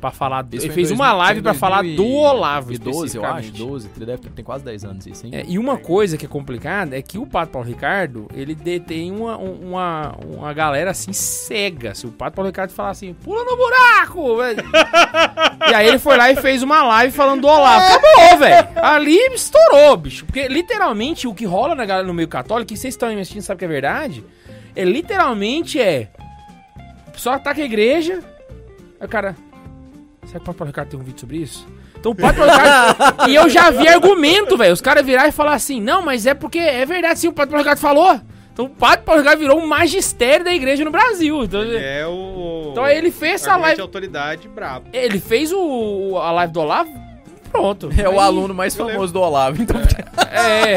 Pra falar. Isso ele fez 2000, uma live pra falar do Olavo, 2012, eu acho. especificamente. 12, ele deve ter tem quase 10 anos isso, hein? É, e uma coisa que é complicada é que o Pato Paulo Ricardo, ele detém uma, uma, uma galera assim cega. Se o Pato Paulo Ricardo falar assim, pula no buraco, velho. e aí ele foi lá e fez uma live falando do Olavo. Acabou, velho. Ali estourou, bicho. Porque literalmente o que rola na galera no meio católico, e vocês estão assistindo, sabe que é verdade, é literalmente é. Pessoal ataca a igreja. Aí o cara. Será que o Pato Paulo Ricardo tem um vídeo sobre isso? Então o Pato Paulo Ricardo. e eu já vi argumento, velho. Os caras virar e falar assim: não, mas é porque é verdade, sim, o Pato Paulo Ricardo falou. Então o Pato Paulo Ricardo virou um magistério da igreja no Brasil. Então Ele é o. Então ele fez essa argumento live- de autoridade brabo. ele fez o, a live do Olavo, pronto. É o Aí- aluno mais eu famoso do Olavo. Então, É.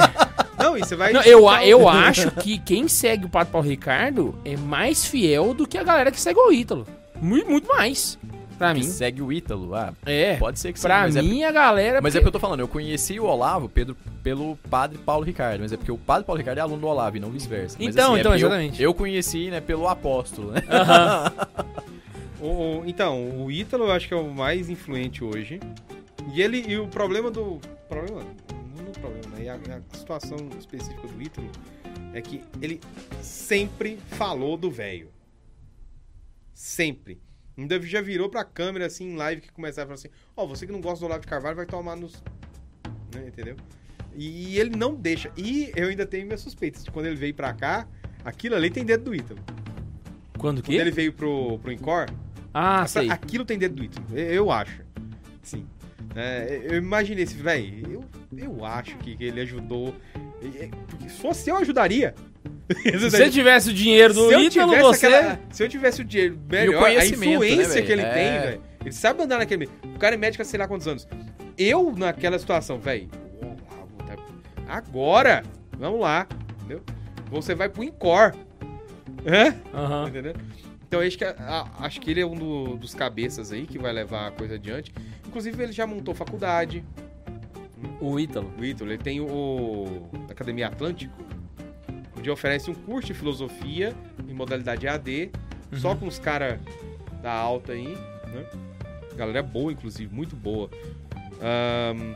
Não, e você vai. Não, eu, a- eu acho que quem segue o Pato Paulo Ricardo é mais fiel do que a galera que segue o Ítalo. Muito, muito mais. Pra que mim. segue o Ítalo. Ah, É. pode ser que sim, Pra é mim, a galera. Mas é porque- porque eu tô falando, eu conheci o Olavo Pedro pelo padre Paulo Ricardo, mas é porque o padre Paulo Ricardo é aluno do Olavo e não vice-versa. Mas, Então, é então, porque eu- exatamente. Eu, conheci, né, pelo apóstolo, né? O- o- então, o Ítalo eu acho que é o mais influente hoje. E ele e o problema do problema, não é o problema, né? E a, a situação específica do Ítalo é que ele sempre falou do velho. Sempre. Ainda já virou pra câmera assim em live que começava a falar assim: "Ó, você que não gosta do Olavo de Carvalho vai tomar nos né, entendeu? E ele não deixa. E eu ainda tenho minhas suspeitas de quando ele veio pra cá, aquilo ali tem dedo do Ítalo. Quando Quando que? ele veio pro, pro Incor, Ah, essa- sei. Aquilo tem dedo do Ítalo, eu, acho. Sim. É, eu imaginei esse, velho, eu, eu acho que ele ajudou. Porque Se fosse eu, ajudaria. Se você tivesse o dinheiro do Ítalo, você. aquela- se eu tivesse o dinheiro melhor, a conhecimento, influência né, que ele velho? tem, É. velho. Ele sabe andar naquele. O cara é médico há sei lá quantos anos. Eu, naquela situação, velho. Agora, vamos lá. Entendeu? Você vai pro Incor. Hã? Aham. Entendeu? Então acho que, acho que ele é um do- dos cabeças aí que vai levar a coisa adiante. Inclusive, ele já montou faculdade. O Ítalo. O Ítalo, ele tem o Academia Atlântico, onde oferece um curso de filosofia em modalidade AD, só com os caras da alta aí, né? Galera boa, inclusive, muito boa. Ahn,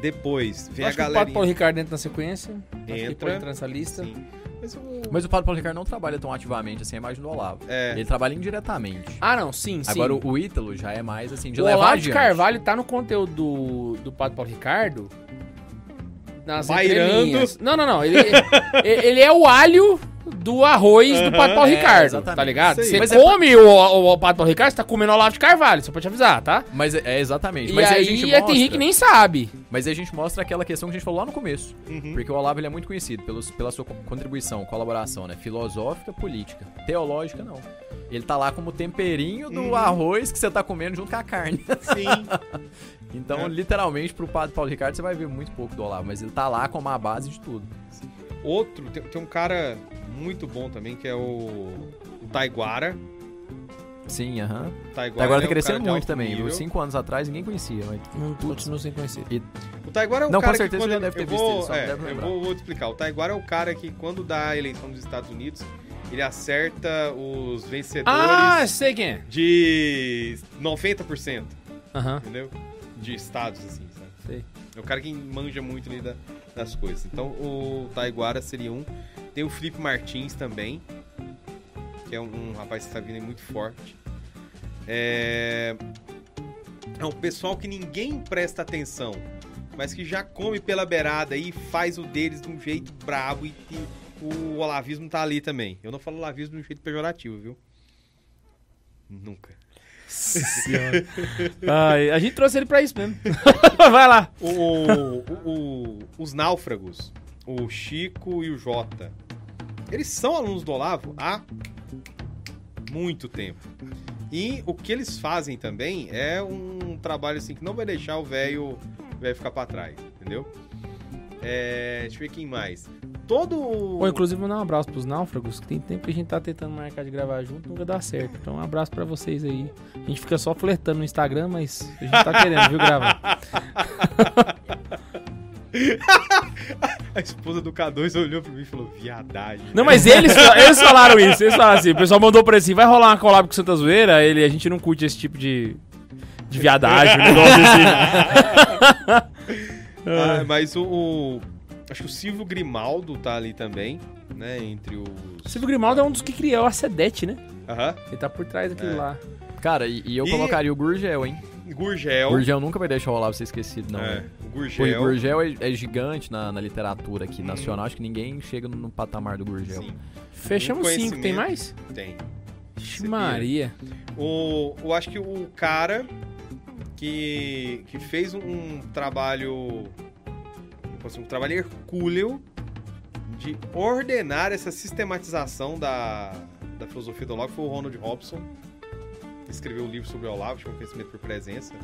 depois, vem Acho a que o Pato Paulo galera. Ricardo entra nessa sequência. Acho que ele Entra. pode entrar nessa lista. Sim. Mas o. Mas o padre Paulo Ricardo não trabalha tão ativamente assim a imagem do Olavo. É. Ele trabalha indiretamente. Ah, não, sim, sim. Agora o, Ítalo já é mais assim, de o levar Olavo de adiante. Carvalho tá no conteúdo do, do Padre Paulo Ricardo. Nas Bairando. Não, não, não. Ele, ele é o alho do arroz do Padre Paulo É, Ricardo, exatamente. tá ligado? Você Mas é come o, o, o Padre Paulo Ricardo, você tá comendo Olavo de Carvalho, só pra te avisar, tá? Mas é, é exatamente. E mas aí aí, a gente é, mostra, tem gente que nem sabe. Mas aí a gente mostra aquela questão que a gente falou lá no começo. Uhum. Porque o Olavo ele é muito conhecido pelos, pela sua co- contribuição, colaboração, né? Filosófica, política. Teológica, não. Ele tá lá como temperinho do Uhum. arroz que você tá comendo junto com a carne. Sim. Então, É. literalmente, pro padre Paulo Ricardo, você vai ver muito pouco do Olavo. Mas ele tá lá como a base de tudo. Outro, tem, tem um cara muito bom também, que é o, o Taiguara. Sim, aham. O Taiguara, Tá agora é tá crescendo muito também. nível. Cinco anos atrás ninguém conhecia. Mas... Não, putz, não sei conhecer. O Taiguara é um Não, com cara certeza que quando já ele- deve ter eu visto vou, ele, só não é, deve eu vou, vou te explicar. O Taiguara é o cara que quando dá a eleição dos Estados Unidos, ele acerta os vencedores Ah, sei quem é. de 90%, Aham, entendeu? De estados, assim, sabe? sei. É o cara que manja muito ali da- das coisas. Então o Taiguara seria um. Tem o Felipe Martins também, que é um, um rapaz que está vindo aí muito forte. É... é um pessoal que ninguém presta atenção, mas que já come pela beirada e faz o deles de um jeito brabo e, e o olavismo tá ali também. Eu não falo olavismo de um jeito pejorativo, viu? Nunca. Ai, a gente trouxe ele pra isso mesmo. Vai lá. O, o- o- os náufragos, o Chico e o Jota, eles são alunos do Olavo há muito tempo. E o que eles fazem também é um trabalho assim que não vai deixar o velho ficar pra trás, entendeu? É, deixa eu ver quem mais. Todo. Pô, inclusive, mandar um abraço pros náufragos, que tem tempo que a gente tá tentando marcar de gravar junto, nunca dá certo. Então, um abraço pra vocês aí. A gente fica só flertando no Instagram, mas a gente tá querendo, viu, gravar. A esposa do K2 olhou pra mim e falou: viadagem. Não, mas eles, eles falaram isso, eles falaram assim, o pessoal mandou pra ele assim, vai rolar uma collab com Santa Zoeira, ele, a gente não curte esse tipo de, de viadagem, assim. Ah, mas o, o- Acho que o Silvio Grimaldo tá ali também, né? Entre os. Silvio Grimaldo é um dos que criou a Sedete, né? Aham. Ele tá por trás daquilo É. lá. Cara, e, e eu E- colocaria o Gurgel, hein? Gurgel. Gurgel nunca vai deixar o Olavo ser esquecido, não. É, né? o Gurgel. o Gurgel é, é gigante na, na literatura aqui nacional. Acho que ninguém chega no, no patamar do Gurgel. Sim, Fechamos cinco, tem mais? tem. Maria. O, eu acho que o cara que, que fez um, um trabalho. Um trabalho hercúleo de ordenar essa sistematização da, da filosofia do Olavo foi o Ronald Robson. que Escreveu o livro sobre o Olavo, chama Conhecimento por Presença.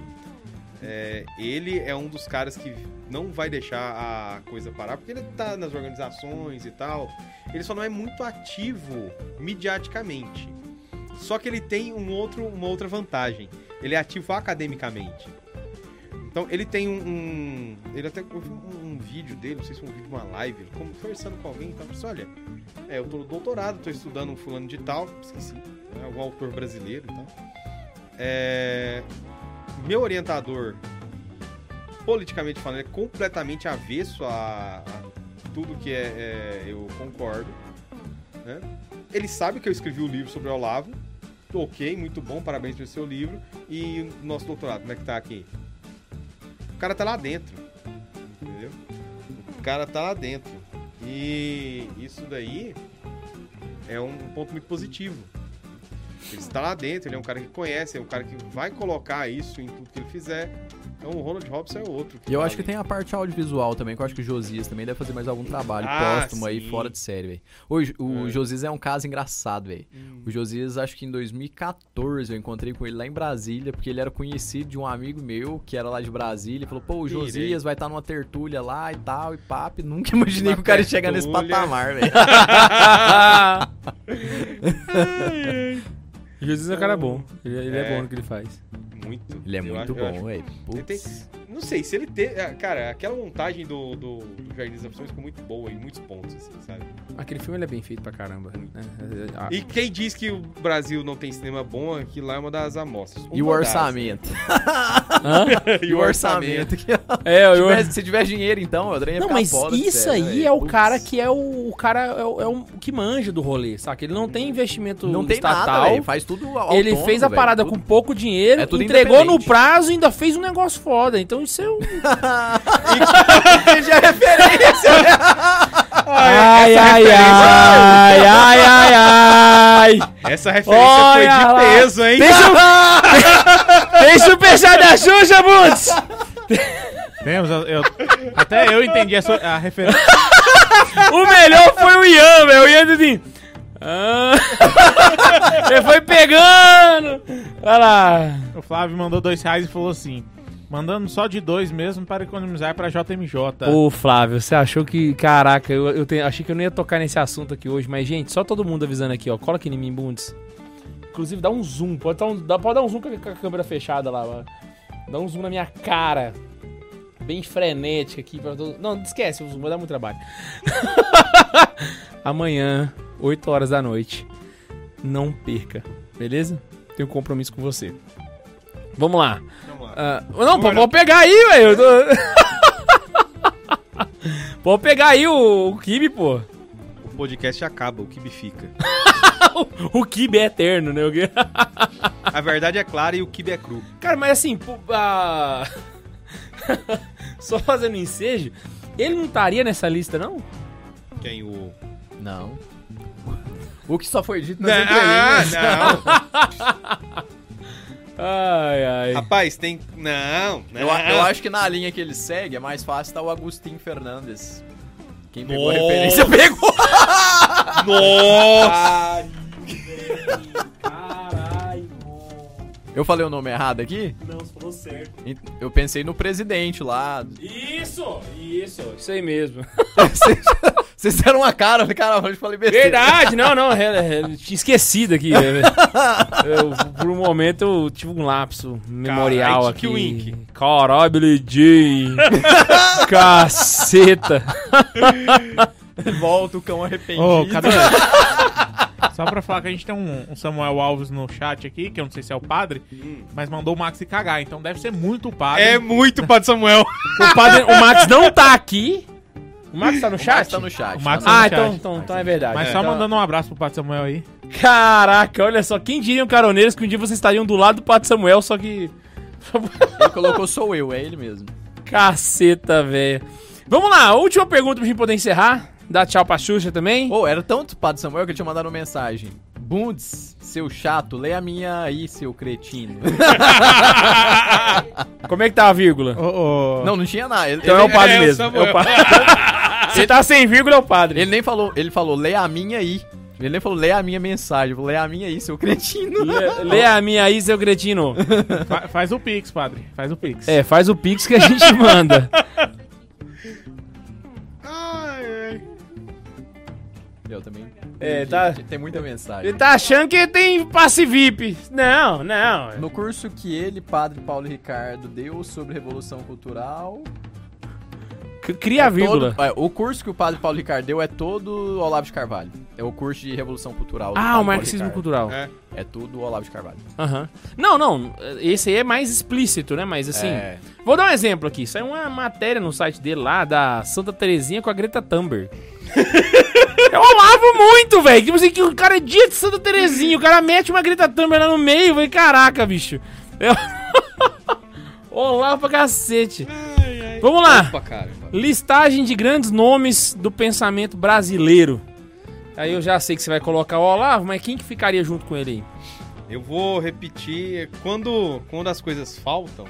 É, ele é um dos caras que não vai deixar a coisa parar, porque ele tá nas organizações e tal. Ele só não é muito ativo mediaticamente. Só que ele tem um outro, uma outra vantagem. Ele é ativo academicamente. Então ele tem um. um- ele até eu vi um, um vídeo dele, não sei se foi um vídeo de uma live, ele conversando com alguém, então, disse, olha, é, eu tô no doutorado, tô estudando um fulano de tal, esqueci, né, algum autor brasileiro e tal. É, meu orientador, politicamente falando, é completamente avesso a, a tudo que é, é, eu concordo. né? Ele sabe que eu escrevi o livro sobre o Olavo. Ok, muito bom, parabéns pelo seu livro. E o nosso doutorado, como é que tá aqui? O cara tá lá dentro. Entendeu? O cara tá lá dentro. E isso daí é um ponto muito positivo. Ele está lá dentro, ele é um cara que conhece, é um cara que vai colocar isso em tudo que ele fizer. Então o Ronald Robson é outro. E eu tá acho que tem a parte audiovisual também, que eu acho que o Josias também deve fazer mais algum trabalho Ah, póstumo aí, sim. fora de série, velho. O, Jo- o É. Josias é um caso engraçado, velho. O Josias, acho que em 2014 eu encontrei com ele lá em Brasília, porque ele era conhecido de um amigo meu, que era lá de Brasília, e falou, pô, o Irei. Josias vai estar numa tertúlia lá e tal, e papo. Nunca imaginei que o cara ia chegar nesse patamar, velho. Jesus é um cara bom. Ele, ele é. É. bom no que ele faz. Muito. Ele é Eu muito acho- bom, velho. Ele tem- Putz. Não sei, se ele ter. é, Cara, aquela montagem do, do, do Jardim das Opções ficou muito boa em muitos pontos, assim, sabe? Aquele filme ele é bem feito pra caramba. né? Ah, E quem diz que o Brasil não tem cinema bom, aqui lá é uma das amostras. E o das, orçamento? né? E o orçamento? É, eu, Se tiver- Se tiver dinheiro, então, ia Não, mas isso aí velho. é o cara que é o, o cara é o, é o que manja do rolê, saca? Ele não tem investimento Não tem estatal. nada. Faz tudo autônomo, ele fez a parada Tudo- com pouco dinheiro, É entregou no prazo e ainda fez um negócio foda. Então isso é um. Já é referência. Ai, ai, ai, ai, ai, ai. Essa referência Olha foi de lá. peso, hein? Deixa o. Deixa o fechar da Xuxa, Bundes! Temos, eu, eu- até eu entendi a, sua- a referência. O melhor foi o Ian, velho. O Ian assim. Ah, ele foi pegando. Olha lá. O Flávio mandou dois reais e falou assim: mandando só de dois mesmo para economizar para JMJ. Ô, Flávio, você achou que. Caraca, eu, eu tenho- achei que eu não ia tocar nesse assunto aqui hoje, mas, gente, só todo mundo avisando aqui, ó. Cola aqui em mim, Bundes. Inclusive, dá um zoom. Pode, dar um, dá, pode dar um zoom com a, com a câmera fechada lá, ó. Dá um zoom na minha cara. Bem frenética aqui. Pra todo... Não, esquece o zoom, vai dar muito trabalho. Amanhã, 8 horas da noite. Não perca, beleza? Tenho compromisso com você. Vamos lá. Vamos lá. Ah, não, pô, pode pegar aí, velho. eu tô- pode pegar aí o, o Kibe, pô. O podcast acaba, o Kibe fica. O Kibe é eterno, né? O A verdade é clara e o Kibe é cru. Cara, mas assim, pô, ah, só fazendo um ensejo, ele não estaria nessa lista, não? Quem o. Não. O que só foi dito nas Ah, entrelinhas. não! Ai, ai. Rapaz, tem. Não, não. Eu, eu acho que na linha que ele segue é mais fácil tá o Agostinho Fernandes. Quem pegou a Nossa. referência pegou. Nossa! Caralho. Eu falei o nome errado aqui? Não, você falou certo. Eu pensei no presidente lá. Isso, isso, isso aí mesmo. Vocês- deram uma cara, eu falei, caramba, eu falei besteira. Verdade, não, não, é, é, tinha esquecido aqui. é, eu, por um momento eu tive um lapso memorial Carai, aqui. Wink. Caralho, Billy Jean. Caceta. Volta o cão arrependido. Cadê? Só pra falar que a gente tem um, um Samuel Alves no chat aqui, que eu não sei se é o padre, mas mandou o Max se cagar, então deve ser muito o padre. É muito Padre Samuel. O, padre, o Max não tá aqui. O Max tá no O chat? Max tá no chat. O Max tá no- Ah, no então, chat. então, então é verdade. Mas É. só Então- mandando um abraço pro padre Samuel aí. Caraca, olha só, quem diriam caroneiros que um dia vocês estariam do lado do Pato Samuel, só que. Ele colocou sou eu, é ele mesmo. Caceta, velho. Vamos lá, última pergunta pra gente poder encerrar. Dá tchau pra Xuxa também. Ô, era tanto Padre Samuel que ele tinha mandado uma mensagem. Bundes, seu chato, lê a minha aí, seu cretino. Como é que tá a vírgula? Ô, ô, não, não tinha nada. Ele, Então é o padre é o mesmo. Samuel. É o padre. Se tá sem vírgula, é o padre. ele nem falou, ele falou, lê a minha aí. Ele nem falou, lê a minha mensagem. Eu falei, lê a minha aí, seu cretino. Lê, lê a minha aí, seu cretino. fa- faz o Pix, padre. Faz o Pix. É, faz o pix que a gente manda. Ai, ai. Eu também. É, tá- Tem muita mensagem. Ele tá achando que tem passe VIP. Não, não. No curso que ele, padre Paulo Ricardo, deu sobre Revolução Cultural. Cria a vírgula. todo- é, o curso que o padre Paulo Ricardo deu é todo Olavo de Carvalho. É o curso de Revolução Cultural. Ah, o marxismo cultural. É. É tudo Olavo de Carvalho. Aham. Não, não. Esse aí é mais explícito, né? Mas assim. É. Vou dar um exemplo aqui. Isso é uma matéria no site dele lá, da Santa Terezinha com a Greta Thunberg. Eu amava muito, velho. Tipo assim, que o cara é dia de Santa Terezinha, o cara mete uma Greta Thunberg lá no meio, velho. Caraca, bicho. Eu... Olá pra cacete. Vamos lá. Opa, cara. Listagem de grandes nomes do pensamento brasileiro. Aí eu já sei que você vai colocar o Olavo, mas quem que ficaria junto com ele aí? Eu vou repetir. Quando, quando as coisas faltam,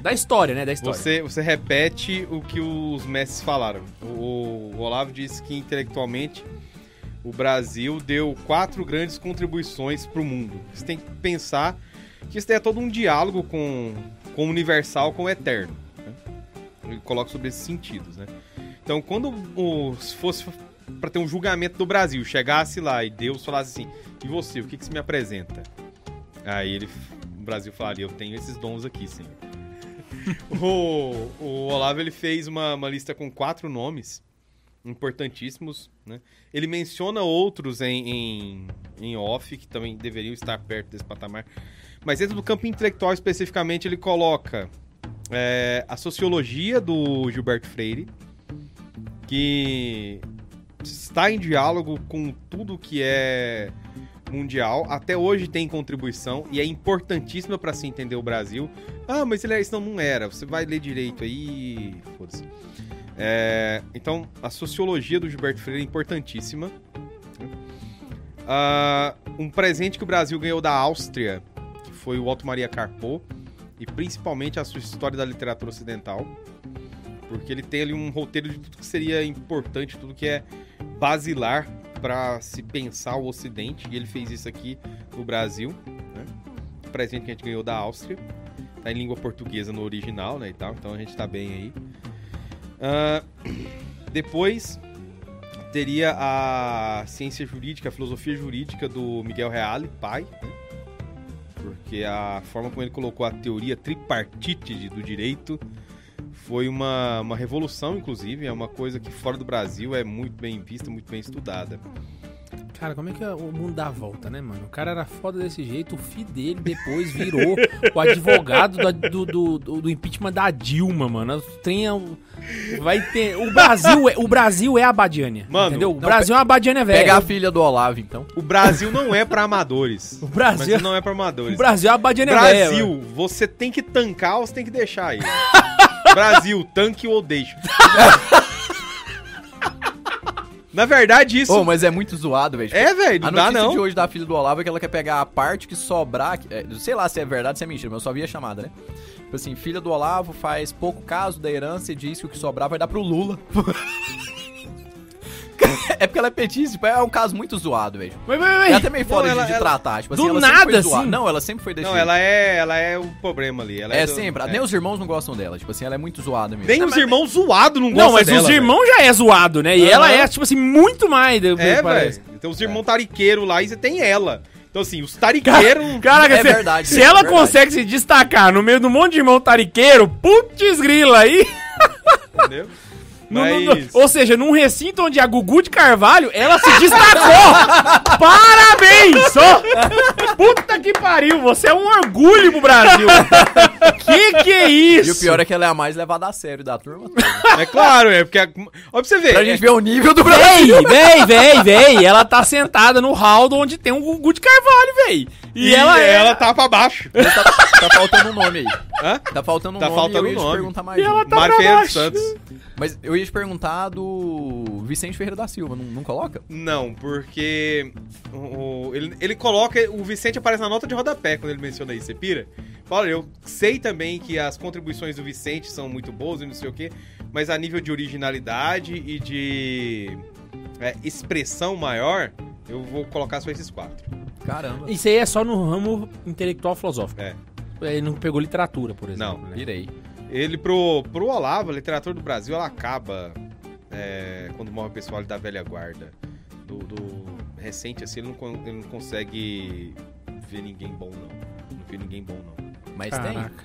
Da história, né? Da história. você, você repete o que os mestres falaram. O, o Olavo disse que intelectualmente o Brasil deu quatro grandes contribuições para o mundo. Você tem que pensar que isso é todo um diálogo com, com o universal, com o eterno. Ele coloca sobre esses sentidos, né? Então, quando o, se fosse para ter um julgamento do Brasil, chegasse lá e Deus falasse assim: e você, o que, que você me apresenta? Aí ele, o Brasil falaria: eu tenho esses dons aqui, sim. o, o Olavo ele fez uma, uma lista com quatro nomes importantíssimos, né? Ele menciona outros em, em, em off que também deveriam estar perto desse patamar. Mas dentro do campo intelectual especificamente ele coloca é, a sociologia do Gilberto Freire, que está em diálogo com tudo que é mundial. Até hoje tem contribuição e é importantíssima para se entender o Brasil. Ah, mas ele é isso não, era. Você vai ler direito aí, foda-se. É, então, a sociologia do Gilberto Freire é importantíssima. Ah, um presente que o Brasil ganhou da Áustria, que foi o Otto Maria Carpo, e principalmente a sua história da literatura ocidental, porque ele tem ali um roteiro de tudo que seria importante, tudo que é basilar para se pensar o Ocidente, e ele fez isso aqui no Brasil, né? O presente que a gente ganhou da Áustria, tá em língua portuguesa no original, né, e tal, então a gente tá bem aí. Ah, depois teria a ciência jurídica, a filosofia jurídica do Miguel Reale, pai, né? Porque a forma como ele colocou a teoria tripartite do direito foi uma, uma revolução, inclusive, é uma coisa que fora do Brasil é muito bem vista, muito bem estudada. Cara, como é que o mundo dá a volta, né, mano? O cara era foda desse jeito, o filho dele depois virou o advogado do, do, do- do impeachment da Dilma, mano. Tem, um- vai ter, o Brasil, é, o Brasil é a Badiânia, Mano, entendeu? O não, Brasil é uma Badiânia velha. Pega a filha do Olavo, então. O Brasil não é para amadores. O Brasil, Brasil não é para amadores. o Brasil é a Badiânia velha. Brasil, você tem que tancar ou você tem que deixar aí. Brasil, tanque ou deixa. Na verdade, isso. Ô, mas é muito zoado, velho. É, velho, não a dá notícia não. de hoje da filha do Olavo é que ela quer pegar a parte que sobrar. é, sei lá se é verdade ou se é mentira, mas eu só vi a chamada, né? Tipo assim, filha do Olavo faz pouco caso da herança e diz que o que sobrar vai dar pro Lula. é porque ela é petista, tipo, é um caso muito zoado, velho. Mas, mas, mas, É até meio foda ela- de, ela- tratar. Tipo Do assim, ela sempre nada, foi zoada. assim? Não, ela sempre foi desse Não, jeito. ela é, ela é o problema ali. Ela É, do- sempre. é. Nem os irmãos não gostam dela. Tipo assim, ela é muito zoada mesmo. Nem os irmãos zoados não gostam Não, mas dela, os irmãos já é zoado, né? E Aham. ela é, tipo assim, muito mais. do- É, parece. velho. Então os irmãos tariqueiros lá e você tem ela. Então assim, os tariqueiros... Caraca, É se, verdade, se é ela verdade. consegue se destacar no meio um monte de irmão tariqueiro, putz grila aí. entendeu? No- Mas... no- no- ou seja, num recinto onde a Gugu de Carvalho, ela se destacou! Parabéns! Só! Puta que pariu, você é um orgulho pro Brasil! que que é isso? E o pior é que ela é a mais levada a sério da turma. É claro, é porque... a- Olha pra você ver. pra é- gente ver o nível do Brasil. Véi, véi, véi, véi, ela tá sentada no hall onde tem um Gugu de Carvalho, véi. E, E ela é... ela tá pra baixo. Mas tá, tá faltando um nome aí. Hã? Tá faltando um Tá nome faltando e eu ia um nome. perguntar mais E um. ela tá Mário pra baixo. Santos. Mas eu ia te perguntar do Vicente Ferreira da Silva, não, não coloca? Não, porque o, o- ele, ele coloca. O Vicente aparece na nota de rodapé quando ele menciona isso. Você pira? Fala, eu sei também que as contribuições do Vicente são muito boas e não sei o quê, mas a nível de originalidade e de é, expressão maior, eu vou colocar só esses quatro. Caramba. Isso aí é só no ramo intelectual filosófico. É. Ele não pegou literatura, por exemplo. Não, né? Irei. Ele, pro, pro Olavo, a literatura do Brasil, ela acaba é, quando morre o pessoal da velha guarda. do, do recente, assim, ele não, con- ele não consegue ver ninguém bom, não. Não vê ninguém bom, não. Mas Caraca.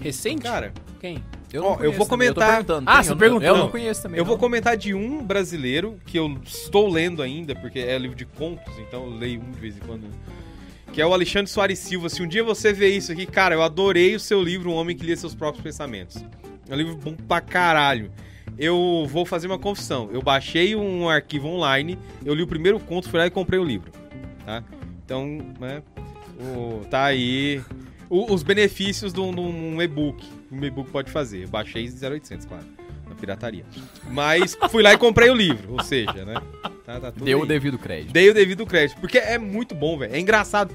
Recente? Cara, Quem? Tem. Ó, eu vou conheço também, eu tô comentar- perguntando, Ah, você Eu perguntou. Eu não conheço também. eu vou não. comentar de um brasileiro que eu estou lendo ainda, porque é livro de contos, então eu leio um de vez em quando. Que é o Alexandre Soares Silva. Se um dia você vê isso aqui, cara, eu adorei o seu livro, Um Homem que Lia Seus Próprios Pensamentos. É um livro bom pra caralho. Eu vou fazer uma confissão. Eu baixei um arquivo online, eu li o primeiro conto, fui lá e comprei o livro. Tá? Então, né? o- tá aí o- os benefícios de um, de um e-book. Um e-book pode fazer. Eu baixei 0800, claro. Na pirataria. Mas fui lá e comprei o livro. Ou seja, né? Tá, tá Deu aí. o devido crédito. Dei o devido crédito. Porque é muito bom, velho. É engraçado.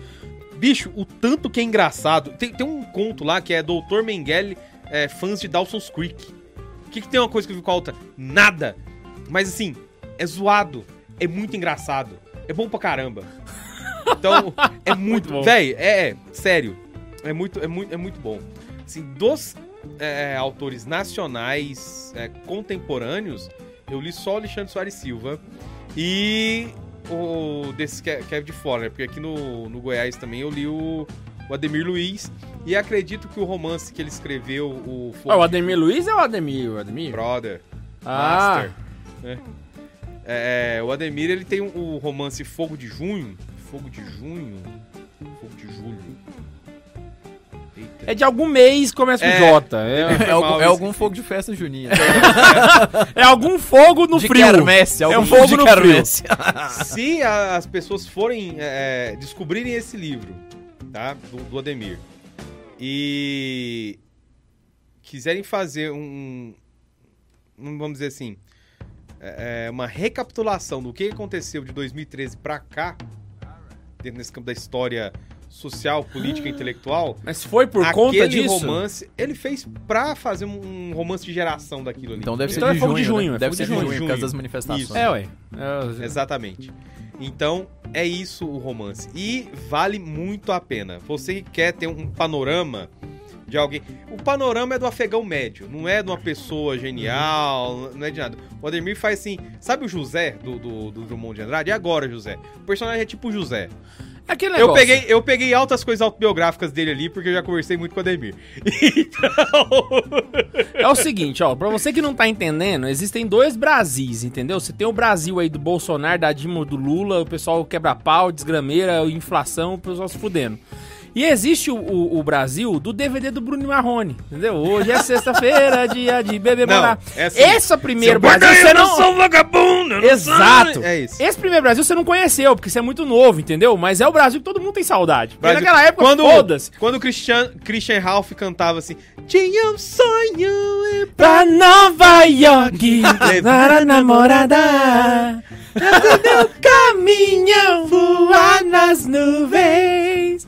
Bicho, o tanto que é engraçado. Tem, tem um conto lá que é Dr. Mengele, é, fãs de Dawson's Creek. O que, que tem uma coisa que eu vi com a outra? Nada. Mas assim, é zoado. É muito engraçado. É bom pra caramba. Então, é muito. bom. Véi, é, é, sério. É muito, é muito, é muito bom. Assim, dos é, autores nacionais é, contemporâneos, eu li só o Alexandre Soares Silva e o desse é, é de fora, né? Porque aqui no, no Goiás também eu li o, o Ademir Luiz e acredito que o romance que ele escreveu, o Ah, o Ademir Luiz é o Ademir? O Ademir? Brother, Ah, Master, né? É, o Ademir ele tem o o romance Fogo de Junho, Fogo de Junho, Fogo de Julho. É de algum mês começa com É. J. É, É, algum, é algum fogo de festa junina. é algum fogo no de frio. quermesse. É algum um fogo de no quermesse. Se a- as pessoas forem é, descobrirem esse livro, tá? Do, do Ademir. E quiserem fazer um, um, vamos dizer assim, é, é, uma recapitulação do que aconteceu de 2013 pra cá, dentro desse campo da história social, política e intelectual, Mas foi por conta aquele disso? romance, ele fez pra fazer um, romance de geração daquilo ali. Então deve ser Então é de junho, de junho, né? é Deve ser de junho. junho, por causa das Isso. manifestações. É, ué. É, Exatamente. Então, é isso o romance. E vale muito a pena. Você que quer ter um panorama de alguém. O panorama é do afegão médio, não é de uma pessoa genial, não é de nada. O Ademir faz assim. Sabe o José do, do, do Drummond de Andrade? E agora, José? O personagem é tipo o José. É aquele Eu negócio. peguei, eu peguei altas coisas autobiográficas dele ali, porque eu já conversei muito com o Ademir. É o seguinte, ó, pra você que não tá entendendo, existem dois Brasis, entendeu? Você tem o Brasil aí do Bolsonaro, da Dilma, do Lula, o pessoal quebra pau, desgrameira, inflação, o pessoal se fudendo. E existe o, o- o Brasil do DVD do Bruno Marrone, entendeu? Hoje é sexta-feira, dia de beber morar. é assim, Esse primeiro Brasil porcaria, você eu não... sou vagabundo! eu Exato. É isso. Esse primeiro Brasil você não conheceu, porque você é muito novo, entendeu? Mas é o Brasil que todo mundo tem saudade. Brasil- naquela época, quando, foda-se. Quando o Christian, Christian Ralph cantava assim, tinha um sonho e Pra Nova York, para a namorada, meu caminho, voar nas nuvens.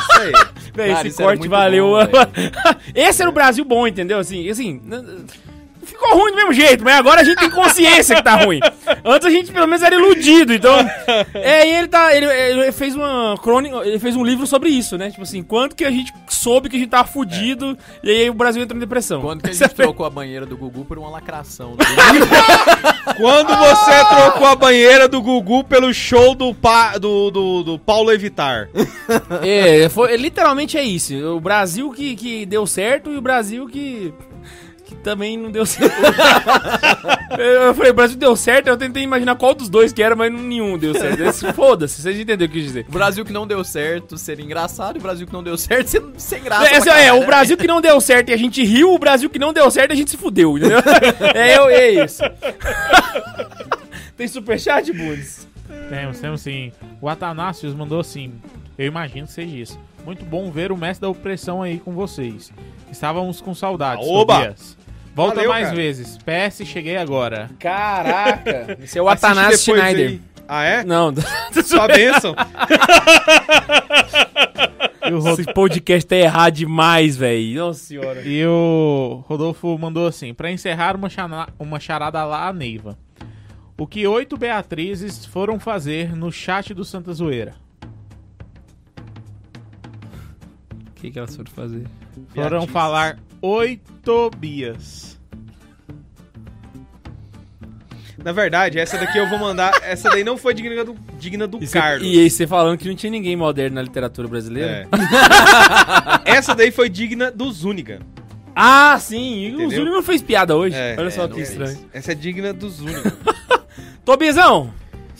Isso aí. Véi, Cara, esse corte valeu. bom, esse era o Brasil bom, entendeu? Assim, assim. Ficou ruim do mesmo jeito, mas agora a gente tem consciência que tá ruim. Antes a gente pelo menos era iludido, então. É, e ele tá. Ele, ele fez uma crônica. Ele fez um livro sobre isso, né? Tipo assim, quanto que a gente soube que a gente tava fudido, e aí o Brasil entrou em depressão. Quando que a Você gente trocou a banheira do Gugu por uma lacração? né? Quando você trocou a banheira do Gugu pelo show do, pa, do, do, do Paulo Evitar. É, foi, literalmente é isso. O Brasil que, que deu certo e o Brasil que, que também não deu certo. eu falei, o Brasil deu certo, eu tentei imaginar qual dos dois que era, mas nenhum deu certo. Esse- Foda-se, vocês entenderam o que eu quis dizer. O Brasil que não deu certo seria engraçado, e o Brasil que não deu certo ser sem graça. É, caralho, o Brasil que não deu certo e a gente riu, o Brasil que não deu certo e a gente se fudeu, entendeu? É, eu- é isso. Tem superchat, Bundes? Temos, temos sim. O Atanásios mandou assim. Eu imagino que seja isso. Muito bom ver o mestre da opressão aí com vocês. Estávamos com saudades. Oba! Tobias. Volta Valeu, mais cara. vezes. PS, cheguei agora. Caraca. Esse é o Atanás Schneider. aí. Ah, é? Não, Sua bênção. E esse podcast tá errado demais, velho. Nossa senhora. e o Rodolfo mandou assim. Pra encerrar uma, chana- uma charada lá a Neiva. O que oito Beatrizes foram fazer no chat do Santa Zoeira? O que, que elas foram fazer? Foram Beatriz. falar oito Bias. Na verdade, essa daqui eu vou mandar. Essa daí não foi digna do, digna do E cê- Carlos. E aí você falando que não tinha ninguém moderno na literatura brasileira? É. essa daí foi digna do Zuniga. Ah, sim. O Entendeu? Zúlio não fez piada hoje. É, Olha só é, que não estranho. Essa é digna do Zuniga. Tobizão,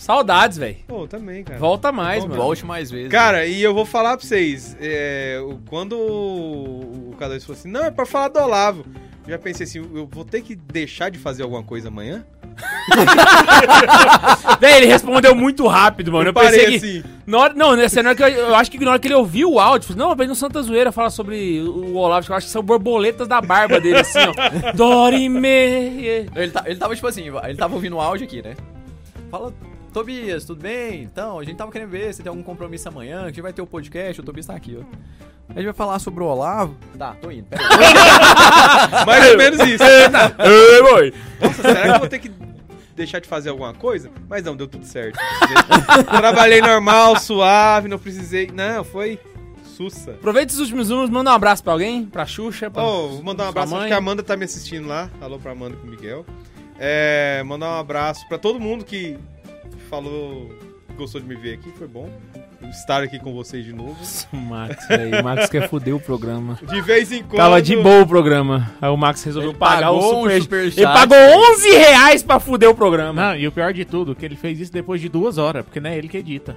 saudades, velho. Pô, também, cara. Volta mais, Volta. mano. Volte mais vezes. Cara, e eu vou falar pra vocês, é, quando o, o K2 falou assim, não, é pra falar do Olavo. Eu já pensei assim, eu vou ter que deixar de fazer alguma coisa amanhã? Véi, ele respondeu muito rápido, mano. Eu, pensei que. assim, Na hora, não, nessa hora que eu, eu acho que na hora que ele ouviu o áudio, falou, não, mas no Santa Zoeira fala sobre o Olavo, que eu acho que são borboletas da barba dele, assim, ó. Dorime. Ele, tá- ele tava tipo assim, ele tava ouvindo o áudio aqui, né? Fala, Tobias, tudo bem? Então, a gente tava querendo ver se tem algum compromisso amanhã, que a gente vai ter o podcast, o Tobias tá aqui, ó. A gente vai falar sobre o Olavo. Tá, tô indo. Mais ou menos isso. Ei, boy. Nossa, será que eu vou ter que deixar de fazer alguma coisa? Mas não, deu tudo certo. Trabalhei normal, suave, não precisei. Não, foi sussa. Aproveita esses últimos números, manda um abraço pra alguém, pra Xuxa, pra... Oh, vou mandar um abraço, mãe. acho que a Amanda tá me assistindo lá. Alô pra Amanda e pro Miguel. É, mandar um abraço pra todo mundo que falou que gostou de me ver aqui, foi bom estar aqui com vocês de novo. O Max, velho. O Max quer foder o programa. De vez em quando. Tava de boa o programa. Aí o Max resolveu Ele pagar o super... superchat, Ele pagou velho. 11 reais pra fuder o programa. Não, e o pior de tudo, que ele fez isso depois de duas horas, porque não é ele que edita.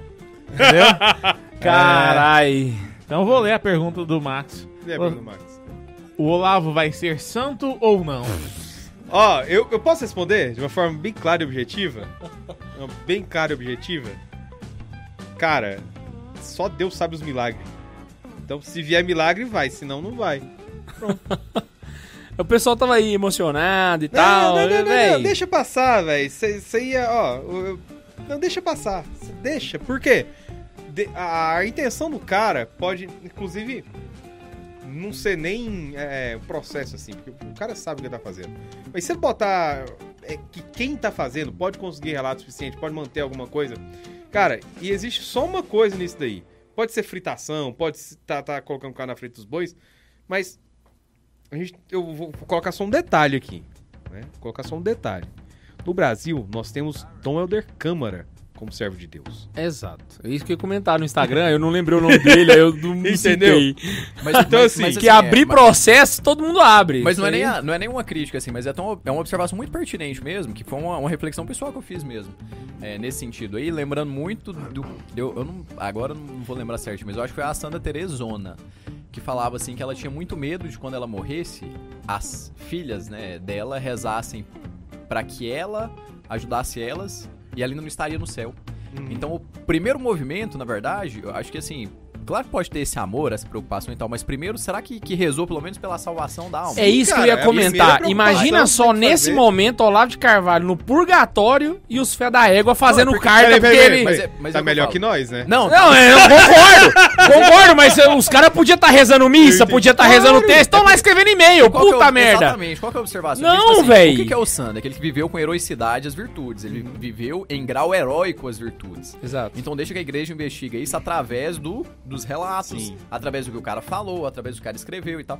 Entendeu? Carai. Então vou ler a pergunta do Max. É, Bruno Max. O Olavo vai ser santo ou não? Ó, eu, eu posso responder de uma forma bem clara e objetiva? Bem clara e objetiva? Cara, só Deus sabe os milagres. Então, se vier milagre, vai. Senão, não vai. O pessoal tava aí emocionado e tal. não, não, não, não, não, deixa passar, velho. Aí é, ó. eu- Não, deixa passar. Cê Deixa. Por quê? De- a, a intenção do cara pode, inclusive, não ser nem é, processo assim, porque o cara sabe o que ele tá fazendo. Mas se ele botar é, que quem tá fazendo pode conseguir relato suficiente, pode manter alguma coisa. Cara, e existe só uma coisa nisso daí. Pode ser fritação, pode estar tá, tá colocando o cara na frente dos bois, mas a gente, eu vou colocar só um detalhe aqui. Né? Vou colocar só um detalhe. No Brasil, nós temos Dom Helder Câmara como servo de Deus. Exato. É isso que eu ia comentar no Instagram, eu não lembrei o nome dele, aí eu não me Entendeu? citei. Mas, Então, assim, Que abrir é, mas- processo, todo mundo abre. Mas não é, nem a- não é nem uma crítica, assim, mas é, tão, é uma observação muito pertinente mesmo, que foi uma, uma reflexão pessoal que eu fiz mesmo. é, nesse sentido aí, lembrando muito do. Eu, eu não, agora eu não vou lembrar certo, mas eu acho que foi a Sandra Teresona, que falava assim que ela tinha muito medo de quando ela morresse, as filhas né, dela rezassem pra que ela ajudasse elas e ela ainda não estaria no céu. Então, o primeiro movimento, na verdade, eu acho que assim. Claro que pode ter esse amor, essa preocupação e tal, mas primeiro, será que, que rezou pelo menos pela salvação da alma? É isso cara, que eu é ia primeira comentar. preocupação Imagina só nesse fazer. momento Olavo de Carvalho no purgatório e os fé da égua fazendo porque- carta Peraí, porque peraí, peraí, ele. Mas mas é- mas tá é melhor que nós, né? Não, Não, eu concordo. concordo, mas os caras podiam estar rezando missa, podiam estar rezando texto, estão lá escrevendo e-mail. É Puta merda. Exatamente, qual que é a observação? Não, Porque, tipo véi. O que é o Sandro? Aquele que viveu com heroicidade as virtudes. Ele viveu em grau heróico as virtudes. Exato. Então deixa que a igreja investiga isso através do, dos relatos, Sim. através do que o cara falou, através do que o cara escreveu e tal.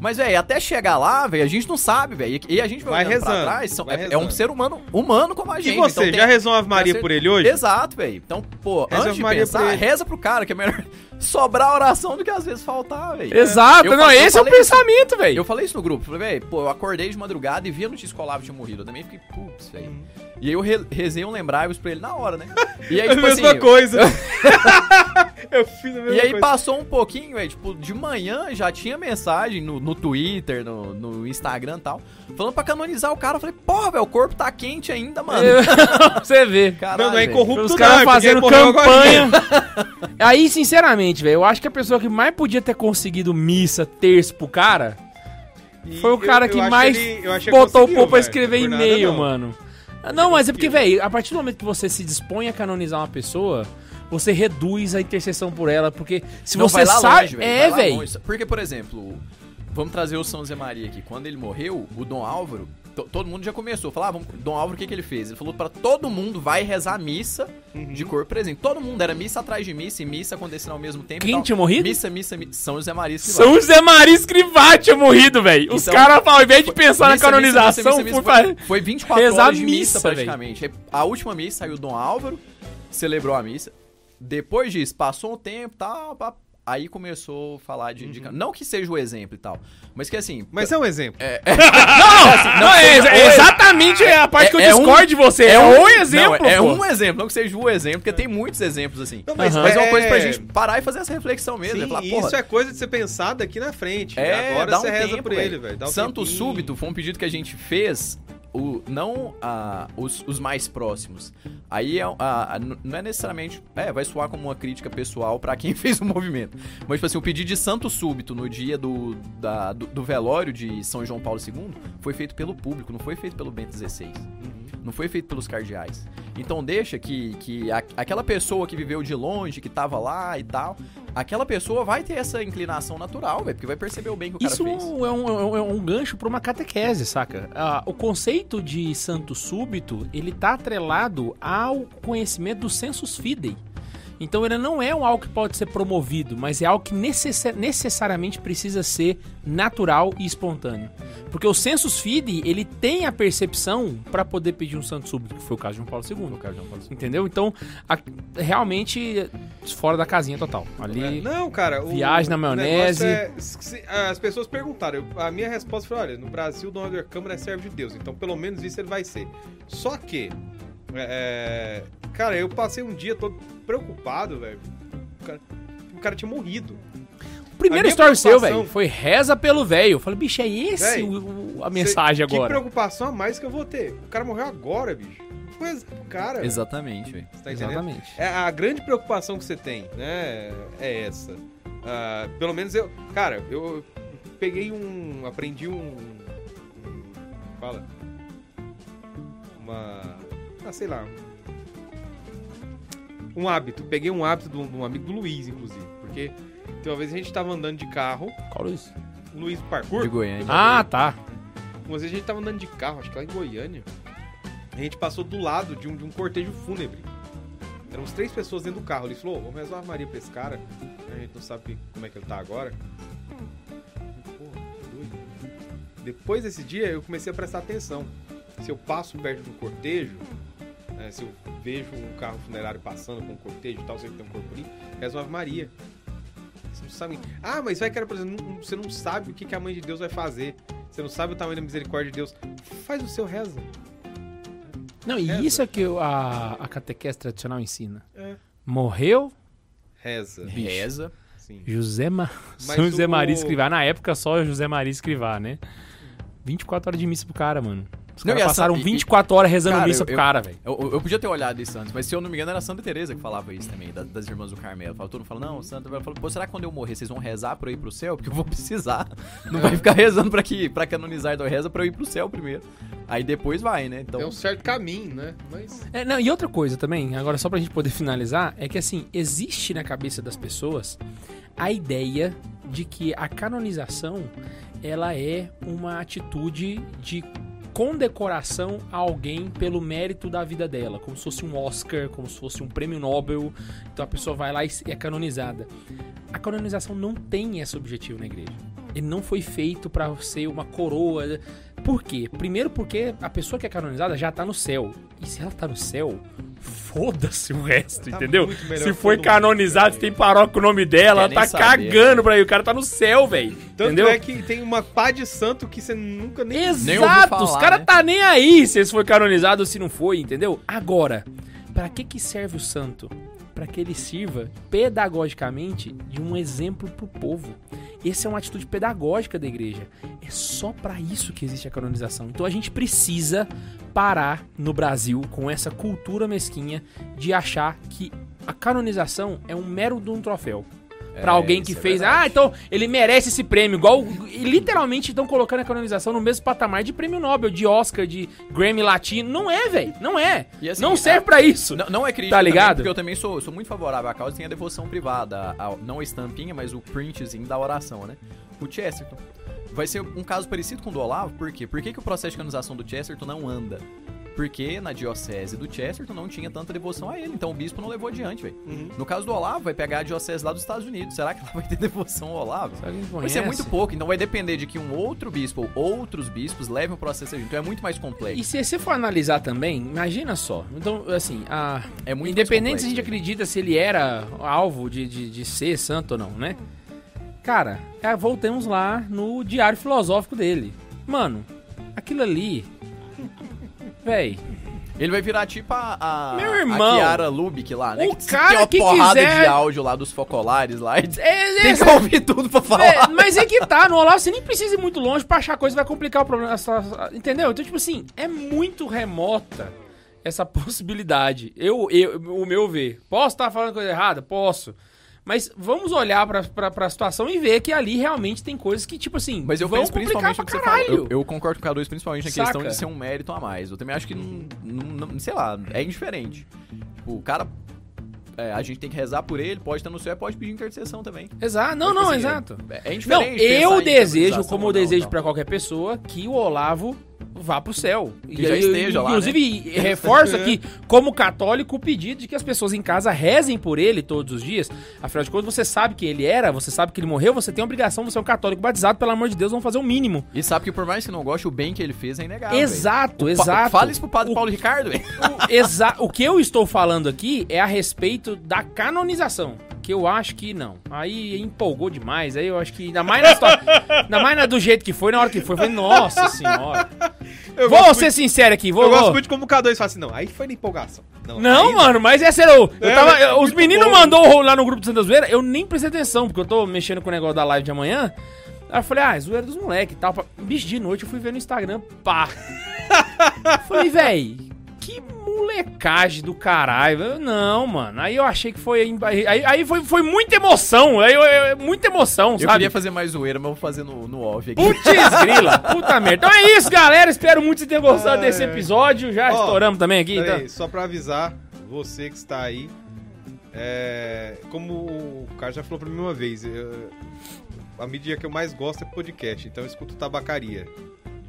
Mas, velho, até chegar lá, velho, a gente não sabe, velho. E a gente vai, Vai olhando pra rezando, trás, são- vai é, é rezando. um ser humano humano como a E gente. você, então tem- já rezou uma Ave Maria tem- por ele hoje? Exato, velho. Então, pô, Reza antes de Maria pensar, reza pro cara, que é melhor sobrar a oração do que às vezes faltar, velho. Exato, Eu não, eu esse é o pensamento, velho. Eu falei isso no grupo, falei, velho, pô, eu acordei de madrugada e vi a notícia que o Olavo tinha morrido. Eu também fiquei, putz, velho. Uhum. E aí eu re rezei um lembráveis pra ele na hora, né? E aí, É a tipo mesma assim, coisa. eu fiz a mesma E aí coisa. passou um pouquinho, velho, tipo, de manhã já tinha mensagem no, no Twitter, no, no Instagram e tal, falando pra canonizar o cara. Eu falei, porra, velho, o corpo tá quente ainda, mano. Pra Você vê. Caralho, Não, não é incorrupto Os caras é fazendo campanha. Aí, sinceramente, velho, eu acho que a pessoa que mais podia ter conseguido missa, terço pro cara, E foi o eu- cara eu que acho mais eu que ele botou o povo pra escrever e-mail, mano. Ah, Não, mas é porque, velho, a partir do momento que você se dispõe a canonizar uma pessoa, você reduz a intercessão por ela, porque se Não, você vai lá sabe. longe, é, velho. Porque, por exemplo, vamos trazer o São José Maria aqui. Quando ele morreu, o Dom Álvaro, todo mundo já começou. Falava, ah, vamos, Dom Álvaro, o que, que ele fez? Ele falou pra todo mundo, vai rezar missa Uhum. de corpo presente. Todo mundo, era missa atrás de missa e missa acontecendo ao mesmo tempo. Quem tinha morrido? Missa, missa, missa. São José Maria Escrivá. São José Maria Escrivá tinha morrido, velho. Os Então, caras, ao invés de pensar na Missa, canonização, missa, missa, foi foi 24 rezar horas de missa, missa, praticamente. Aí, A última missa saiu Dom Álvaro, celebrou a missa. Depois disso, passou um tempo, tal, pá, aí começou a falar de, de can- Não que seja o exemplo e tal, mas que assim... Mas é um exemplo. Não, não, é, seja é o exatamente a parte que eu É- é um- discordo de você. É, um exemplo, Não, é, é pô. um exemplo, não que seja o exemplo, porque tem muitos exemplos assim. Não, mas, mas é uma coisa pra é- gente parar e fazer essa reflexão mesmo. Sim, é falar, isso é coisa de ser pensado daqui na frente. É, Agora dá um você reza tempo, por ele, velho. Um Santo tempinho. Súbito foi um pedido que a gente fez, o, não a, os, os mais próximos. Aí é, a- a- n- não é necessariamente. É, vai soar como uma crítica pessoal pra quem fez o movimento. Mas, tipo assim, o pedido de Santo Súbito no dia do, da- do, do velório de São João Paulo II foi feito pelo público, não foi feito pelo Bento XVI. Não foi feito pelos cardeais. Então deixa que, que a- aquela pessoa que viveu de longe, que tava lá e tal, aquela pessoa vai ter essa inclinação natural, velho, porque vai perceber o bem que o cara Isso fez. é um, é um- é um gancho pra uma catequese, saca? Ah, o conceito de santo súbito, ele tá atrelado ao conhecimento do sensus fidei. Então ele não é um algo que pode ser promovido, mas é algo que necessa- necessariamente precisa ser natural e espontâneo. Porque o sensus fidei, ele tem a percepção pra poder pedir um santo súbito, que foi o caso de João Paulo II. Entendeu? Então, a- realmente fora da casinha total. Ali Não, cara. o- Viagem na maionese. é- se- as pessoas perguntaram. a minha resposta foi: olha, no Brasil, o dono da Câmara é servo de Deus. Então, pelo menos isso ele vai ser. Só que. É, cara, eu passei um dia todo preocupado, velho. O cara, o cara tinha morrido. O primeiro story seu, velho, foi reza pelo velho. Eu falei, bicho, é esse Véi, o- o- a mensagem Que agora. preocupação a mais que eu vou ter. O cara morreu agora, bicho. Mas, cara. Exatamente, velho. Você tá entendendo? Exatamente. É a grande preocupação que você tem, né? É essa. Ah, pelo menos eu. Cara, eu peguei um. Aprendi um. um fala. Uma. Ah, sei lá. Um hábito. Peguei um hábito de um, de um amigo do Luiz, inclusive. Porque tem uma vez a gente tava andando de carro. Qual isso? O Luiz do Parkour. De Goiânia. Ah, tá. Uma vez a gente tava andando de carro, acho que lá em Goiânia. A gente passou do lado de um, de um cortejo fúnebre. Eram uns três pessoas dentro do carro. Ele falou: "Ô, vamos rezar uma Maria pra esse cara. A gente não sabe como é que ele tá agora. Porra, que doido. Depois desse dia, eu comecei a prestar atenção. Se eu passo perto do cortejo, né, se eu vejo um carro funerário passando com um cortejo e tal, sei que tem um corpo ali, Ave Maria. Você não sabe. Ah, mas vai, cara, por exemplo, você não sabe o que, que a mãe de Deus vai fazer. Você não sabe o tamanho da misericórdia de Deus. Faz o seu reza. Não, e Reza. isso é que o- a, a catequese tradicional ensina. É. Morreu Reza. Reza. Sim. José Ma... São José o- Maria Escrivá. Na época, só José Maria Escrivá, né? 24 horas de missa pro cara, mano. Os Não, e passaram Sa- e- 24 horas rezando Cara, missa eu- pro cara, velho. Eu, eu podia ter olhado isso antes, mas se eu não me engano era a Santa Teresa que falava isso também, da- das irmãs do Carmelo. Todo mundo fala, não, Santa, ela falou, pô, será que quando eu morrer vocês vão rezar pra eu ir pro céu? Porque eu vou precisar. Não vai ficar rezando pra, que, pra canonizar, então reza pra eu ir pro céu primeiro. Aí depois vai, né? Então, Tem um certo caminho, né? Mas. É, não, e outra coisa também, agora só pra gente poder finalizar, é que assim, existe na cabeça das pessoas a ideia de que a canonização ela é uma atitude de condecoração a alguém pelo mérito da vida dela, como se fosse um Oscar, como se fosse um prêmio Nobel. Então a pessoa vai lá e é canonizada. A canonização não tem esse objetivo na igreja. Ele não foi feito pra ser uma coroa. Por quê? Primeiro porque a pessoa que é canonizada já tá no céu. E se ela tá no céu, foda-se o resto, Tá entendeu? Se foi mundo, canonizado, se tem paróquia com o nome dela, ela tá nem saber, cagando pra aí. O cara tá no céu, velho. Tanto Entendeu? é que tem uma pá de santo que você nunca nem. Nem ouviu Exato, falar, os caras né? tá nem aí se esse foi canonizado ou se não foi, entendeu? Agora, pra que que serve o santo? Pra que ele sirva pedagogicamente de um exemplo pro povo. Essa é uma atitude pedagógica da igreja. É só pra isso que existe a canonização. Então a gente precisa parar no Brasil com essa cultura mesquinha de achar que a canonização é um mero de um troféu. Pra É, alguém que é fez, ah, então ele merece esse prêmio. Igual, literalmente estão colocando a canonização no mesmo patamar de prêmio Nobel, de Oscar, de Grammy Latino. Não é, velho. Não é. Assim, não a- serve pra isso. Não, não é crítica Tá também, ligado? porque eu também sou, sou muito favorável à causa, tem a devoção privada, a- não a estampinha, mas o printzinho da oração, né? O Chesterton. vai ser um caso parecido com o do Olavo, por quê? Por que, que o processo de canonização do Chesterton não anda? Porque na diocese do Chesterton não tinha tanta devoção a ele, então o bispo não levou adiante, velho. Uhum. No caso do Olavo, vai pegar a diocese lá dos Estados Unidos. Será que ela vai ter devoção ao Olavo? Vai ser muito pouco, então vai depender de que um outro bispo ou outros bispos levem o processo adiante. Então é muito mais complexo. E se você for analisar também, imagina só. Então, assim, a... É muito independente se a gente acredita se ele era alvo de, de, de ser santo ou não, né? Cara, é, voltamos lá no diário filosófico dele. Mano, aquilo ali. Véi, Ele vai virar tipo a, a, Meu a irmão, Kiara Lubick lá, né? o que cara tem uma que porrada quiser- de áudio lá dos focolares lá e é, tem que ouvir tudo pra falar. É, mas é que tá, no Olavo você nem precisa ir muito longe pra achar coisa que vai complicar o problema. Entendeu? Então, tipo assim, é muito remota essa possibilidade. Eu, eu o meu ver. Posso estar falando coisa errada? Posso. Mas vamos olhar pra, pra, pra situação e ver que ali realmente tem coisas que, tipo assim, Mas eu vão penso complicar principalmente no pra que você falou. caralho. Eu, eu concordo com o K2 principalmente na Saca? questão de ser um mérito a mais. Eu também acho que não, não- não- sei lá, é indiferente. Tipo, o cara é, a gente tem que rezar por ele, pode estar no céu, pode pedir intercessão também. Exato. Não, Mas, não, assim, exato. É, é Não, indiferente. pensar eu em desejo, como ou eu não, desejo tal. pra qualquer pessoa, que o Olavo vá pro céu. Que já esteja lá, né? Inclusive, reforço aqui, como católico, o pedido de que as pessoas em casa rezem por ele todos os dias. Afinal de contas, você sabe quem ele era, você sabe que ele morreu, você tem a obrigação, você é um católico batizado, pelo amor de Deus, vamos fazer o mínimo. E sabe que por mais que não goste, o bem que ele fez é inegável. exato, exato. Fala isso pro padre O- Paulo Ricardo, velho. O que eu estou falando aqui é a respeito da canonização. Que eu acho que não. Aí empolgou demais. Aí eu acho que. Ainda mais, na situa- ainda mais na- do jeito que foi, na hora que foi. Eu falei, nossa senhora. Eu vou ser muito- sincero aqui, vou. Eu gosto muito como o K2 fala assim, não, aí foi na empolgação. Não, aí- mano, mas esse era o. eu É, tava- é os meninos bom. mandou lá no grupo do Santa Zoeira, eu nem prestei atenção, porque eu tô mexendo com o negócio da live de amanhã. Aí eu falei, ah, é zoeira dos moleques e tal. Bicho, de noite eu fui ver no Instagram, pá. falei, véi, que molecagem do caralho. Eu, não, mano. Aí eu achei que foi. Aí, aí foi, foi muita emoção. Aí eu, eu- muita emoção, Eu sabe? queria fazer mais zoeira, mas eu vou fazer no, no off aqui. Putz, grila, puta merda. Então é isso, galera. Espero muito que você tenha gostado Ai, desse episódio. Já Ó, estouramos também aqui. Então. aí, só pra avisar, você que está aí, é, como o cara já falou pra mim uma vez, eu- a mídia que eu mais gosto é podcast, então eu escuto tabacaria.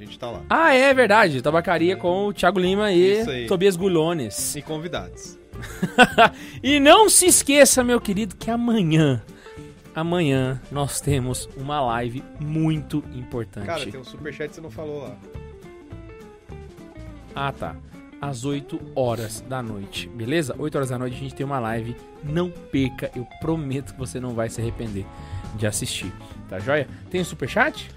Gente tá lá. Ah, é verdade. Tabacaria com o Thiago Lima e. Tobias Gulones. E convidados. E não se esqueça, meu querido, que amanhã, amanhã nós temos uma live muito importante. Cara, tem um superchat que você não falou lá. Ah, tá. Às 8 horas da noite, beleza? 8 horas da noite a gente tem uma live. Não perca, eu prometo que você não vai se arrepender de assistir. Tá joia? Tem um superchat?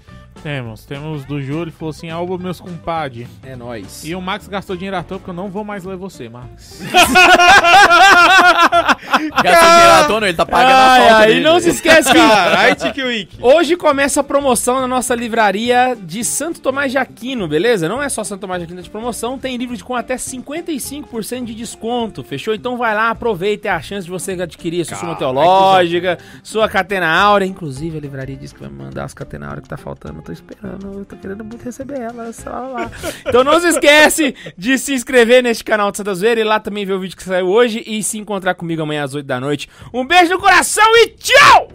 Temos, temos do Júlio, falou assim, alba meus compadre. É nóis. E o Max gastou dinheiro à toa porque eu não vou mais ler você, Max. Gasta dinheiro ele tá pagando a Ai, falta dele. e não se esquece Tiki Wiki. Hoje começa a promoção na nossa livraria de Santo Tomás de Aquino, beleza? Não é só Santo Tomás de Aquino de promoção, tem livro de com até 55% de desconto, fechou? Então vai lá, aproveita é a chance de você adquirir sua Suma Teológica, sua Catena Áurea. Inclusive, a livraria disse que vai me mandar as Catena Áurea que tá faltando. Eu tô esperando, eu tô querendo muito receber elas, só lá. Então não se esquece de se inscrever neste canal de Santa Zoeira e lá também ver o vídeo que saiu hoje e se encontrar comigo amanhã às 8 da noite. Um beijo no coração e tchau!